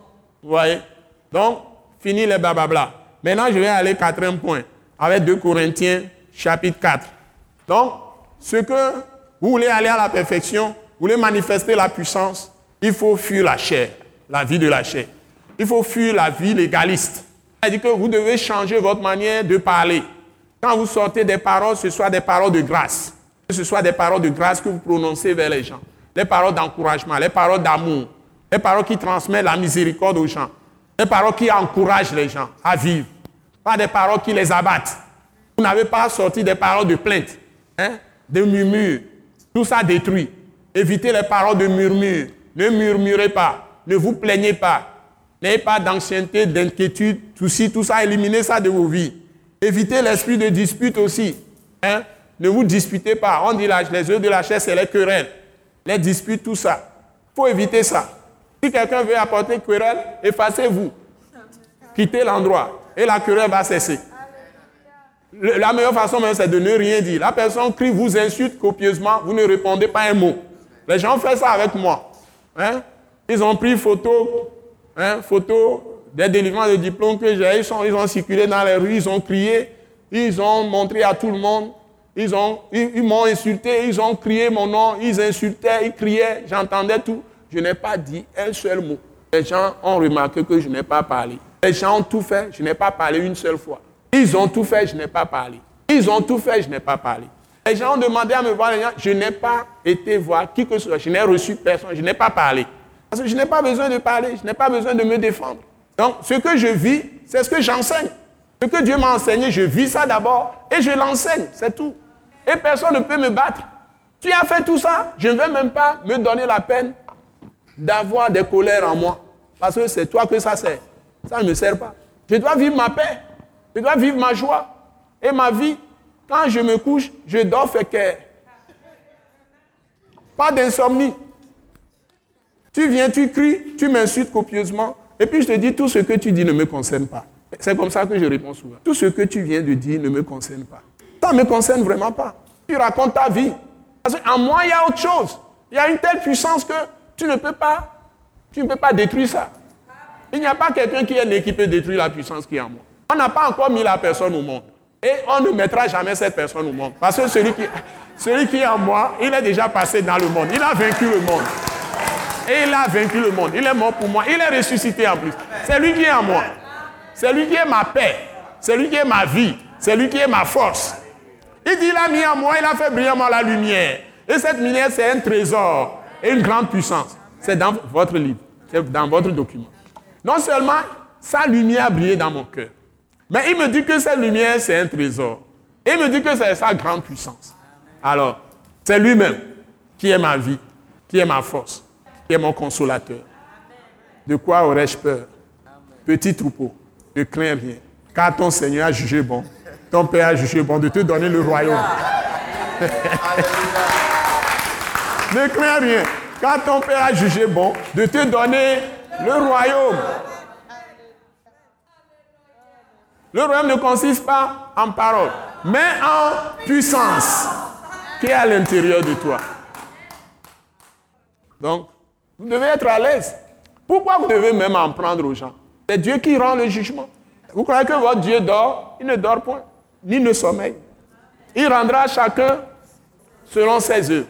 Vous voyez? Donc, fini les bababla. Maintenant, je vais aller quatrième point, avec 2 Corinthiens, chapitre 4. Donc, ce que vous voulez aller à la perfection, vous voulez manifester la puissance, il faut fuir la chair, la vie de la chair. Il faut fuir la vie légaliste. C'est-à-dire que vous devez changer votre manière de parler. Quand vous sortez des paroles, ce soit des paroles de grâce. Que ce soit des paroles de grâce que vous prononcez vers les gens. Les paroles d'encouragement, les paroles d'amour, les paroles qui transmettent la miséricorde aux gens. Les paroles qui encouragent les gens à vivre. Pas des paroles qui les abattent. Vous n'avez pas sorti des paroles de plainte, hein, de murmures. Tout ça détruit. Évitez les paroles de murmure. Ne murmurez pas. Ne vous plaignez pas. N'ayez pas d'ancienneté, d'inquiétude, tout, tout ça. Éliminez ça de vos vies. Évitez l'esprit de dispute aussi. Hein. Ne vous disputez pas. On dit les œufs de la chair, c'est les querelles. Les disputes, tout ça. Il faut éviter ça. Si quelqu'un veut apporter querelle, effacez-vous. Quittez l'endroit. Et la querelle va cesser. La meilleure façon c'est de ne rien dire. La personne crie, vous insulte copieusement, vous ne répondez pas un mot. Les gens font ça avec moi. Hein? Ils ont pris photo, hein, photo des délivrances de diplômes que j'ai. Ils, ils ont circulé dans les rues, ils ont crié, ils ont montré à tout le monde. Ils ils, m'ont insulté, ils ont crié mon nom, ils insultaient, ils criaient, j'entendais tout. Je n'ai pas dit un seul mot. Les gens ont remarqué que je n'ai pas parlé. Les gens ont tout fait, je n'ai pas parlé une seule fois. Ils ont tout fait, je n'ai pas parlé. Ils ont tout fait, je n'ai pas parlé. Les gens ont demandé à me voir, je n'ai pas été voir qui que ce soit, je n'ai reçu personne, je n'ai pas parlé. Parce que je n'ai pas besoin de parler, je n'ai pas besoin de me défendre. Donc, ce que je vis, c'est ce que j'enseigne. Ce que Dieu m'a enseigné, je vis ça d'abord et je l'enseigne, c'est tout. Et personne ne peut me battre. Tu as fait tout ça, je ne vais même pas me donner la peine d'avoir des colères en moi. Parce que c'est toi que ça sert. Ça ne me sert pas. Je dois vivre ma paix. Je dois vivre ma joie. Et ma vie, quand je me couche, je dors que. Pas d'insomnie. Tu viens, tu cries, tu m'insultes copieusement, et puis je te dis tout ce que tu dis ne me concerne pas. C'est comme ça que je réponds souvent. Tout ce que tu viens de dire ne me concerne pas. Ça ne me concerne vraiment pas. Tu racontes ta vie. Parce qu'en moi, il y a autre chose. Il y a une telle puissance que tu ne peux pas, tu ne peux pas détruire ça. Il n'y a pas quelqu'un qui est né qui peut détruire la puissance qui est en moi. On n'a pas encore mis la personne au monde. Et on ne mettra jamais cette personne au monde. Parce que qui, celui qui est en moi, il est déjà passé dans le monde. Il a vaincu le monde. Et il a vaincu le monde. Il est mort pour moi. Il est ressuscité en plus. C'est lui qui est en moi. C'est lui qui est ma paix. C'est lui qui est ma vie. C'est lui qui est ma force. Il dit, il a mis en moi, il a fait brillamment la lumière. Et cette lumière, c'est un trésor et une grande puissance. C'est dans votre livre, c'est dans votre document. Non seulement sa lumière a brillé dans mon cœur, mais il me dit que cette lumière, c'est un trésor. Il me dit que c'est sa grande puissance. Alors, c'est lui-même qui est ma vie, qui est ma force, est mon consolateur. De quoi aurais-je peur? Petit troupeau, ne crains rien, car ton Seigneur a jugé bon ton Père a jugé bon de te donner le royaume. ne crains rien. Quand ton Père a jugé bon de te donner le royaume. Le royaume ne consiste pas en parole, mais en puissance qui est à l'intérieur de toi. Donc, vous devez être à l'aise. Pourquoi vous devez même en prendre aux gens? C'est Dieu qui rend le jugement. Vous croyez que votre Dieu dort? Il ne dort point ni ne sommeil. Il rendra chacun selon ses œuvres,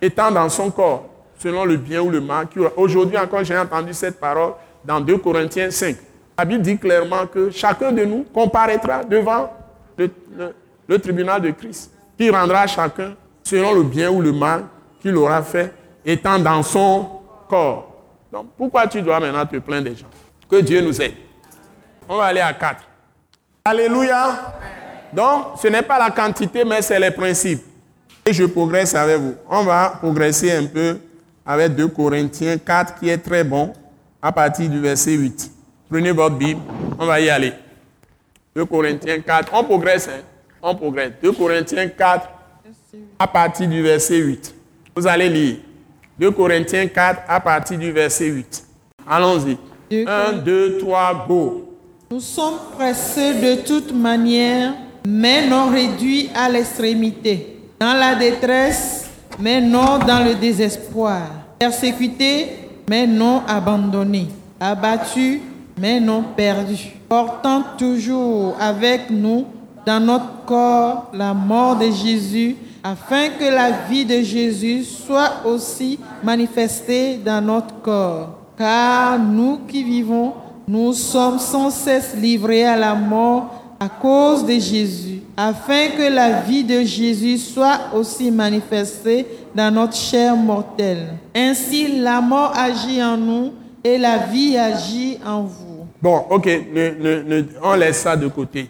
étant dans son corps, selon le bien ou le mal. Aujourd'hui encore, j'ai entendu cette parole dans 2 Corinthiens 5. La Bible dit clairement que chacun de nous comparaîtra devant le, tribunal de Christ. qui rendra chacun selon le bien ou le mal qu'il aura fait, étant dans son Donc, pourquoi tu dois maintenant te plaindre des gens? Que Dieu nous aide. On va aller à 4. Alléluia. Donc, ce n'est pas la quantité, mais c'est les principes. Et je progresse avec vous. On va progresser un peu avec 2 Corinthiens 4 qui est très bon à partir du verset 8. Prenez votre Bible, on va y aller. 2 Corinthiens 4, on progresse, hein? on progresse. 2 Corinthiens 4 à partir du verset 8. Vous allez lire. 2 Corinthiens 4 à partir du verset 8. Allons-y. 1, 2, 3, go. Nous sommes pressés de toute manière, mais non réduits à l'extrémité. Dans la détresse, mais non dans le désespoir. Persécutés, mais non abandonnés. Abattus, mais non perdus. Portant toujours avec nous dans notre corps la mort de Jésus, afin que la vie de Jésus soit aussi manifestée dans notre corps. Car nous qui vivons, nous sommes sans cesse livrés à la mort à cause de Jésus, afin que la vie de Jésus soit aussi manifestée dans notre chair mortelle. Ainsi, la mort agit en nous et la vie agit en vous. Bon, ok, on laisse ça de côté.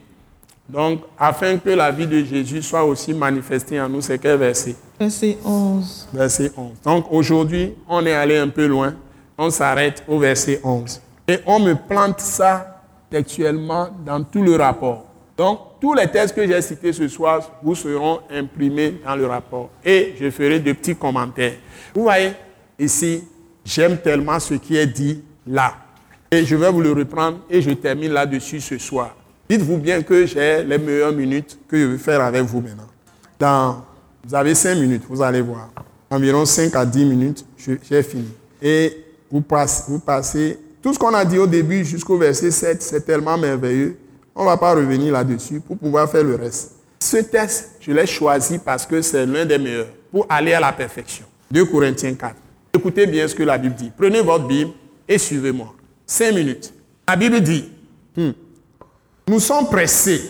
Donc, afin que la vie de Jésus soit aussi manifestée en nous, c'est quel verset? Verset 11. Verset 11. Donc, aujourd'hui, on est allé un peu loin. On s'arrête au verset 11. Et on me plante ça textuellement dans tout le rapport. Donc, tous les textes que j'ai cités ce soir vous seront imprimés dans le rapport. Et je ferai de petits commentaires. Vous voyez, ici, j'aime tellement ce qui est dit là. Et je vais vous le reprendre et je termine là-dessus ce soir. Dites-vous bien que j'ai les meilleures minutes que je vais faire avec vous maintenant. Dans, vous avez cinq minutes, vous allez voir. Environ 5 à 10 minutes, j'ai fini. Et vous passez, vous passez tout ce qu'on a dit au début jusqu'au verset 7, c'est tellement merveilleux. On ne va pas revenir là-dessus pour pouvoir faire le reste. Ce texte, je l'ai choisi parce que c'est l'un des meilleurs pour aller à la perfection. 2 Corinthiens 4. Écoutez bien ce que la Bible dit. Prenez votre Bible et suivez-moi. Cinq minutes. La Bible dit, hmm, nous sommes pressés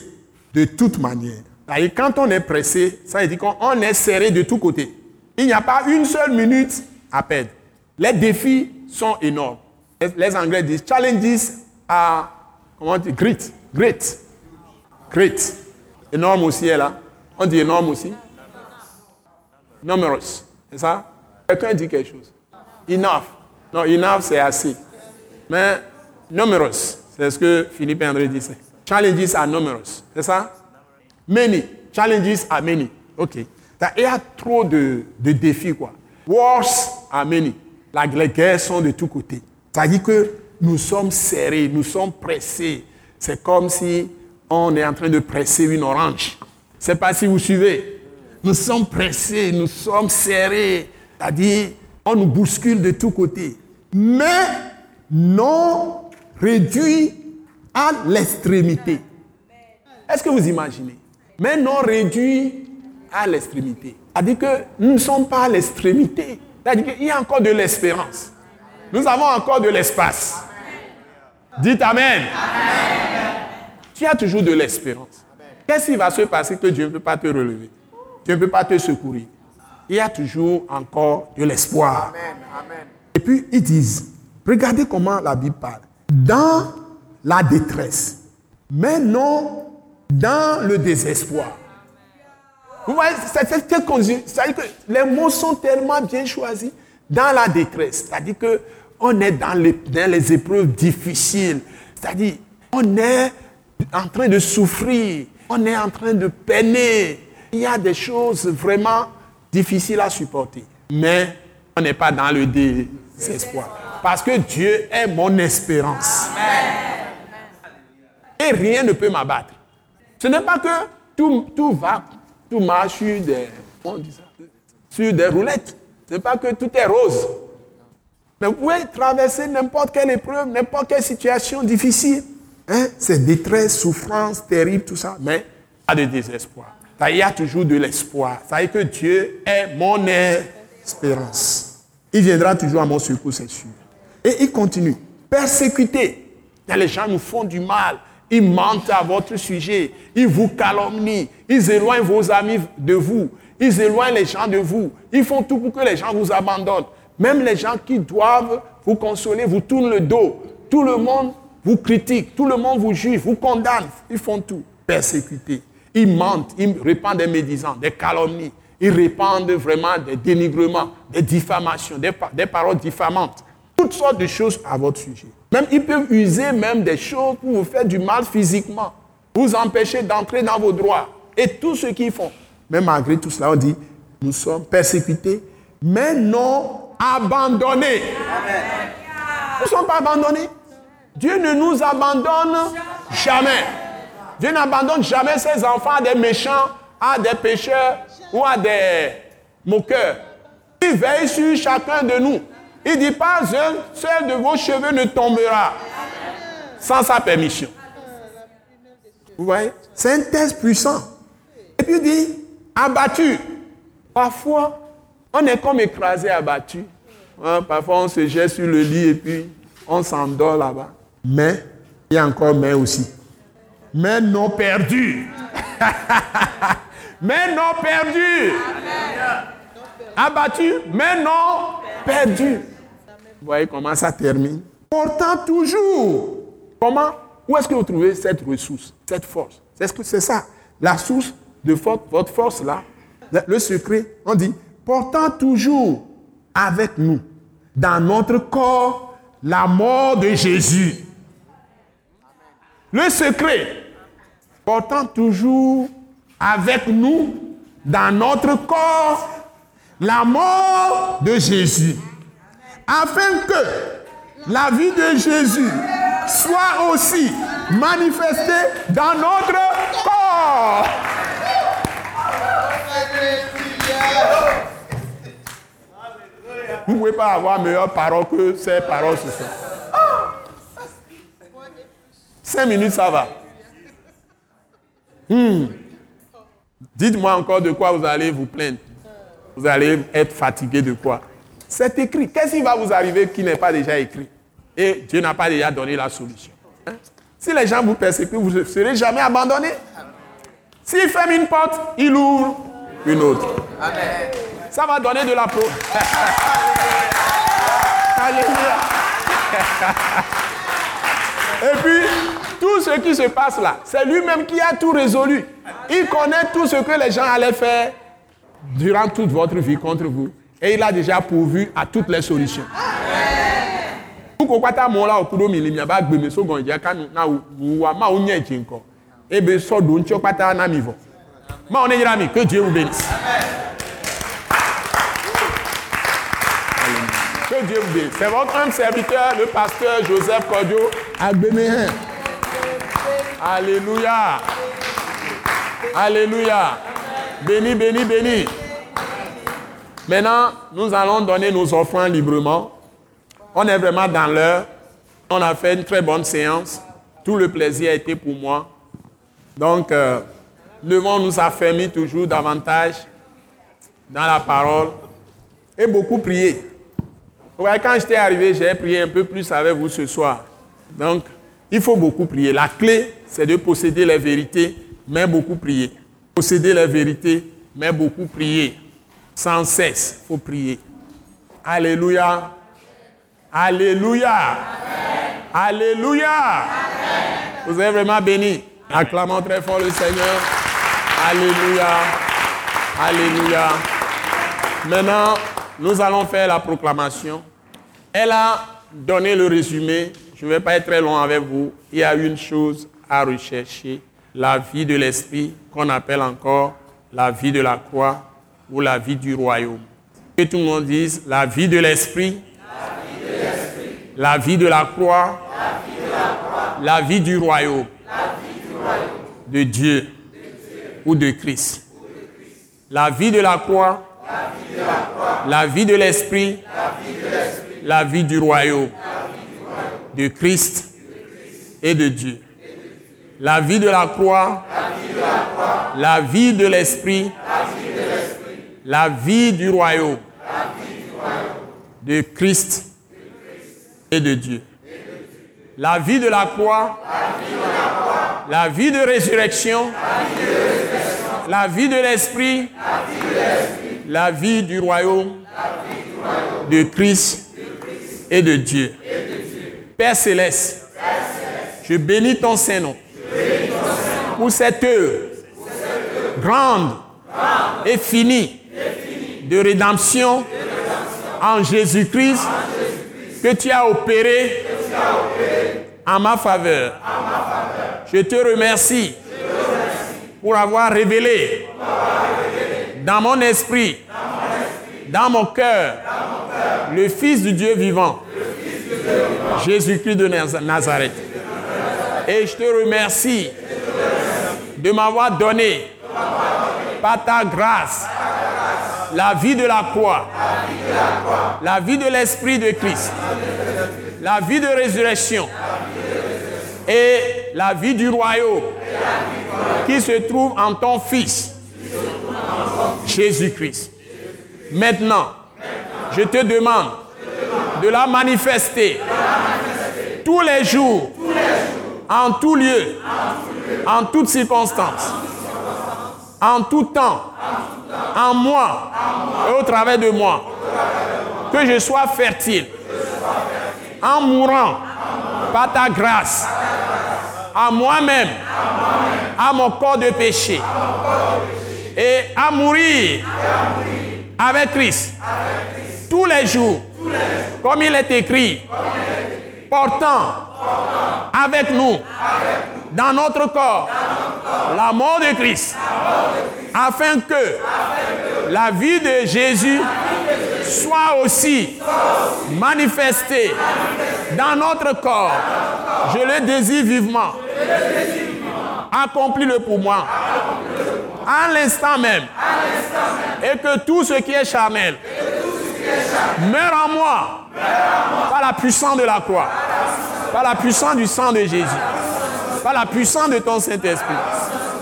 de toute manière. Et quand on est pressé, ça veut dire qu'on est serré de tous côtés. Il n'y a pas une seule minute à perdre. Les défis sont énormes les Anglais disent challenges are, comment dit, great, great, great. Énorme aussi est là. On dit énorme aussi. Numerous. C'est ça? Quelqu'un dit quelque chose. Enough. Non, enough, c'est assez. Mais numerous, c'est ce que Philippe André disait. Challenges are numerous. C'est ça? Many. Challenges are many. OK. Il y a trop de, de défis, quoi. Wars are many. les guerres sont de tous côtés. Ça dit que nous sommes serrés, nous sommes pressés. C'est comme si on est en train de presser une orange. Sais pas si vous suivez. Nous sommes pressés, nous sommes serrés. C'est-à-dire, on nous bouscule de tous côtés. Mais non réduit à l'extrémité. Est-ce que vous imaginez? Mais non réduit à l'extrémité. C'est-à-dire que nous ne sommes pas à l'extrémité. C'est-à-dire qu'il y a encore de l'espérance. Nous avons encore de l'espace. Dites Amen. Tu as toujours de l'espérance. Qu'est-ce qui va se passer que Dieu ne peut pas te relever? Dieu ne peut pas te secourir. Il y a toujours encore de l'espoir. Et puis ils disent, regardez comment la Bible parle. Dans la détresse, mais non dans le désespoir. Vous voyez, c'est que les mots sont tellement bien choisis dans la détresse. C'est-à-dire que on est dans les, dans les épreuves difficiles. C'est-à-dire, on est en train de souffrir, on est en train de peiner. Il y a des choses vraiment difficiles à supporter. Mais on n'est pas dans le désespoir. Parce que Dieu est mon espérance. Et rien ne peut m'abattre. Ce n'est pas que tout, tout, va, tout marche sur des, sur des roulettes. Ce n'est pas que tout est rose. Mais vous pouvez traverser n'importe quelle épreuve, n'importe quelle situation difficile. Hein? C'est détresse, souffrance, terrible, tout ça. Mais pas de désespoir. il y a toujours de l'espoir. Ça veut que Dieu est mon espérance. Il viendra toujours à mon secours, c'est sûr. Et il continue. Persécuté. Les gens nous font du mal. Ils mentent à votre sujet. Ils vous calomnient. Ils éloignent vos amis de vous. Ils éloignent les gens de vous. Ils font tout pour que les gens vous abandonnent. Même les gens qui doivent vous consoler vous tournent le dos. Tout le monde vous critique. Tout le monde vous juge, vous condamne. Ils font tout. Persécutés. Ils mentent. Ils répandent des médisants, des calomnies. Ils répandent vraiment des dénigrements, des diffamations, des, des paroles diffamantes. Toutes sortes de choses à votre sujet. Même ils peuvent user même des choses pour vous faire du mal physiquement, vous empêcher d'entrer dans vos droits et tout ce qu'ils font. Mais malgré tout cela, on dit, nous sommes persécutés, mais non abandonnés. Nous ne sommes pas abandonnés. Dieu ne nous abandonne jamais. Dieu n'abandonne jamais ses enfants à des méchants, à des pécheurs ou à des moqueurs. Il veille sur chacun de nous. Il dit pas un seul de vos cheveux ne tombera sans sa permission. Vous voyez? C'est un test puissant. Et puis il dit, abattu. Parfois, on est comme écrasé, abattu. Hein, parfois, on se jette sur le lit et puis on s'endort là-bas. Mais, il y a encore mais aussi. Mais non perdu. mais non perdu. Abattu, mais non perdu. Vous voyez comment ça termine. Pourtant toujours. Comment? Où est-ce que vous trouvez cette ressource, cette force? C'est -ce c'est ça. La source de votre force là, le secret, on dit, portant toujours avec nous. Dans notre corps la mort de Jésus. Le secret, portant toujours avec nous dans notre corps la mort de Jésus afin que la vie de Jésus soit aussi manifestée dans notre corps. Vous ne pouvez pas avoir meilleure parole que ces paroles ce soir. Cinq minutes, ça va. Hmm. Dites-moi encore de quoi vous allez vous plaindre. Vous allez être fatigué de quoi? C'est écrit. Qu'est-ce qui va vous arriver qui n'est pas déjà écrit? Et Dieu n'a pas déjà donné la solution. Hein? Si les gens vous persécutent, vous ne serez jamais abandonné. S'il ferme une porte, il ouvre une autre. Ça va donner de la peau. Alléluia. Et puis, tout ce qui se passe là, c'est lui-même qui a tout résolu. Il connaît tout ce que les gens allaient faire durant toute votre vie contre vous. Et il a déjà pourvu à toutes les solutions. Kuko kwata mo la okudo mi limia ba gbe me so gon je kanu na wa ma o nye jinko. Ebe so do ncho kwata na mi vo. Ma on yira mi que Dieu vous bénisse. Que Dieu vous bénisse. C'est votre homme serviteur, le pasteur Joseph Agbemehen. Alléluia. Alléluia. Béni, béni, béni. Maintenant, nous allons donner nos offrandes librement. On est vraiment dans l'heure. On a fait une très bonne séance. Tout le plaisir a été pour moi. Donc, euh, devons nous affermir toujours davantage dans la parole et beaucoup prier. quand j'étais arrivé, j'ai prié un peu plus avec vous ce soir. Donc, il faut beaucoup prier. La clé, c'est de posséder les vérités, mais beaucoup prier. Posséder les vérités, mais beaucoup prier. Sans cesse, il faut prier. Alléluia. Alléluia. Alléluia. Vous êtes vraiment béni. Acclamons très fort le Seigneur. Alléluia. Alléluia. Maintenant, nous allons faire la proclamation. Elle a donné le résumé. Je ne vais pas être très long avec vous. Il y a une chose à rechercher. La vie de l'esprit, qu'on appelle encore la vie de la croix ou la vie du royaume. Que tout le monde dise la vie de l'esprit, la vie de la croix, la vie du royaume, de Dieu ou de Christ. La vie de la croix, la vie de l'esprit, la vie du royaume, de Christ et de Dieu. La vie de la croix, la vie de l'esprit, la vie du royaume, de Christ et de Dieu. La vie de la croix, la vie de résurrection, la vie de l'esprit, la vie du royaume de Christ et de Dieu. Père céleste, je bénis ton Saint-Nom pour cette œuvre grande et finie de rédemption en Jésus-Christ que tu as opéré en ma faveur. Je te remercie pour avoir révélé dans mon esprit, dans mon cœur, le Fils du Dieu vivant, Jésus-Christ de Nazareth. Et je te remercie de m'avoir donné, par ta grâce, la vie de la croix, la vie de l'Esprit de Christ, la vie de résurrection et la vie du royaume qui se trouve en ton Fils, Jésus-Christ. Maintenant, je te demande de la manifester tous les jours, en tout lieu, en toutes circonstances, en tout temps, en moi. Et au travers de moi. Que je sois fertile. En mourant. Par ta grâce. À moi-même, à mon corps de péché. Et à mourir. Avec Christ. Tous les jours, comme il est écrit, portant. Avec nous dans notre corps la mort de Christ, afin que la vie de Jésus soit aussi manifestée dans notre corps. Je le désire vivement. Accomplis-le pour moi. À l'instant même. Et que tout ce qui est charnel meure en moi par la puissance de la croix, par la puissance du sang de Jésus, par la puissance de ton Saint-Esprit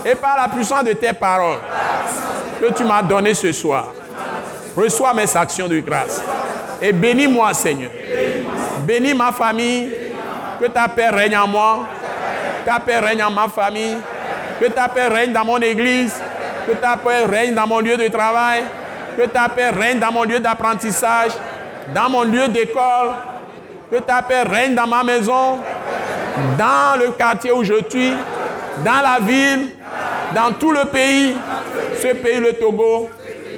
et par la puissance de tes paroles que tu m'as données ce soir. Reçois mes actions de grâce et bénis-moi, Seigneur. Bénis ma famille, que ta paix règne en moi, ta paix règne en ma famille, que ta paix règne dans mon église, que ta paix règne dans mon lieu de travail, que ta paix règne dans mon lieu d'apprentissage, dans mon lieu d'école, que ta paix règne dans ma maison, dans le quartier où je suis, dans la ville, dans tout le pays, ce pays, le Togo.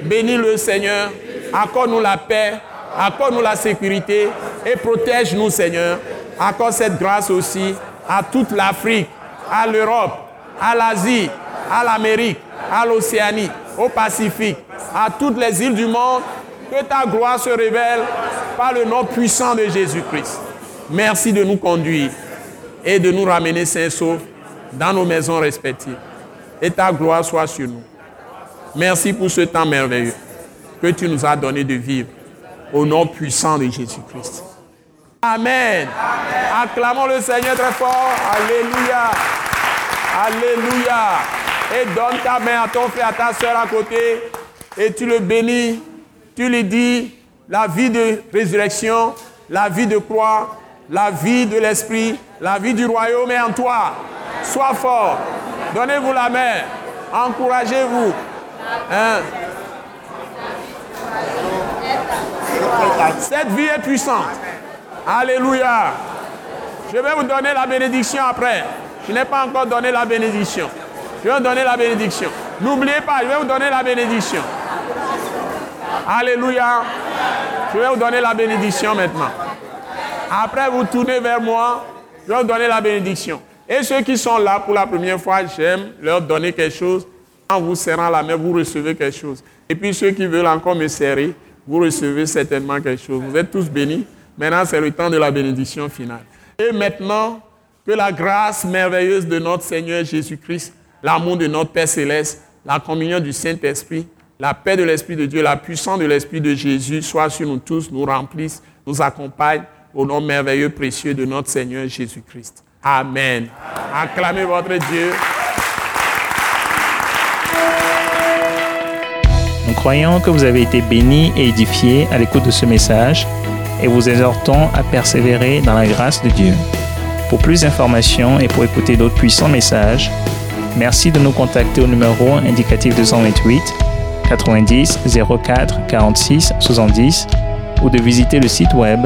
Bénis le Seigneur, accorde-nous la paix, accorde-nous la sécurité et protège-nous, Seigneur. Accorde cette grâce aussi à toute l'Afrique, à l'Europe, à l'Asie, à l'Amérique, à l'Océanie, au Pacifique, à toutes les îles du monde. Que ta gloire se révèle par le nom puissant de Jésus-Christ. Merci de nous conduire et de nous ramener sains saufs dans nos maisons respectives. Et ta gloire soit sur nous. Merci pour ce temps merveilleux que tu nous as donné de vivre au nom puissant de Jésus-Christ. Amen. Acclamons le Seigneur très fort. Alléluia. Alléluia. Et donne ta main à ton frère, à ta soeur à côté. Et tu le bénis. Tu lui dis la vie de résurrection, la vie de croix, la vie de l'esprit, la vie du royaume est en toi. Sois fort. Donnez-vous la main. Encouragez-vous. Hein? Cette vie est puissante. Alléluia. Je vais vous donner la bénédiction après. Je n'ai pas encore donné la bénédiction. Je vais vous donner la bénédiction. N'oubliez pas, je vais vous donner la bénédiction. Alléluia. Je vais vous donner la bénédiction maintenant. Après, vous tournez vers moi. Je vais donner la bénédiction. Et ceux qui sont là pour la première fois, j'aime leur donner quelque chose. En vous serrant la main, vous recevez quelque chose. Et puis ceux qui veulent encore me serrer, vous recevez certainement quelque chose. Vous êtes tous bénis. Maintenant, c'est le temps de la bénédiction finale. Et maintenant, que la grâce merveilleuse de notre Seigneur Jésus-Christ, l'amour de notre Père céleste, la communion du Saint-Esprit, la paix de l'Esprit de Dieu, la puissance de l'Esprit de Jésus soit sur nous tous, nous remplisse, nous accompagne au nom merveilleux, précieux de notre Seigneur Jésus-Christ. Amen. Acclamez votre Dieu. Nous croyons que vous avez été bénis et édifiés à l'écoute de ce message et vous exhortons à persévérer dans la grâce de Dieu. Pour plus d'informations et pour écouter d'autres puissants messages, merci de nous contacter au numéro indicatif 228 90 04 46 70 ou de visiter le site web